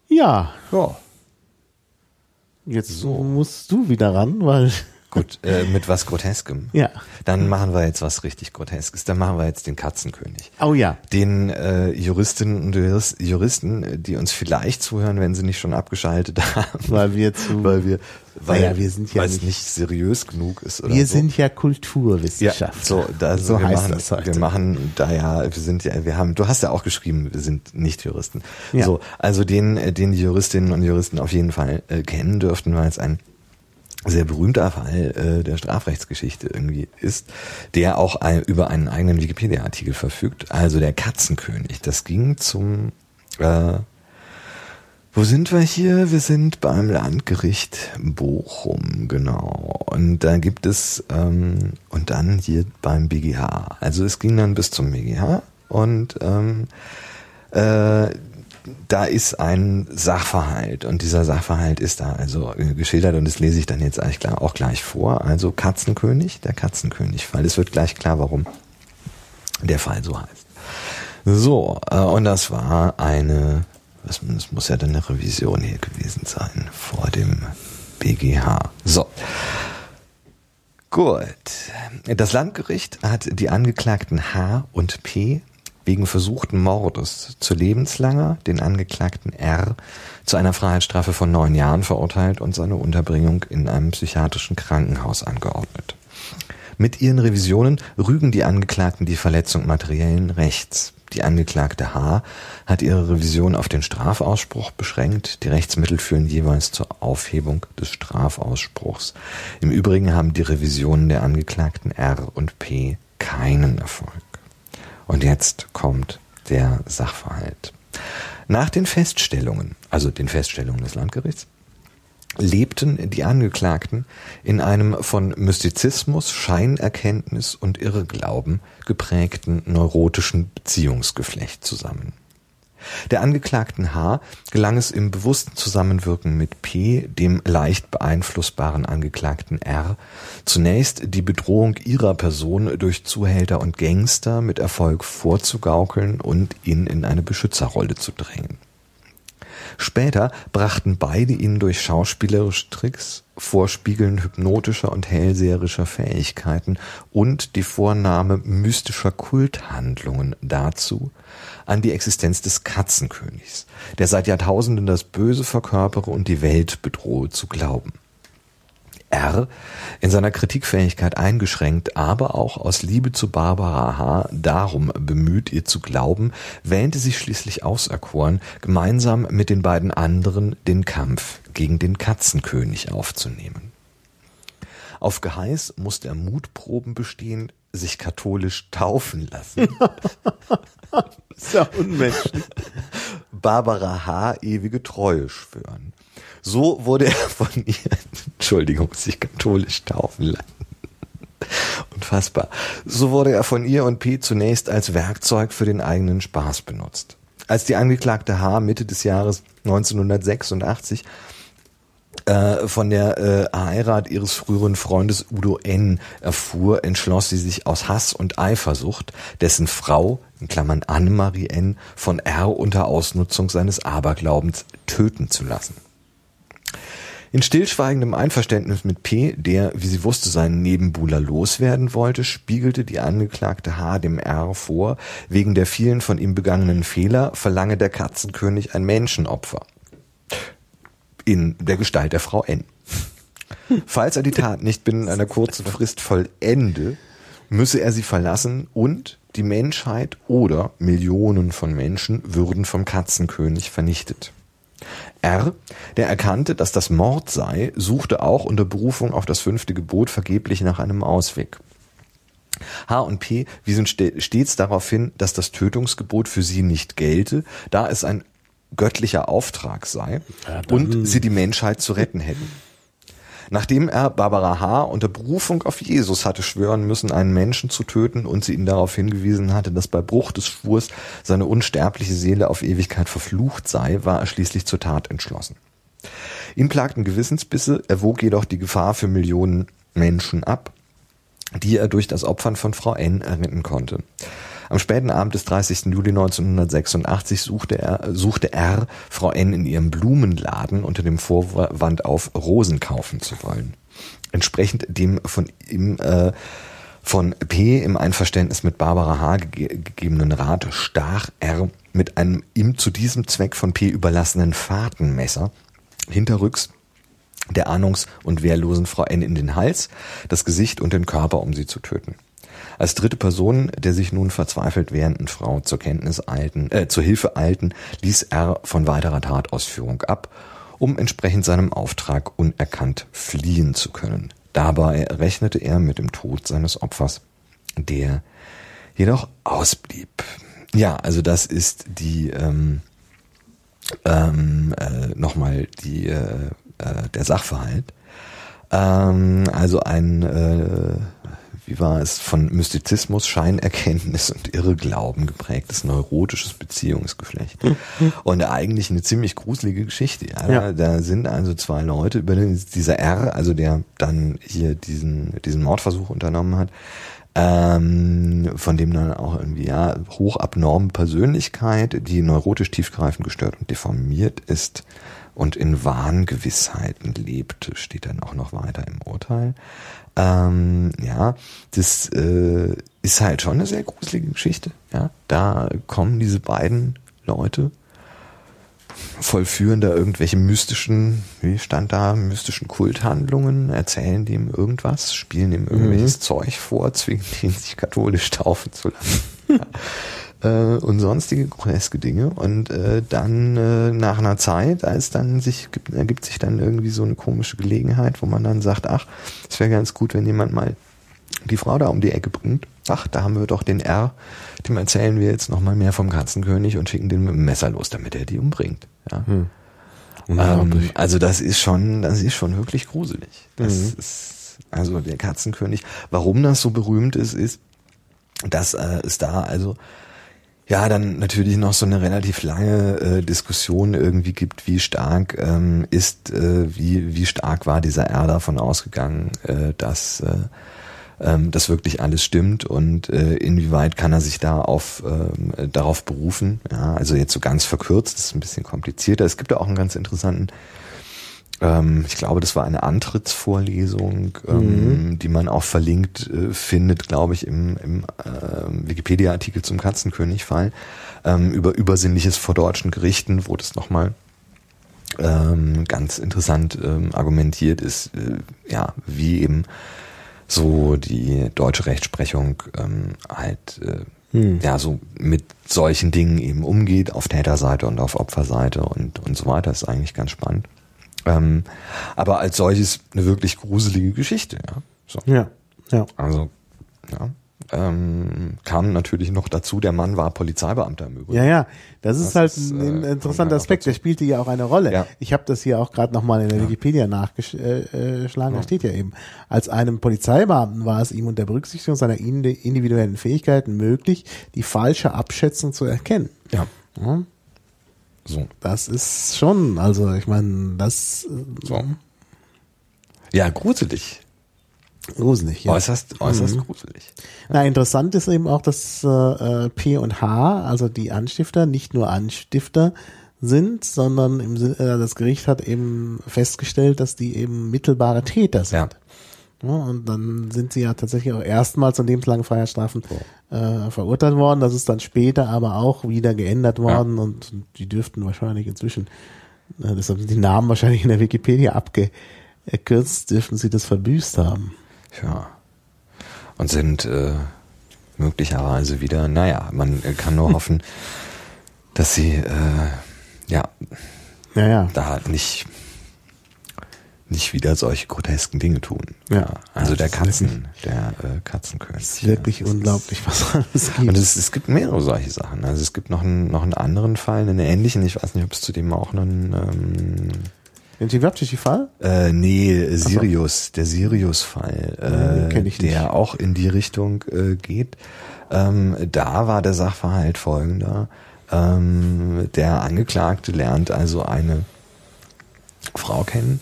Ja. Ja. Jetzt so. musst du wieder ran, weil Gut, äh, mit was Groteskem. Ja. Dann machen wir jetzt was richtig Groteskes. Dann machen wir jetzt den Katzenkönig. Oh ja. Den äh, Juristinnen und Juristen, die uns vielleicht zuhören, wenn sie nicht schon abgeschaltet [laughs] haben. Weil wir zu. Weil wir, weil, ja, wir sind ja weil es nicht seriös genug ist. Oder wir so. sind ja Kulturwissenschaftler. Ja, so, da, so wir heißt machen, das heute. Wir machen da ja, wir sind ja, wir haben, du hast ja auch geschrieben, wir sind nicht Juristen. Ja. So, also den, den die Juristinnen und Juristen auf jeden Fall äh, kennen dürften, weil es ein sehr berühmter Fall äh, der Strafrechtsgeschichte irgendwie ist, der auch ein, über einen eigenen Wikipedia-Artikel verfügt. Also der Katzenkönig. Das ging zum äh, wo sind wir hier? Wir sind beim Landgericht Bochum, genau. Und da gibt es, ähm, und dann hier beim BGH. Also es ging dann bis zum BGH und ähm, äh, da ist ein Sachverhalt und dieser Sachverhalt ist da also äh, geschildert und das lese ich dann jetzt eigentlich auch gleich vor. Also Katzenkönig, der Katzenkönig-Fall. Es wird gleich klar, warum der Fall so heißt. So, äh, und das war eine, das muss ja dann eine Revision hier gewesen sein vor dem BGH. So. Gut. Das Landgericht hat die Angeklagten H und P wegen versuchten Mordes zu lebenslanger den Angeklagten R zu einer Freiheitsstrafe von neun Jahren verurteilt und seine Unterbringung in einem psychiatrischen Krankenhaus angeordnet. Mit ihren Revisionen rügen die Angeklagten die Verletzung materiellen Rechts. Die Angeklagte H hat ihre Revision auf den Strafausspruch beschränkt. Die Rechtsmittel führen jeweils zur Aufhebung des Strafausspruchs. Im Übrigen haben die Revisionen der Angeklagten R und P keinen Erfolg. Und jetzt kommt der Sachverhalt. Nach den Feststellungen, also den Feststellungen des Landgerichts, lebten die Angeklagten in einem von Mystizismus, Scheinerkenntnis und Irrglauben geprägten neurotischen Beziehungsgeflecht zusammen. Der Angeklagten H gelang es im bewussten Zusammenwirken mit P, dem leicht beeinflussbaren Angeklagten R, zunächst die Bedrohung ihrer Person durch Zuhälter und Gangster mit Erfolg vorzugaukeln und ihn in eine Beschützerrolle zu drängen. Später brachten beide ihn durch schauspielerische Tricks, Vorspiegeln hypnotischer und hellseherischer Fähigkeiten und die Vornahme mystischer Kulthandlungen dazu, an die Existenz des Katzenkönigs, der seit Jahrtausenden das Böse verkörpere und die Welt bedrohe, zu glauben. R. in seiner Kritikfähigkeit eingeschränkt, aber auch aus Liebe zu Barbara H. darum bemüht, ihr zu glauben, wähnte sich schließlich auserkoren, gemeinsam mit den beiden anderen den Kampf gegen den Katzenkönig aufzunehmen. Auf Geheiß musste er Mutproben bestehen, sich katholisch taufen lassen. [laughs] ist ja unmenschlich. Barbara H. ewige Treue schwören. So wurde er [laughs] von ihr, Entschuldigung, sich katholisch taufen lassen. Unfassbar. So wurde er von ihr und P. zunächst als Werkzeug für den eigenen Spaß benutzt. Als die Angeklagte H. Mitte des Jahres 1986 äh, von der äh, Heirat ihres früheren Freundes Udo N. erfuhr, entschloss sie sich aus Hass und Eifersucht, dessen Frau, in Klammern Annemarie N., von R. unter Ausnutzung seines Aberglaubens töten zu lassen. In stillschweigendem Einverständnis mit P., der, wie sie wusste, seinen Nebenbuhler loswerden wollte, spiegelte die Angeklagte H. dem R. vor, wegen der vielen von ihm begangenen Fehler verlange der Katzenkönig ein Menschenopfer. In der Gestalt der Frau N. Falls er die Tat nicht binnen einer kurzen Frist vollende, müsse er sie verlassen und die Menschheit oder Millionen von Menschen würden vom Katzenkönig vernichtet. R., der erkannte, dass das Mord sei, suchte auch unter Berufung auf das fünfte Gebot vergeblich nach einem Ausweg. H und P wiesen stets darauf hin, dass das Tötungsgebot für sie nicht gelte, da es ein göttlicher Auftrag sei ja, und sie die Menschheit zu retten hätten. Nachdem er Barbara H. unter Berufung auf Jesus hatte schwören müssen, einen Menschen zu töten und sie ihn darauf hingewiesen hatte, dass bei Bruch des Schwurs seine unsterbliche Seele auf Ewigkeit verflucht sei, war er schließlich zur Tat entschlossen. Ihn plagten Gewissensbisse, er wog jedoch die Gefahr für Millionen Menschen ab, die er durch das Opfern von Frau N. erretten konnte. Am späten Abend des 30. Juli 1986 suchte er, suchte R. Frau N. in ihrem Blumenladen unter dem Vorwand auf, Rosen kaufen zu wollen. Entsprechend dem von ihm äh, von P. im Einverständnis mit Barbara H. Ge gegebenen Rat stach R. mit einem ihm zu diesem Zweck von P. überlassenen Fahrtenmesser hinterrücks der ahnungs- und wehrlosen Frau N. in den Hals, das Gesicht und den Körper, um sie zu töten. Als dritte Person, der sich nun verzweifelt wehrenden Frau zur Kenntnis eilten, äh, zur Hilfe eilten, ließ er von weiterer Tatausführung ab, um entsprechend seinem Auftrag unerkannt fliehen zu können. Dabei rechnete er mit dem Tod seines Opfers, der jedoch ausblieb. Ja, also das ist die ähm, ähm, äh, nochmal die äh, äh, der Sachverhalt. Ähm, also ein äh, wie war es, von Mystizismus, Scheinerkenntnis und Irrglauben geprägtes neurotisches Beziehungsgeflecht. [laughs] Und eigentlich eine ziemlich gruselige Geschichte. Ja? ja. Da sind also zwei Leute, über den, dieser R, also der dann hier diesen, diesen Mordversuch unternommen hat, ähm, von dem dann auch irgendwie ja hochabnorme Persönlichkeit, die neurotisch tiefgreifend gestört und deformiert ist und in Wahngewissheiten lebt, steht dann auch noch weiter im Urteil. Ähm, ja, das äh, ist halt schon eine sehr gruselige Geschichte. Ja, da kommen diese beiden Leute, vollführen da irgendwelche mystischen, wie stand da, mystischen Kulthandlungen, erzählen dem irgendwas, spielen ihm irgendwelches mhm. Zeug vor, zwingen ihn sich katholisch taufen zu lassen. [laughs] äh, und sonstige groteske Dinge. Und äh, dann äh, nach einer Zeit, als dann sich ergibt sich dann irgendwie so eine komische Gelegenheit, wo man dann sagt, ach, es wäre ganz gut, wenn jemand mal die Frau da um die Ecke bringt. Ach, da haben wir doch den R, dem erzählen wir jetzt nochmal mehr vom Katzenkönig und schicken den mit dem Messer los, damit er die umbringt. Ja. Hm. Ähm, also das ist schon, das ist schon wirklich gruselig. Das mhm. ist, also der Katzenkönig. Warum das so berühmt ist, ist, dass äh, es da also ja, dann natürlich noch so eine relativ lange äh, Diskussion irgendwie gibt, wie stark ähm, ist, äh, wie, wie stark war dieser R davon ausgegangen, äh, dass äh, ähm, das wirklich alles stimmt und äh, inwieweit kann er sich da auf, ähm, darauf berufen. Ja, also jetzt so ganz verkürzt, ist ein bisschen komplizierter. Es gibt ja auch einen ganz interessanten ähm, ich glaube, das war eine Antrittsvorlesung, ähm, mhm. die man auch verlinkt äh, findet, glaube ich, im, im äh, Wikipedia-Artikel zum Katzenkönig-Fall, ähm, über Übersinnliches vor deutschen Gerichten, wo das nochmal ähm, ganz interessant ähm, argumentiert ist, äh, ja, wie eben so die deutsche Rechtsprechung ähm, halt äh, hm. ja so mit solchen Dingen eben umgeht auf Täterseite und auf Opferseite und und so weiter ist eigentlich ganz spannend. Ähm, aber als solches eine wirklich gruselige Geschichte, ja. So. Ja, ja. Also, ja. Ähm, kam natürlich noch dazu, der Mann war Polizeibeamter im Übrigen. Ja, ja, das ist das halt ist, ein, äh, interessanter Aspekt, der spielte ja auch eine Rolle. Ja. Ich habe das hier auch gerade nochmal in der ja. Wikipedia nachgeschlagen, äh, ja. da steht ja eben, als einem Polizeibeamten war es ihm unter Berücksichtigung seiner individuellen Fähigkeiten möglich, die falsche Abschätzung zu erkennen. Ja. So. Das ist schon, also ich meine, das. So. Ja, gruselig. Gruselig, ja. Äußerst, äußerst mhm. gruselig. Na, interessant ist eben auch, dass äh, P und H, also die Anstifter, nicht nur Anstifter sind, sondern im, äh, das Gericht hat eben festgestellt, dass die eben mittelbare Täter sind. Ja. Ja, und dann sind sie ja tatsächlich auch erstmals zu lebenslangen Freiheitsstrafen oh. äh, verurteilt worden. Das ist dann später aber auch wieder geändert worden ja. und die dürften wahrscheinlich inzwischen, äh, deshalb sind die Namen wahrscheinlich in der Wikipedia abgekürzt, dürften sie das verbüßt haben. Ja. Und sind äh, möglicherweise wieder, naja, man kann nur [laughs] hoffen, dass sie äh, ja, ja, ja. da nicht nicht wieder solche grotesken Dinge tun. Ja. Also der Katzen, der äh, Katzenkönig. Das ist wirklich ja, unglaublich, was alles gibt. Und es, es gibt mehrere solche Sachen. Also es gibt noch einen, noch einen anderen Fall, einen ähnlichen, ich weiß nicht, ob es zu dem auch einen ähm, den Tivapchichi-Fall? Äh, nee, Sirius, so. der Sirius-Fall, äh, ich der auch in die Richtung äh, geht. Ähm, da war der Sachverhalt folgender. Ähm, der Angeklagte lernt also eine Frau kennen,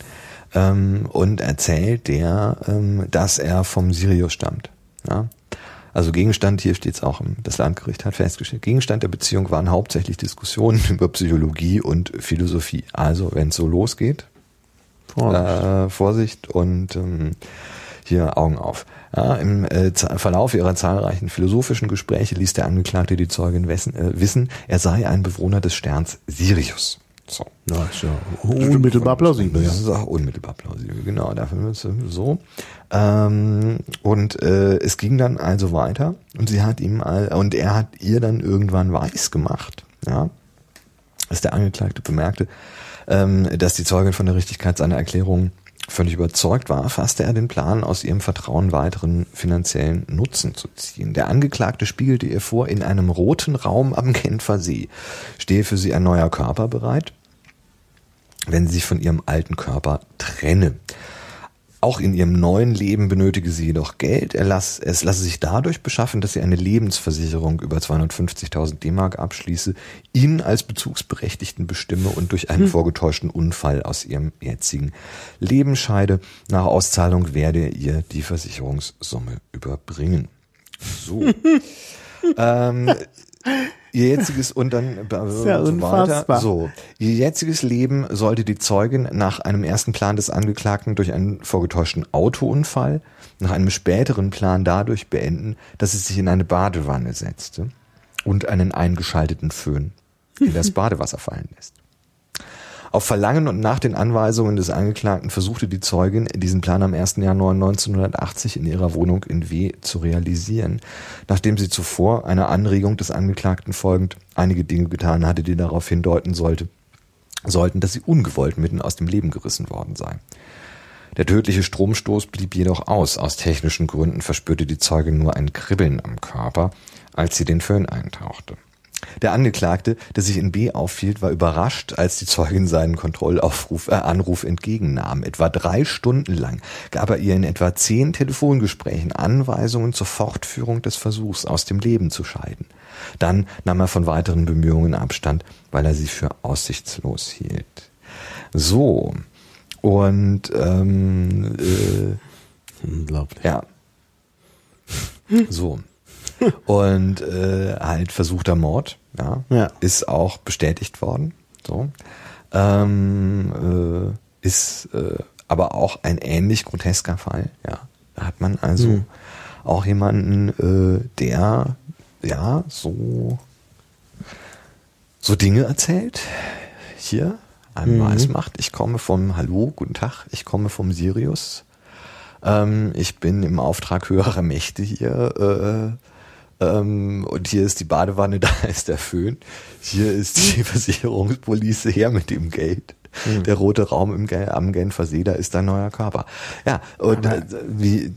ähm, und erzählt der, ähm, dass er vom Sirius stammt. Ja? Also Gegenstand, hier steht es auch, das Landgericht hat festgestellt, Gegenstand der Beziehung waren hauptsächlich Diskussionen [laughs] über Psychologie und Philosophie. Also wenn es so losgeht, Vorsicht, äh, Vorsicht und ähm, hier Augen auf. Ja, Im äh, Verlauf ihrer zahlreichen philosophischen Gespräche ließ der Angeklagte die Zeugin wissen, äh, wissen, er sei ein Bewohner des Sterns Sirius. So. Ja, ist ja unmittelbar plausibel. Das ist auch unmittelbar plausibel, genau. Dafür es so. Ähm, und äh, es ging dann also weiter und sie hat ihm all, und er hat ihr dann irgendwann weiß gemacht, ja, dass der Angeklagte bemerkte, ähm, dass die Zeugin von der Richtigkeit seiner Erklärung völlig überzeugt war, fasste er den Plan, aus ihrem Vertrauen weiteren finanziellen Nutzen zu ziehen. Der Angeklagte spiegelte ihr vor, in einem roten Raum am Genfer See stehe für sie ein neuer Körper bereit, wenn sie sich von ihrem alten Körper trenne. Auch in ihrem neuen Leben benötige sie jedoch Geld. Er lass, es lasse sich dadurch beschaffen, dass sie eine Lebensversicherung über 250.000 D-Mark abschließe, ihn als Bezugsberechtigten bestimme und durch einen hm. vorgetäuschten Unfall aus ihrem jetzigen Leben scheide. Nach Auszahlung werde er ihr die Versicherungssumme überbringen. So. [laughs] ähm, Ihr jetziges und dann äh, [laughs] ja so weiter. So, ihr jetziges Leben sollte die Zeugin nach einem ersten Plan des Angeklagten durch einen vorgetäuschten Autounfall, nach einem späteren Plan dadurch beenden, dass sie sich in eine Badewanne setzte und einen eingeschalteten Föhn in das [laughs] Badewasser fallen lässt. Auf Verlangen und nach den Anweisungen des Angeklagten versuchte die Zeugin, diesen Plan am 1. Januar 1980 in ihrer Wohnung in W zu realisieren, nachdem sie zuvor einer Anregung des Angeklagten folgend einige Dinge getan hatte, die darauf hindeuten sollte, sollten, dass sie ungewollt mitten aus dem Leben gerissen worden sei. Der tödliche Stromstoß blieb jedoch aus. Aus technischen Gründen verspürte die Zeugin nur ein Kribbeln am Körper, als sie den Föhn eintauchte. Der Angeklagte, der sich in B aufhielt, war überrascht, als die Zeugin seinen Kontrollaufruf, äh, Anruf entgegennahm. Etwa drei Stunden lang gab er ihr in etwa zehn Telefongesprächen Anweisungen zur Fortführung des Versuchs, aus dem Leben zu scheiden. Dann nahm er von weiteren Bemühungen Abstand, weil er sie für aussichtslos hielt. So. Und ähm, äh, unglaublich. Ja. So. [laughs] Und äh, halt versuchter Mord, ja, Ja. ist auch bestätigt worden. So. Ähm, äh, ist äh, aber auch ein ähnlich grotesker Fall, ja. Da hat man also Hm. auch jemanden, äh, der ja so so Dinge erzählt. Hier, einem Mhm. macht, ich komme vom Hallo, guten Tag, ich komme vom Sirius. Ähm, ich bin im Auftrag höherer Mächte hier. Äh, ähm, und hier ist die Badewanne, [laughs] da ist der Föhn. Hier ist die Versicherungspolice her mit dem Geld. Der rote Raum im, am Genfer See, da ist dein neuer Körper. Ja, und äh, wie, äh,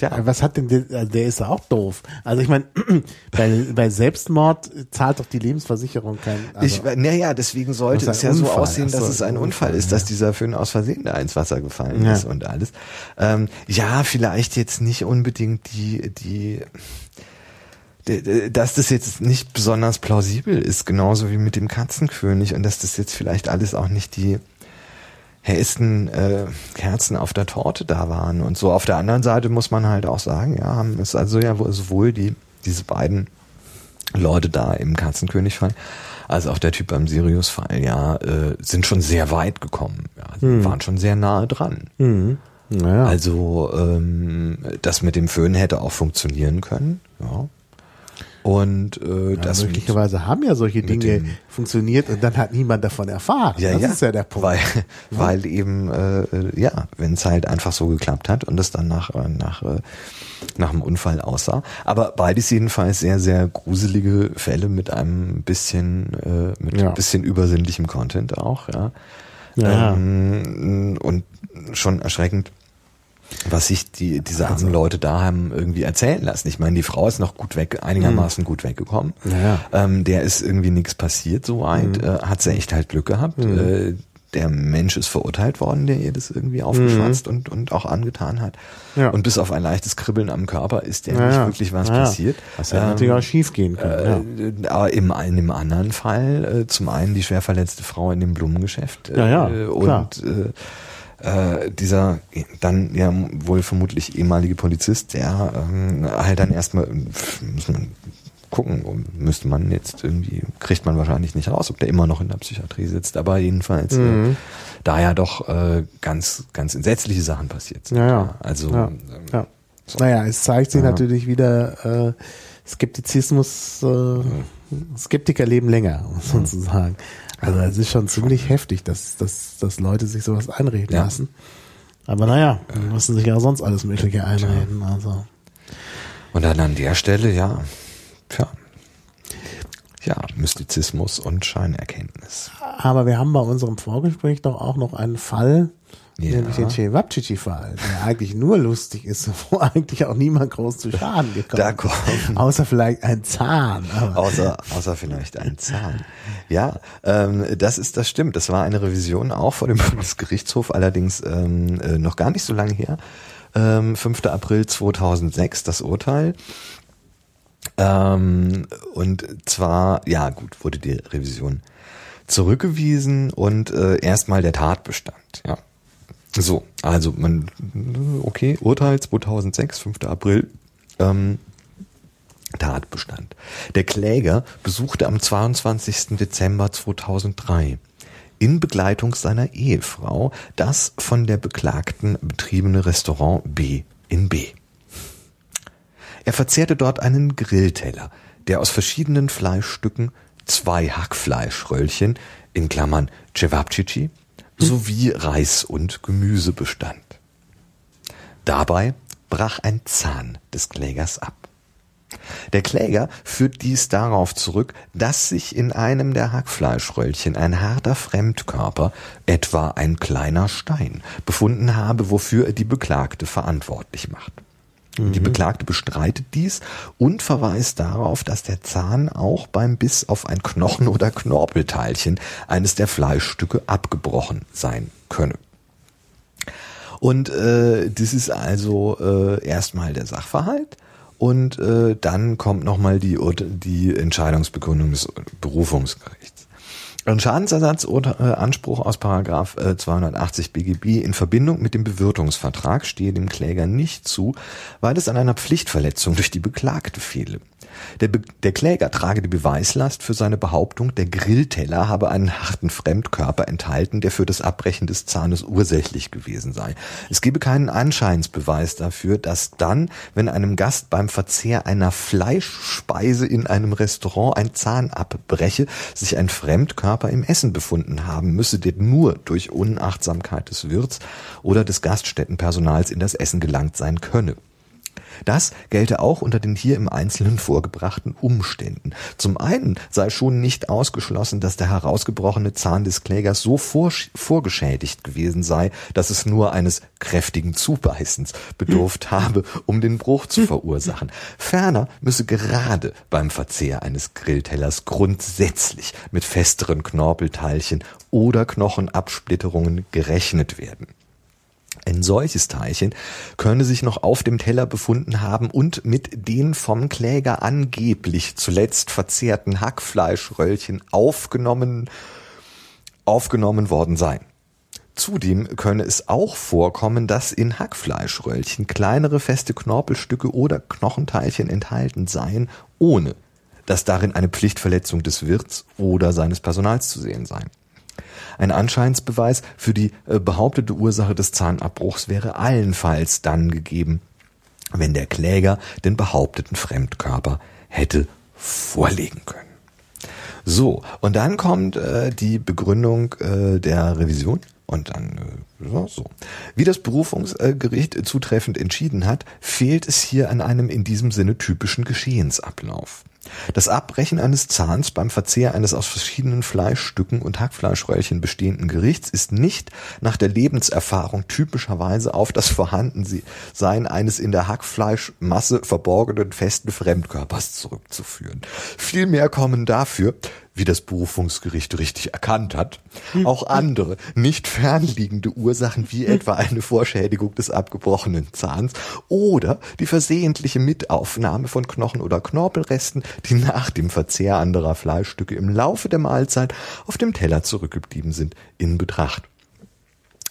ja, Was hat denn der, also der ist ja auch doof. Also ich meine, [clears throat] bei, bei Selbstmord zahlt doch die Lebensversicherung kein. Also, ich, naja, deswegen sollte es ja so Unfall. aussehen, Ach dass so, es ein Unfall Unfall, ist, dass ja. dieser Föhn aus Versehen da ins Wasser gefallen Ja. ist und alles. Ähm, ja, vielleicht jetzt nicht unbedingt die, die, dass das jetzt nicht besonders plausibel ist, genauso wie mit dem Katzenkönig und dass das jetzt vielleicht alles auch nicht die hellsten äh, Kerzen auf der Torte da waren und so. Auf der anderen Seite muss man halt auch sagen, ja, haben es also ja wohl- sowohl die diese beiden Leute da im Katzenkönig-Fall als auch der Typ beim Sirius-Fall, ja, äh, sind schon sehr weit gekommen, ja, Hm. waren schon sehr nahe dran. Mhm. Naja. Also ähm, das mit dem Föhn hätte auch funktionieren können, ja. Und äh, ja, das möglicherweise haben ja solche Dinge dem- funktioniert und dann hat niemand davon erfahren. Ja, das ja, ist ja der Punkt. Weil, weil eben, äh, ja, wenn es halt einfach so geklappt hat und es dann nach, äh, nach, äh, nach einem Unfall aussah. Aber beides jedenfalls sehr, sehr gruselige Fälle mit einem bisschen, äh, mit Ja. ein bisschen übersinnlichem Content auch, ja. Ja. Ähm, und schon erschreckend, was sich die, diese Also armen Leute da haben irgendwie erzählen lassen. Ich meine, die Frau ist noch gut weg, einigermaßen gut weggekommen. Mhm. Ja. Ähm, der ist irgendwie nichts passiert soweit, äh, hat sie echt halt Glück gehabt. Äh, der Mensch ist verurteilt worden, der ihr das irgendwie aufgeschwatzt und, und auch angetan hat. Ja. Und bis auf ein leichtes Kribbeln am Körper ist der Ja, nicht ja. wirklich was Ja, ja. passiert. Das hätte Ähm, natürlich auch schief gehen können. äh, aber im, in dem anderen Fall, äh, zum einen die schwer verletzte Frau in dem Blumengeschäft äh, Ja, ja, klar. und äh, äh, dieser dann ja wohl vermutlich ehemalige Polizist, der ähm, halt dann erstmal muss man gucken, müsste man jetzt irgendwie, kriegt man wahrscheinlich nicht raus, ob der immer noch in der Psychiatrie sitzt, aber jedenfalls Mhm. äh, da ja doch äh, ganz, ganz entsetzliche Sachen passiert sind. Ja, ja. Also Ja. ähm, Ja. Naja, es zeigt sich Ja. natürlich wieder, äh, Skeptizismus, äh, Skeptiker leben länger, muss man so sagen. Also es ist schon ziemlich heftig, dass, dass, dass Leute sich sowas einreden Ja. lassen. Aber naja, die müssen sich ja sonst alles Mögliche einreden. Also. Und dann an der Stelle, ja, tja, ja, Mystizismus und Scheinerkenntnis. Aber wir haben bei unserem Vorgespräch doch auch noch einen Fall, Ja. nämlich den Cevapcici-Fall, der [laughs] eigentlich nur lustig ist, [laughs] wo eigentlich auch niemand groß zu Schaden gekommen Da ist. kommen- Außer vielleicht ein Zahn. Außer, außer vielleicht ein Zahn. Ja, ähm, das ist, das stimmt. Das war eine Revision auch vor dem [laughs] Bundesgerichtshof, allerdings ähm, äh, noch gar nicht so lange her. Ähm, 5. April 2006 das Urteil. Ähm, und zwar, ja gut, wurde die Revision zurückgewiesen und äh, erstmal der Tatbestand. Ja. So, also man, okay, Urteil 2006, 5. April. Ähm, Tatbestand. Der Kläger besuchte am 22. Dezember 2003 in Begleitung seiner Ehefrau das von der Beklagten betriebene Restaurant B in B. Er verzehrte dort einen Grillteller, der aus verschiedenen Fleischstücken, zwei Hackfleischröllchen, in Klammern Cevapcici, sowie Reis und Gemüse bestand. Dabei brach ein Zahn des Klägers ab. Der Kläger führt dies darauf zurück, dass sich in einem der Hackfleischröllchen ein harter Fremdkörper, etwa ein kleiner Stein, befunden habe, wofür er die Beklagte verantwortlich macht. Die Beklagte bestreitet dies und verweist darauf, dass der Zahn auch beim Biss auf ein Knochen- oder Knorpelteilchen eines der Fleischstücke abgebrochen sein könne. Und äh, das ist also äh, erstmal der Sachverhalt und äh, dann kommt nochmal die, die Entscheidungsbegründung des Berufungsgerichts. Ein Schadensersatzanspruch aus Paragraph 280 BGB in Verbindung mit dem Bewirtungsvertrag stehe dem Kläger nicht zu, weil es an einer Pflichtverletzung durch die Beklagte fehle. Der, Be der Kläger trage die Beweislast für seine Behauptung, der Grillteller habe einen harten Fremdkörper enthalten, der für das Abbrechen des Zahnes ursächlich gewesen sei. Es gebe keinen Anscheinsbeweis dafür, dass dann, wenn einem Gast beim Verzehr einer Fleischspeise in einem Restaurant ein Zahn abbreche, sich ein Fremdkörper im Essen befunden haben müsse, der nur durch Unachtsamkeit des Wirts oder des Gaststättenpersonals in das Essen gelangt sein könne. Das gelte auch unter den hier im Einzelnen vorgebrachten Umständen. Zum einen sei schon nicht ausgeschlossen, dass der herausgebrochene Zahn des Klägers so vorgeschädigt gewesen sei, dass es nur eines kräftigen Zubeißens bedurft habe, um den Bruch zu [laughs] verursachen. Ferner müsse gerade beim Verzehr eines Grilltellers grundsätzlich mit festeren Knorpelteilchen oder Knochenabsplitterungen gerechnet werden. Ein solches Teilchen könne sich noch auf dem Teller befunden haben und mit den vom Kläger angeblich zuletzt verzehrten Hackfleischröllchen aufgenommen, aufgenommen worden sein. Zudem könne es auch vorkommen, dass in Hackfleischröllchen kleinere feste Knorpelstücke oder Knochenteilchen enthalten seien, ohne dass darin eine Pflichtverletzung des Wirts oder seines Personals zu sehen sei. Ein Anscheinsbeweis für die äh, behauptete Ursache des Zahnabbruchs wäre allenfalls dann gegeben, wenn der Kläger den behaupteten Fremdkörper hätte vorlegen können. So, und dann kommt äh, die Begründung äh, der Revision. Und dann äh, so. Wie das Berufungsgericht zutreffend entschieden hat, fehlt es hier an einem in diesem Sinne typischen Geschehensablauf. Das Abbrechen eines Zahns beim Verzehr eines aus verschiedenen Fleischstücken und Hackfleischröllchen bestehenden Gerichts ist nicht nach der Lebenserfahrung typischerweise auf das Vorhandensein eines in der Hackfleischmasse verborgenen festen Fremdkörpers zurückzuführen. Vielmehr kommen dafür wie das Berufungsgericht richtig erkannt hat, auch andere, nicht fernliegende Ursachen wie etwa eine Vorschädigung des abgebrochenen Zahns oder die versehentliche Mitaufnahme von Knochen oder Knorpelresten, die nach dem Verzehr anderer Fleischstücke im Laufe der Mahlzeit auf dem Teller zurückgeblieben sind, in Betracht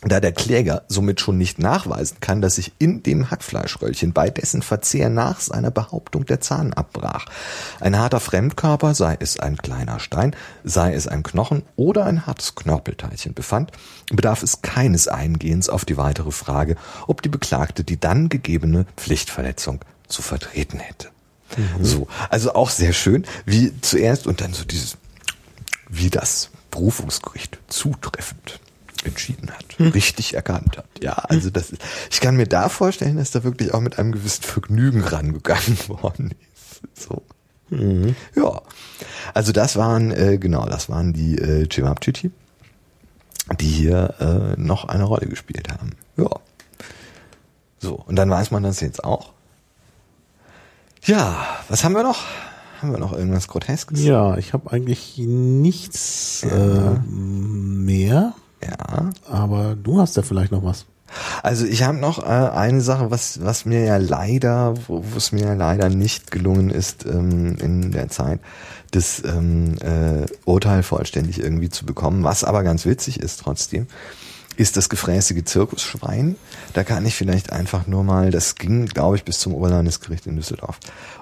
da der Kläger somit schon nicht nachweisen kann, dass sich in dem Hackfleischröllchen bei dessen Verzehr nach seiner Behauptung der Zahn abbrach. Ein harter Fremdkörper, sei es ein kleiner Stein, sei es ein Knochen oder ein hartes Knorpelteilchen befand, bedarf es keines Eingehens auf die weitere Frage, ob die Beklagte die dann gegebene Pflichtverletzung zu vertreten hätte. Mhm. So, also auch sehr schön, wie zuerst und dann so dieses, wie das Berufungsgericht zutreffend entschieden hat, hm. richtig erkannt hat. Ja, also das ist, ich kann mir da vorstellen, dass da wirklich auch mit einem gewissen Vergnügen rangegangen [laughs] worden ist. So. Mhm. Ja. Also das waren, äh, genau, das waren die äh, Chewabchichi, die hier äh, noch eine Rolle gespielt haben. Ja. So, und dann weiß man das jetzt auch. Ja, was haben wir noch? Haben wir noch irgendwas Groteskes? Ja, ich habe eigentlich nichts ja. äh, mehr. Ja. Aber du hast ja vielleicht noch was. Also ich habe noch äh, eine Sache, was was mir ja leider, wo es mir ja leider nicht gelungen ist ähm, in der Zeit, das ähm, äh, Urteil vollständig irgendwie zu bekommen. Was aber ganz witzig ist trotzdem, ist das gefräßige Zirkusschwein. Da kann ich vielleicht einfach nur mal, das ging, glaube ich, bis zum Oberlandesgericht in Düsseldorf.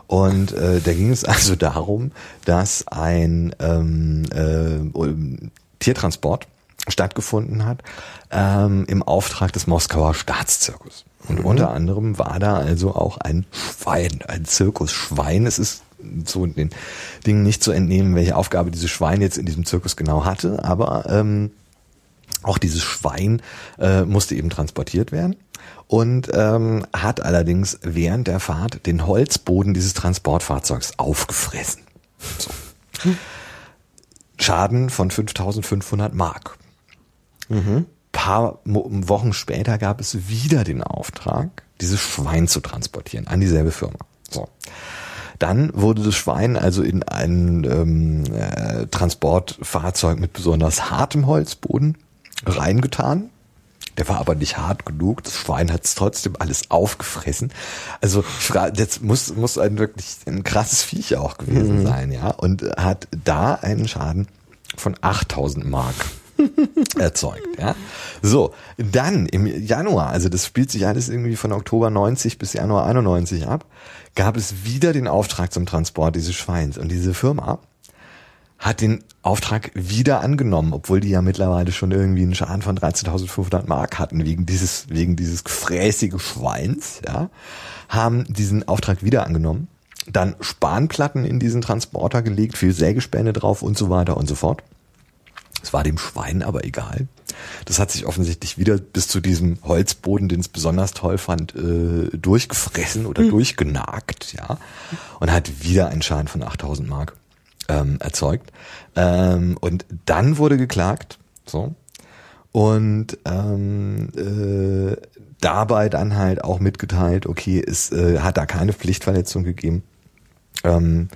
Und äh, da ging es [laughs] also darum, dass ein ähm, äh, Tiertransport stattgefunden hat, ähm, im Auftrag des Moskauer Staatszirkus. Und mhm. unter anderem war da also auch ein Schwein, ein Zirkusschwein. Es ist so den Dingen nicht zu entnehmen, welche Aufgabe dieses Schwein jetzt in diesem Zirkus genau hatte, aber ähm, auch dieses Schwein äh, musste eben transportiert werden und ähm, hat allerdings während der Fahrt den Holzboden dieses Transportfahrzeugs aufgefressen. So. Schaden von 5500 Mark. Mhm. Paar Wochen später gab es wieder den Auftrag, dieses Schwein zu transportieren an dieselbe Firma. So. Dann wurde das Schwein also in ein ähm, äh, Transportfahrzeug mit besonders hartem Holzboden reingetan. Der war aber nicht hart genug. Das Schwein hat es trotzdem alles aufgefressen. Also jetzt muss muss ein wirklich ein krasses Viech auch gewesen mhm. sein, ja, und hat da einen Schaden von 8000 Mark [laughs] erzeugt. Ja, so dann im Januar, also das spielt sich alles irgendwie von Oktober 90 bis Januar 91 ab, gab es wieder den Auftrag zum Transport dieses Schweins und diese Firma hat den Auftrag wieder angenommen, obwohl die ja mittlerweile schon irgendwie einen Schaden von 13.500 Mark hatten wegen dieses wegen dieses gefräßige Schweins, ja, haben diesen Auftrag wieder angenommen, dann Spanplatten in diesen Transporter gelegt, viel Sägespäne drauf und so weiter und so fort. Es war dem Schwein aber egal. Das hat sich offensichtlich wieder bis zu diesem Holzboden, den es besonders toll fand, äh, durchgefressen oder mhm. durchgenagt, ja, und hat wieder einen Schaden von 8000 Mark ähm, erzeugt. Ähm, und dann wurde geklagt, so. Und ähm, äh, dabei dann halt auch mitgeteilt, okay, es äh, hat da keine Pflichtverletzung gegeben. Ähm,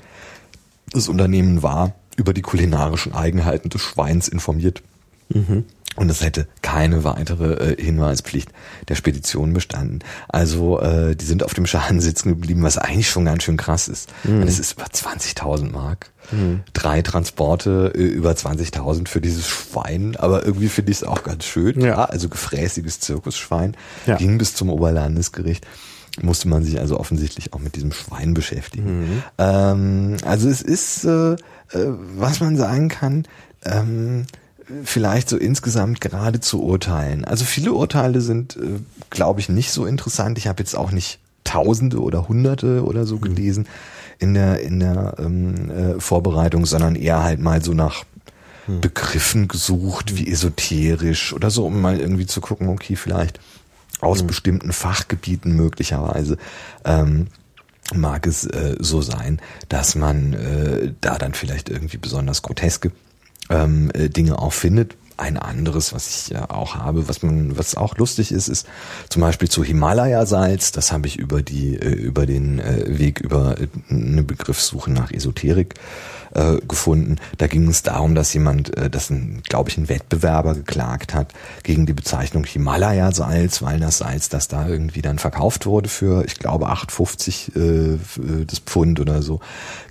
das Unternehmen war über die kulinarischen Eigenheiten des Schweins informiert. Mhm. Und es hätte keine weitere äh, Hinweispflicht der Spedition bestanden. Also äh, die sind auf dem Schaden sitzen geblieben, was eigentlich schon ganz schön krass ist. Mhm. Es ist über 20.000 Mark. Mhm. Drei Transporte äh, über 20.000 für dieses Schwein. Aber irgendwie finde ich es auch ganz schön. Ja. Also gefräßiges Zirkusschwein. Ja. Ging bis zum Oberlandesgericht musste man sich also offensichtlich auch mit diesem Schwein beschäftigen. Mhm. Ähm, also es ist, äh, äh, was man sagen kann, ähm, vielleicht so insgesamt gerade zu urteilen. Also viele Urteile sind, äh, glaube ich, nicht so interessant. Ich habe jetzt auch nicht Tausende oder Hunderte oder so mhm. gelesen in der in der ähm, äh, Vorbereitung, sondern eher halt mal so nach mhm. Begriffen gesucht, wie esoterisch oder so, um mal irgendwie zu gucken, okay, vielleicht aus mhm. bestimmten Fachgebieten möglicherweise ähm, mag es äh, so sein, dass man äh, da dann vielleicht irgendwie besonders groteske ähm, äh, Dinge auch findet. Ein anderes, was ich ja auch habe, was man, was auch lustig ist, ist zum Beispiel zu Himalaya-Salz. Das habe ich über die, äh, über den äh, Weg über äh, eine Begriffssuche nach Esoterik gefunden. Da ging es darum, dass jemand, dass ein, glaube ich, ein Wettbewerber geklagt hat gegen die Bezeichnung Himalaya-Salz, weil das Salz, das da irgendwie dann verkauft wurde für, ich glaube, 8,50 äh, das Pfund oder so,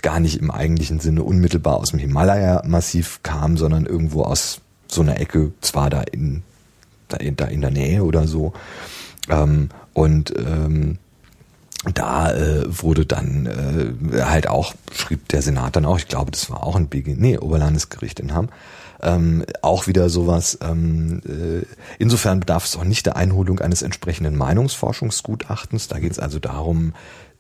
gar nicht im eigentlichen Sinne unmittelbar aus dem Himalaya-Massiv kam, sondern irgendwo aus so einer Ecke, zwar da in, da in, da in der Nähe oder so. Ähm, und ähm, da äh, wurde dann äh, halt auch, schrieb der Senat dann auch, ich glaube, das war auch ein BG, nee, Oberlandesgericht in Hamm, ähm, auch wieder sowas. Ähm, äh, insofern bedarf es auch nicht der Einholung eines entsprechenden Meinungsforschungsgutachtens. Da geht es also darum,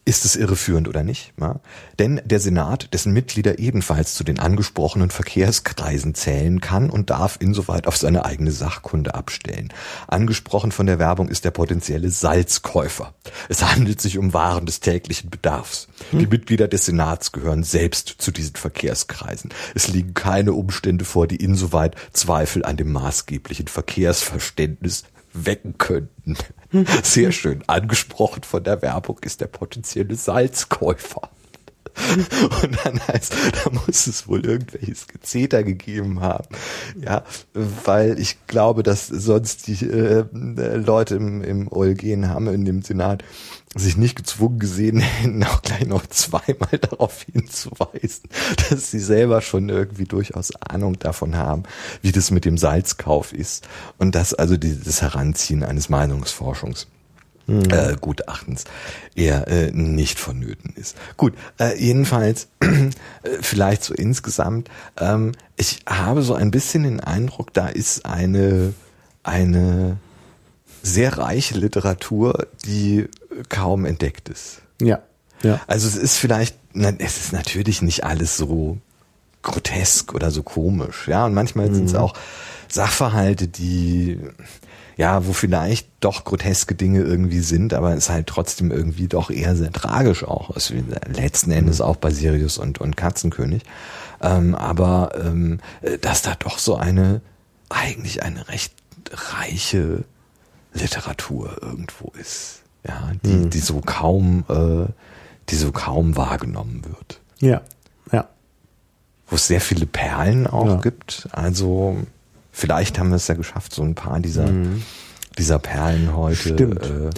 ist es irreführend oder nicht? Ja? Denn der Senat, dessen Mitglieder ebenfalls zu den angesprochenen Verkehrskreisen zählen kann und darf insoweit auf seine eigene Sachkunde abstellen. Angesprochen von der Werbung ist der potenzielle Salzkäufer. Es handelt sich um Waren des täglichen Bedarfs. Die hm. Mitglieder des Senats gehören selbst zu diesen Verkehrskreisen. Es liegen keine Umstände vor, die insoweit Zweifel an dem maßgeblichen Verkehrsverständnis wecken könnten. [laughs] Sehr schön. Angesprochen von der Werbung ist der potenzielle Salzkäufer. [laughs] Und dann heißt, da muss es wohl irgendwelches Gezeter gegeben haben. Ja, weil ich glaube, dass sonst die äh, Leute im, im OLG haben in dem Senat sich nicht gezwungen gesehen [laughs] hätten, auch gleich noch zweimal [laughs] darauf hinzuweisen, dass sie selber schon irgendwie durchaus Ahnung davon haben, wie das mit dem Salzkauf ist und dass also das Heranziehen eines Meinungsforschungs mhm. äh, Gutachtens eher äh, nicht vonnöten ist. Gut, äh, jedenfalls [clears throat] äh, vielleicht so insgesamt, ähm, ich habe so ein bisschen den Eindruck, da ist eine eine sehr reiche Literatur, die kaum entdeckt ist. Ja. ja. Also es ist vielleicht, es ist natürlich nicht alles so grotesk oder so komisch, ja. Und manchmal mhm. sind es auch Sachverhalte, die ja, wo vielleicht doch groteske Dinge irgendwie sind, aber es halt trotzdem irgendwie doch eher sehr tragisch auch ist. Letzten Endes mhm. auch bei Sirius und, und Katzenkönig. Ähm, aber ähm, dass da doch so eine, eigentlich eine recht reiche Literatur irgendwo ist ja, die, mhm. die so kaum, äh, die so kaum wahrgenommen wird. Ja, ja. Wo es sehr viele Perlen auch ja. gibt. Also vielleicht haben wir es ja geschafft, so ein paar dieser, mhm. dieser Perlen heute. Stimmt. Äh,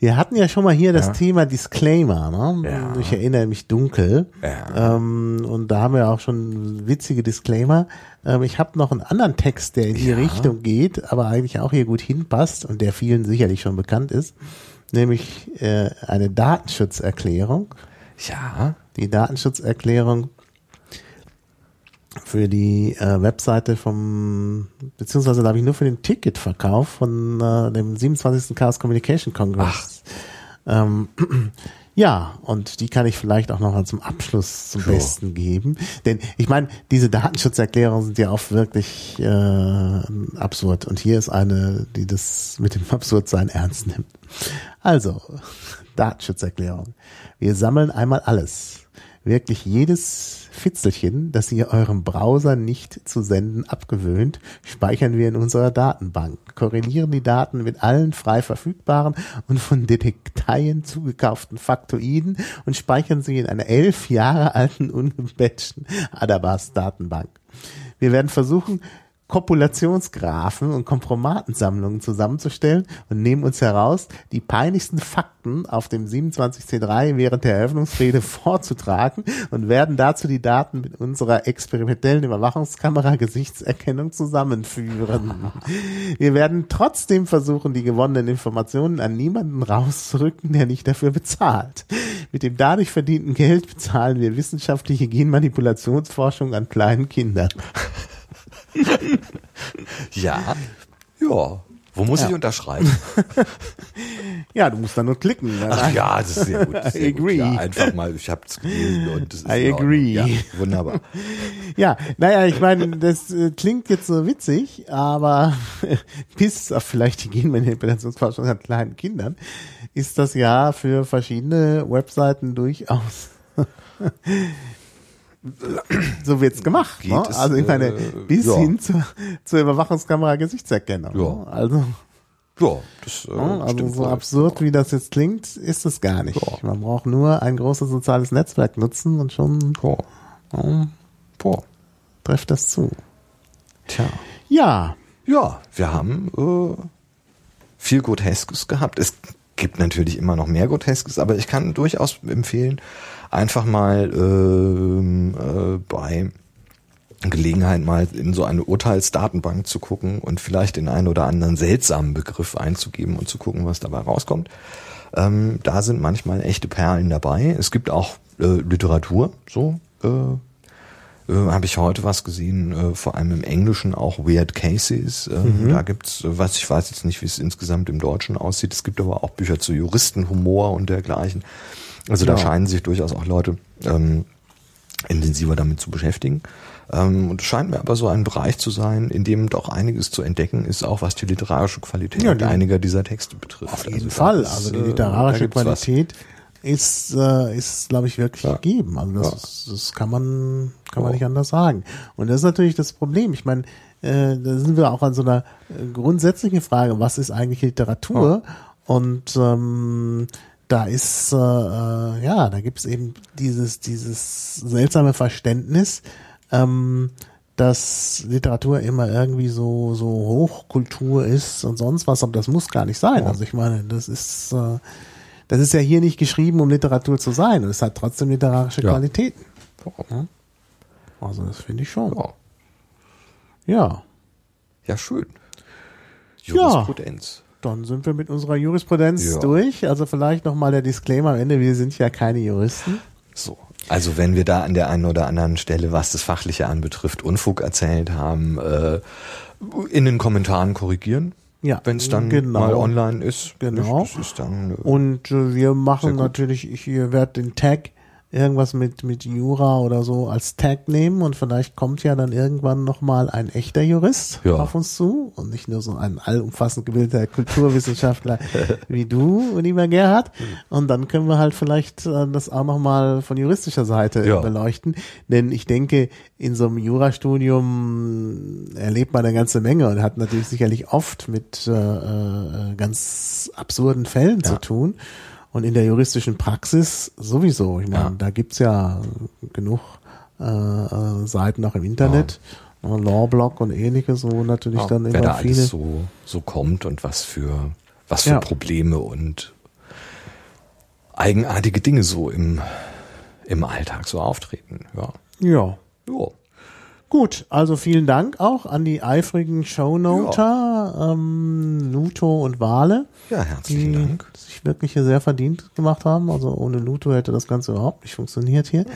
Wir hatten ja schon mal hier das Ja. Thema Disclaimer, ne? Ja. Ich erinnere mich dunkel. Ja. Ähm, und da haben wir auch schon witzige Disclaimer. Ähm, ich habe noch einen anderen Text, der in die. Richtung geht, aber eigentlich auch hier gut hinpasst und der vielen sicherlich schon bekannt ist, nämlich äh, eine Datenschutzerklärung. Ja. Die Datenschutzerklärung für die äh, Webseite vom, beziehungsweise glaube ich nur für den Ticketverkauf von äh, dem 27. Chaos Communication Congress. Ähm, [clears throat] ja, und die kann ich vielleicht auch noch mal zum Abschluss zum Sure. Besten geben. Denn ich meine, diese Datenschutzerklärungen sind ja oft wirklich äh, absurd. Und hier ist eine, die das mit dem Absurdsein ernst nimmt. Also, [laughs] Datenschutzerklärung. Wir sammeln einmal alles. Wirklich jedes Fitzelchen, das ihr eurem Browser nicht zu senden abgewöhnt, speichern wir in unserer Datenbank, korrelieren die Daten mit allen frei verfügbaren und von Detekteien zugekauften Faktoiden und speichern sie in einer elf Jahre alten ungebatchten Adabas-Datenbank. Wir werden versuchen, Kopulationsgraphen und Kompromatensammlungen zusammenzustellen und nehmen uns heraus, die peinlichsten Fakten auf dem 27C3 während der Eröffnungsrede [laughs] vorzutragen und werden dazu die Daten mit unserer experimentellen Überwachungskamera Gesichtserkennung zusammenführen. Wir werden trotzdem versuchen, die gewonnenen Informationen an niemanden rauszurücken, der nicht dafür bezahlt. Mit dem dadurch verdienten Geld bezahlen wir wissenschaftliche Genmanipulationsforschung an kleinen Kindern. [laughs] Ja. Ja. Wo muss Ja. ich unterschreiben? [laughs] Ja, du musst da nur klicken. ne? Ach ja, das ist sehr gut. ist I sehr gut. agree. Ja, einfach mal, ich habe es gelesen und das ist I agree. Ja, wunderbar. [laughs] Ja, naja, ich meine, das äh, klingt jetzt so witzig, aber bis auf vielleicht die Genmanipulationsforschung an kleinen Kindern ist das ja für verschiedene Webseiten durchaus so wird's gemacht. Geht Ne? es, Also ich meine, äh, bis ja. hin zur, zur Überwachungskamera Gesichtserkennung. Ja. ne? Also, Ja, das äh, ne? also so absurd wie das jetzt klingt, ist es gar nicht. Ja. Man braucht nur ein großes soziales Netzwerk nutzen und schon Ja. ja, Boah. trifft das zu. Tja. Ja, Ja, wir haben äh, viel Groteskes gehabt. Es gibt natürlich immer noch mehr Groteskes, aber ich kann durchaus empfehlen, einfach mal ähm, äh, bei Gelegenheit mal in so eine Urteilsdatenbank zu gucken und vielleicht den einen oder anderen seltsamen Begriff einzugeben und zu gucken, was dabei rauskommt. Ähm, da sind manchmal echte Perlen dabei. Es gibt auch äh, Literatur, so äh, äh, habe ich heute was gesehen, äh, vor allem im Englischen auch Weird Cases. Äh, Da gibt's, äh, was ich weiß jetzt nicht, wie es insgesamt im Deutschen aussieht. Es gibt aber auch Bücher zu Juristenhumor und dergleichen. Also da Ja. scheinen sich durchaus auch Leute ähm, intensiver damit zu beschäftigen. Ähm, und es scheint mir aber so ein Bereich zu sein, in dem doch einiges zu entdecken ist, auch was die literarische Qualität Ja, die- einiger dieser Texte betrifft. Auf jeden da Fall. ist, Also die äh, literarische was. Qualität ist, äh, ist glaube ich, wirklich Ja. gegeben. Also das, Ja. ist, das kann man, kann man Ja. nicht anders sagen. Und das ist natürlich das Problem. Ich meine, äh, da sind wir auch an so einer äh, grundsätzlichen Frage, was ist eigentlich Literatur? Und ähm, da ist, äh, äh, ja, da gibt es eben dieses, dieses seltsame Verständnis, ähm, dass Literatur immer irgendwie so, so Hochkultur ist und sonst was, aber das muss gar nicht sein. Also ich meine, das ist, äh, das ist ja hier nicht geschrieben, um Literatur zu sein. Und es hat trotzdem literarische Ja. Qualitäten. Ja. Also das finde ich schon. Ja. Ja. ja, schön. Ja. Dann sind wir mit unserer Jurisprudenz Ja. durch. Also vielleicht nochmal der Disclaimer am Ende, wir sind ja keine Juristen. So. Also wenn wir da an der einen oder anderen Stelle, was das Fachliche anbetrifft, Unfug erzählt haben, äh, in den Kommentaren korrigieren. Ja, Wenn es dann genau. mal online ist. Genau. Das ist dann, äh, Und äh, wir machen natürlich, ich werde den Tag irgendwas mit, mit Jura oder so als Tag nehmen und vielleicht kommt ja dann irgendwann nochmal ein echter Jurist Ja. auf uns zu und nicht nur so ein allumfassend gebildeter Kulturwissenschaftler [laughs] wie du, lieber Gerhard. Und dann können wir halt vielleicht äh, das auch nochmal von juristischer Seite Ja. beleuchten. Denn ich denke, in so einem Jurastudium erlebt man eine ganze Menge und hat natürlich sicherlich oft mit äh, äh, ganz absurden Fällen zu tun. Und in der juristischen Praxis sowieso. Ich meine, Ja. da gibt's ja genug äh, äh, Seiten auch im Internet, äh, Lawblog und ähnliches, wo natürlich ja, dann wer immer da viele. alles so, so kommt und was für, was für Ja. Probleme und eigenartige Dinge so im, im Alltag so auftreten. Ja. Ja. ja. Gut, also vielen Dank auch an die eifrigen Shownoter, ja. ähm, Luto und Wale. Ja, herzlichen die Dank. sich wirklich hier sehr verdient gemacht haben. Also ohne Luto hätte das Ganze überhaupt nicht funktioniert hier.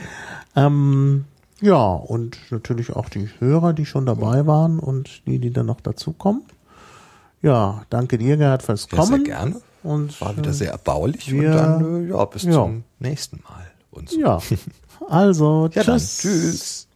Ähm, ja, und natürlich auch die Hörer, die schon dabei waren und die, die dann noch dazukommen. Ja, danke dir, Gerhard, fürs Ja, Kommen. sehr gerne. Und, War wieder äh, sehr erbaulich wir- und dann, äh, ja, bis ja. zum nächsten Mal. Und so. Ja, [laughs] also Ja, dann. tschüss. Tschüss.